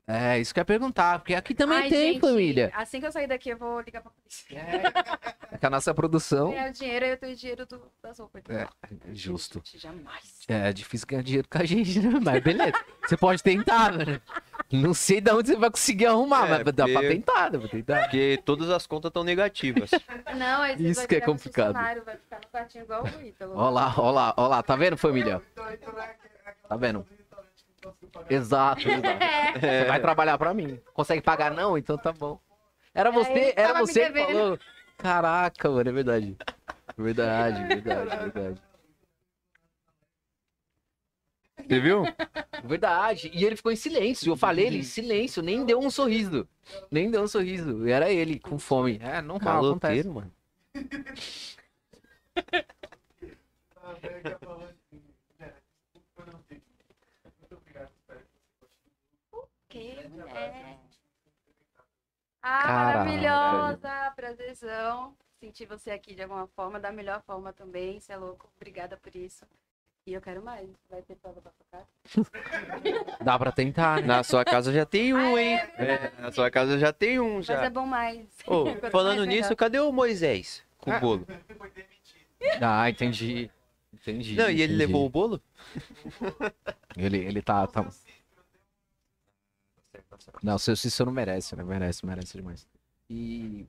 É, isso que eu ia perguntar, porque aqui também Ai, tem gente, família. Assim que eu sair daqui, eu vou ligar pra polícia. É, que a nossa produção. Ganhar o dinheiro, eu tenho o dinheiro do, das roupas. É, justo. Gente, Jamais. É difícil ganhar dinheiro com a gente, né? Mas beleza. Você pode tentar, né? Não sei de onde você vai conseguir arrumar, É, mas dá pra porque- tentar, dá pra tentar. Porque todas as contas estão negativas. Não, aí você Isso vai que é complicado. Vai ficar no quartinho igual o Ítalo. Ó lá, ó lá, ó lá. Tá vendo, família? É aquela Tá vendo? Que não. Exato, exato. É. Você vai trabalhar pra mim. Consegue pagar não? Então tá bom. Era você, era você que falou. Caraca, mano, é verdade. Verdade, verdade, verdade. Você viu? Verdade. E ele ficou em silêncio. Eu falei, ele em silêncio, nem deu um sorriso. Nem deu um sorriso. E era ele, com fome. É normal, acontece. Caloteiro, mano. A velha que falou assim, né, desculpa eu não ter. Muito obrigado, espero que você continue. Que mulher. Ah, maravilhosa, prazerzão. Sentir você aqui de alguma forma, da melhor forma também. Você é louco, obrigada por isso. E eu quero mais. Vai ter prova pra tocar? Dá pra tentar, né? Na sua casa já tem um, Ah, hein? é É, na sua casa já tem um Mas já. é bom mais. Quanto falando mais, nisso, melhor. cadê o Moisés com Ah. o bolo? Foi demitido. Ah, entendi. Entendi. Não, e ele entendi. levou o bolo? Ele, ele tá, tá. Não, o seu Cícero não merece, né? Merece, merece demais. E.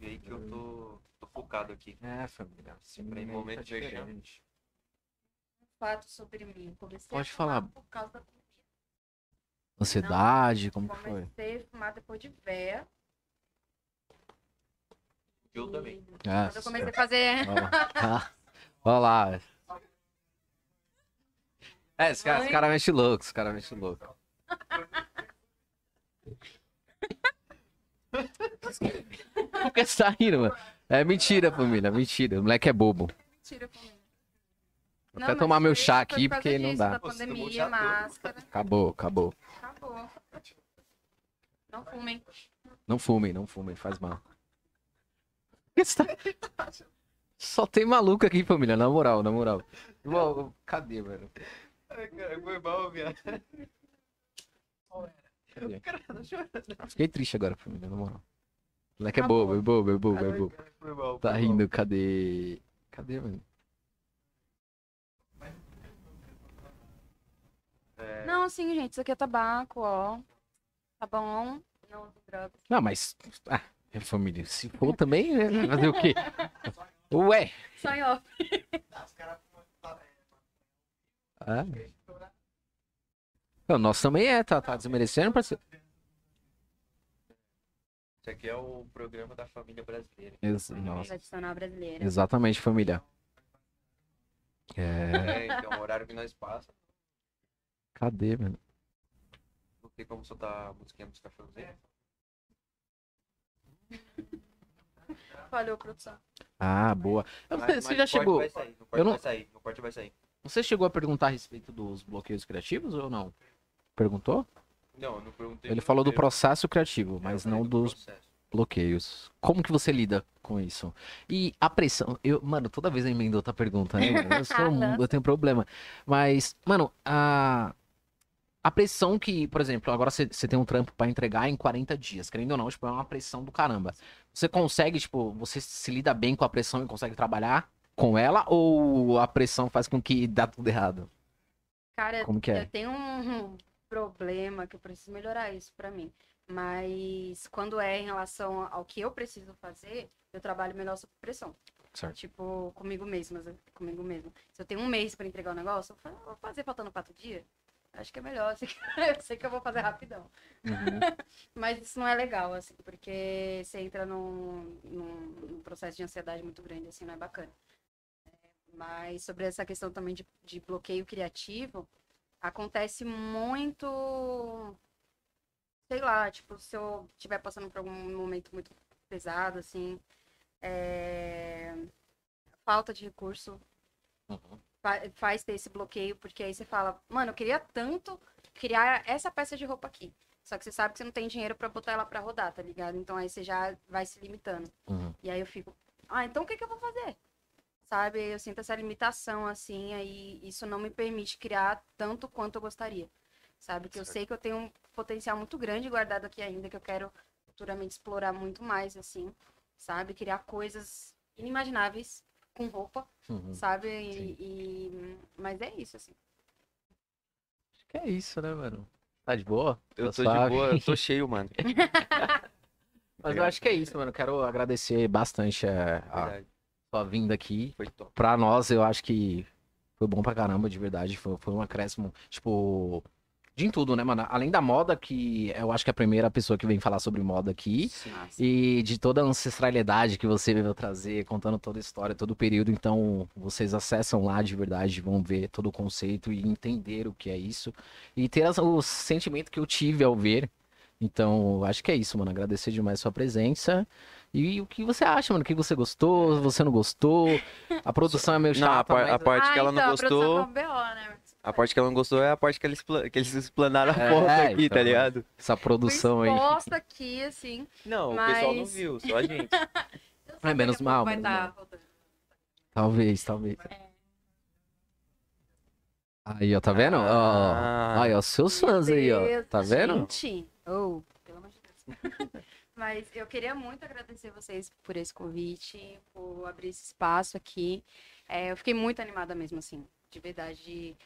E aí que eu tô, tô focado aqui. É, família. Sim, Pra em tá momento de diferente. fato sobre mim. Comecei Pode a fumar falar. por causa da pandemia. Ansiedade, como que foi? Comecei a fumar depois de véia. Eu também. Ah, Quando eu comecei a fazer. Olha lá. É, esse cara, esse cara mexe louco, esse cara mexe louco. Por que você tá rindo, mano? É mentira, família, mentira. O moleque é bobo. Mentira comigo. Vou até tomar meu chá aqui, porque não dá. Da pandemia, máscara. Acabou, acabou. Acabou. Não fumem. Não fumem, não fumem, faz mal. Por que você tá- Só tem maluco aqui, família, na moral, na moral. Cadê, velho? Ai, cara, foi mal, viado. Cadê? tá chorando. Fiquei triste agora, família, na moral. O moleque é bobo, é bobo, é bobo, é bobo. Foi mal. Tá rindo, cadê? Cadê, mano? É, Não, sim, gente. Isso aqui é tabaco, ó. Tá bom? Não uso drogas. Não, mas. Ah, é família. Se for também, né? vai Fazer o quê? Ué! Só em off. Ah. O nosso também é, tá, tá desmerecendo, parceiro. Esse aqui é o programa da família brasileira. Ex- Nossa. Tradicional brasileira. Exatamente, família. É. É, então, o horário que nós passamos. Cadê, mano? Não tem como soltar a musiquinha dos cachorros aí. Falhou, produção. Ah, boa. Mas- você mas já chegou. Vai sair, no corte Eu não- vai sair, no corte vai sair. Você chegou a perguntar a respeito dos bloqueios criativos ou não? Perguntou? Não, eu não perguntei. Ele falou do processo criativo, mas não do dos processo. bloqueios. Como que você lida com isso? E a pressão, eu, mano, toda vez eu emendo outra pergunta, né? Eu, sou, um- eu tenho problema. Mas, mano, a, a pressão que, por exemplo, agora você você tem um trampo pra entregar em 40 dias, querendo ou não, tipo, é uma pressão do caramba. Você consegue, tipo, você se lida bem com a pressão e consegue trabalhar com ela ou a pressão faz com que dá tudo errado? Cara, Como que é? eu tenho um problema que eu preciso melhorar isso pra mim. Mas quando é em relação ao que eu preciso fazer, eu trabalho melhor sob pressão. Certo. Tipo, comigo mesma, comigo mesma. Se eu tenho um mês pra entregar o negócio, eu eu vou fazer faltando quatro dias. Acho que é melhor. Eu sei que, eu sei que eu vou fazer rapidão. Uhum. Mas isso não é legal, assim, porque você entra num, num, num processo de ansiedade muito grande, assim, não é bacana. Mas sobre essa questão também de, de bloqueio criativo, acontece muito. Sei lá, tipo, se eu estiver passando por algum momento muito pesado, assim. é, Falta de recurso Uhum. fa- faz ter esse bloqueio, porque aí você fala, mano, eu queria tanto criar essa peça de roupa aqui. Só que você sabe que você não tem dinheiro pra botar ela pra rodar, tá ligado? Então aí você já vai se limitando. Uhum. E aí eu fico, ah, então o que, que eu vou fazer? Sabe? Eu sinto essa limitação, assim, aí isso não me permite criar tanto quanto eu gostaria. Sabe? Que eu sei que eu tenho um potencial muito grande guardado aqui ainda, que eu quero futuramente explorar muito mais, assim, sabe? Criar coisas inimagináveis com roupa, Uhum. sabe? E, e- Mas é isso, assim. Acho que é isso, né, mano? Tá de boa? Eu tô de boa, eu tô cheio, mano. Mas eu acho que é isso, mano. Quero agradecer bastante é, a Verdade. Sua vinda aqui. Foi top. Pra nós, eu acho que foi bom pra caramba, de verdade. Foi, foi um acréscimo, tipo, de em tudo, né, mano? Além da moda, que eu acho que é a primeira pessoa que vem falar sobre moda aqui. Sim. E de toda a ancestralidade que você veio trazer, contando toda a história, todo o período. Então, vocês acessam lá de verdade, vão ver todo o conceito e entender o que é isso. E ter o sentimento que eu tive ao ver. Então, acho que é isso, mano. Agradecer demais a sua presença. E o que você acha, mano? O que você gostou, você não gostou? A produção é meio Não, a, chata, par- a mas... parte ah, que ela então, não a gostou. foi um BO, né? A parte que ela não gostou é a parte que eles, expla- que eles explanaram a É, porta aqui, então, tá ligado? Essa produção aí. Exposta aqui, assim. Não, o pessoal não Mas- viu, só a gente. É, menos mal, Vai tá voltando. Talvez, talvez. Aí, ó, tá vendo? Ó, Ah. Aí, ó, seus fãs aí, ó. Tá vendo? Gente, oh, pelo amor de Deus. Mas eu queria muito agradecer vocês por esse convite, por abrir esse espaço aqui. É, eu fiquei muito animada mesmo, assim, de verdade. de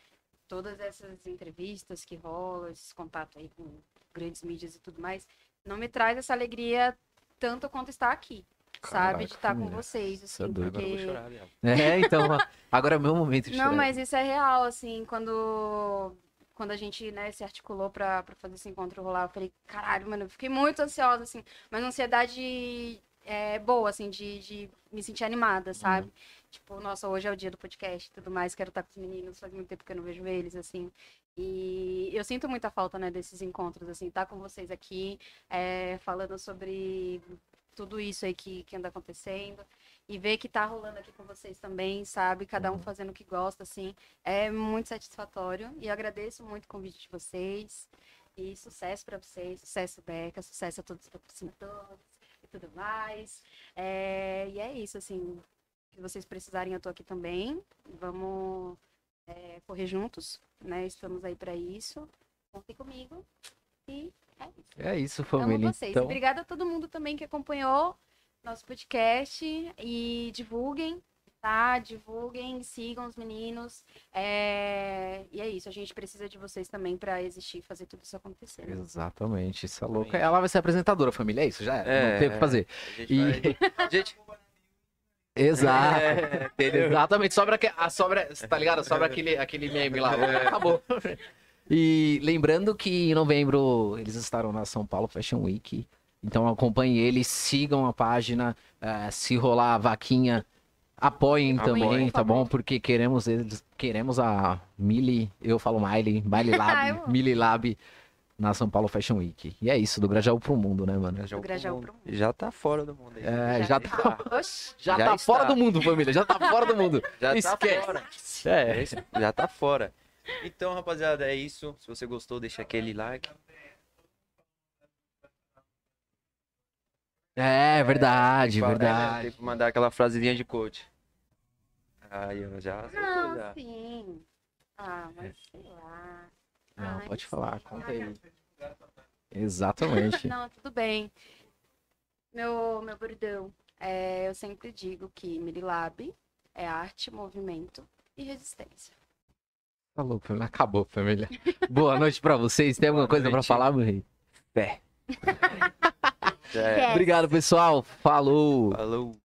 Todas essas entrevistas que rolam, esses contatos aí com grandes mídias e tudo mais, não me traz essa alegria tanto quanto estar aqui, sabe? De Caraca, estar com vocês, é assim, doido. Agora eu vou porque... chorar. É, então, agora é o meu momento de Não, chorar. mas isso é real, assim, quando, quando a gente, né, se articulou pra, pra fazer esse encontro rolar, eu falei, caralho, mano, eu fiquei muito ansiosa, assim, mas uma ansiedade é, boa, assim, de, de me sentir animada, sabe? Tipo, nossa, hoje é o dia do podcast e tudo mais, quero estar com os meninos, faz muito tempo que eu não vejo eles, assim. E eu sinto muita falta, né, desses encontros, assim, estar com vocês aqui, é, falando sobre tudo isso aí que, que anda acontecendo. E ver que tá rolando aqui com vocês também, sabe? Cada um fazendo o que gosta, assim. É muito satisfatório. E agradeço muito o convite de vocês. E sucesso para vocês, sucesso, Beca, sucesso a todos os patrocinadores e tudo mais. É, e é isso, assim. Se vocês precisarem, eu tô aqui também. Vamos é, correr juntos, né? Estamos aí para isso. Contem comigo. E é isso. É isso, Amo família. vocês. Então, Obrigada a todo mundo também que acompanhou nosso podcast. E divulguem, tá? Divulguem, sigam os meninos. É, E é isso, a gente precisa de vocês também pra existir e fazer tudo isso acontecer. né? exatamente, isso é louca. Ela vai ser apresentadora, família, é isso, já era. É, não tem o que fazer. A gente E- vai... a gente... Exato. É? Exatamente, sobra, que- a sobra, tá ligado? Sobra aquele, aquele meme lá, acabou. E lembrando que em novembro eles estarão na São Paulo Fashion Week, então acompanhem eles, sigam a página, eh, se rolar a vaquinha, apoiem também, tá bom? Porque queremos eles, queremos a Mili, eu falo Miley, Miley Lab, Eu- Mili Lab na São Paulo Fashion Week. E é isso, do Grajaú pro mundo, né, mano? Grajaú Do Grajaú pro mundo. pro mundo. Já tá fora do mundo aí. É, já tá, Oxi, já Já tá está. fora do mundo, família, já tá fora do mundo. Já tá Esquece. fora. É. Isso, já tá fora. Então, rapaziada, é isso. Se você gostou, deixa aquele like. É, verdade, Fala, né, verdade. Tem que mandar aquela frasezinha de coach. Aí, eu já soltou não, já. sim. Ah, mas sei lá. Não, Ai, pode sei falar, conta aí. Exatamente. Não, tudo bem. Meu, meu bordão, é, eu sempre digo que Mirilab é arte, movimento e resistência. Falou, família. Acabou, família. Boa noite pra vocês. Tem alguma Boa coisa pra noite. falar, meu rei? Já é. Obrigado, pessoal. Falou. Falou.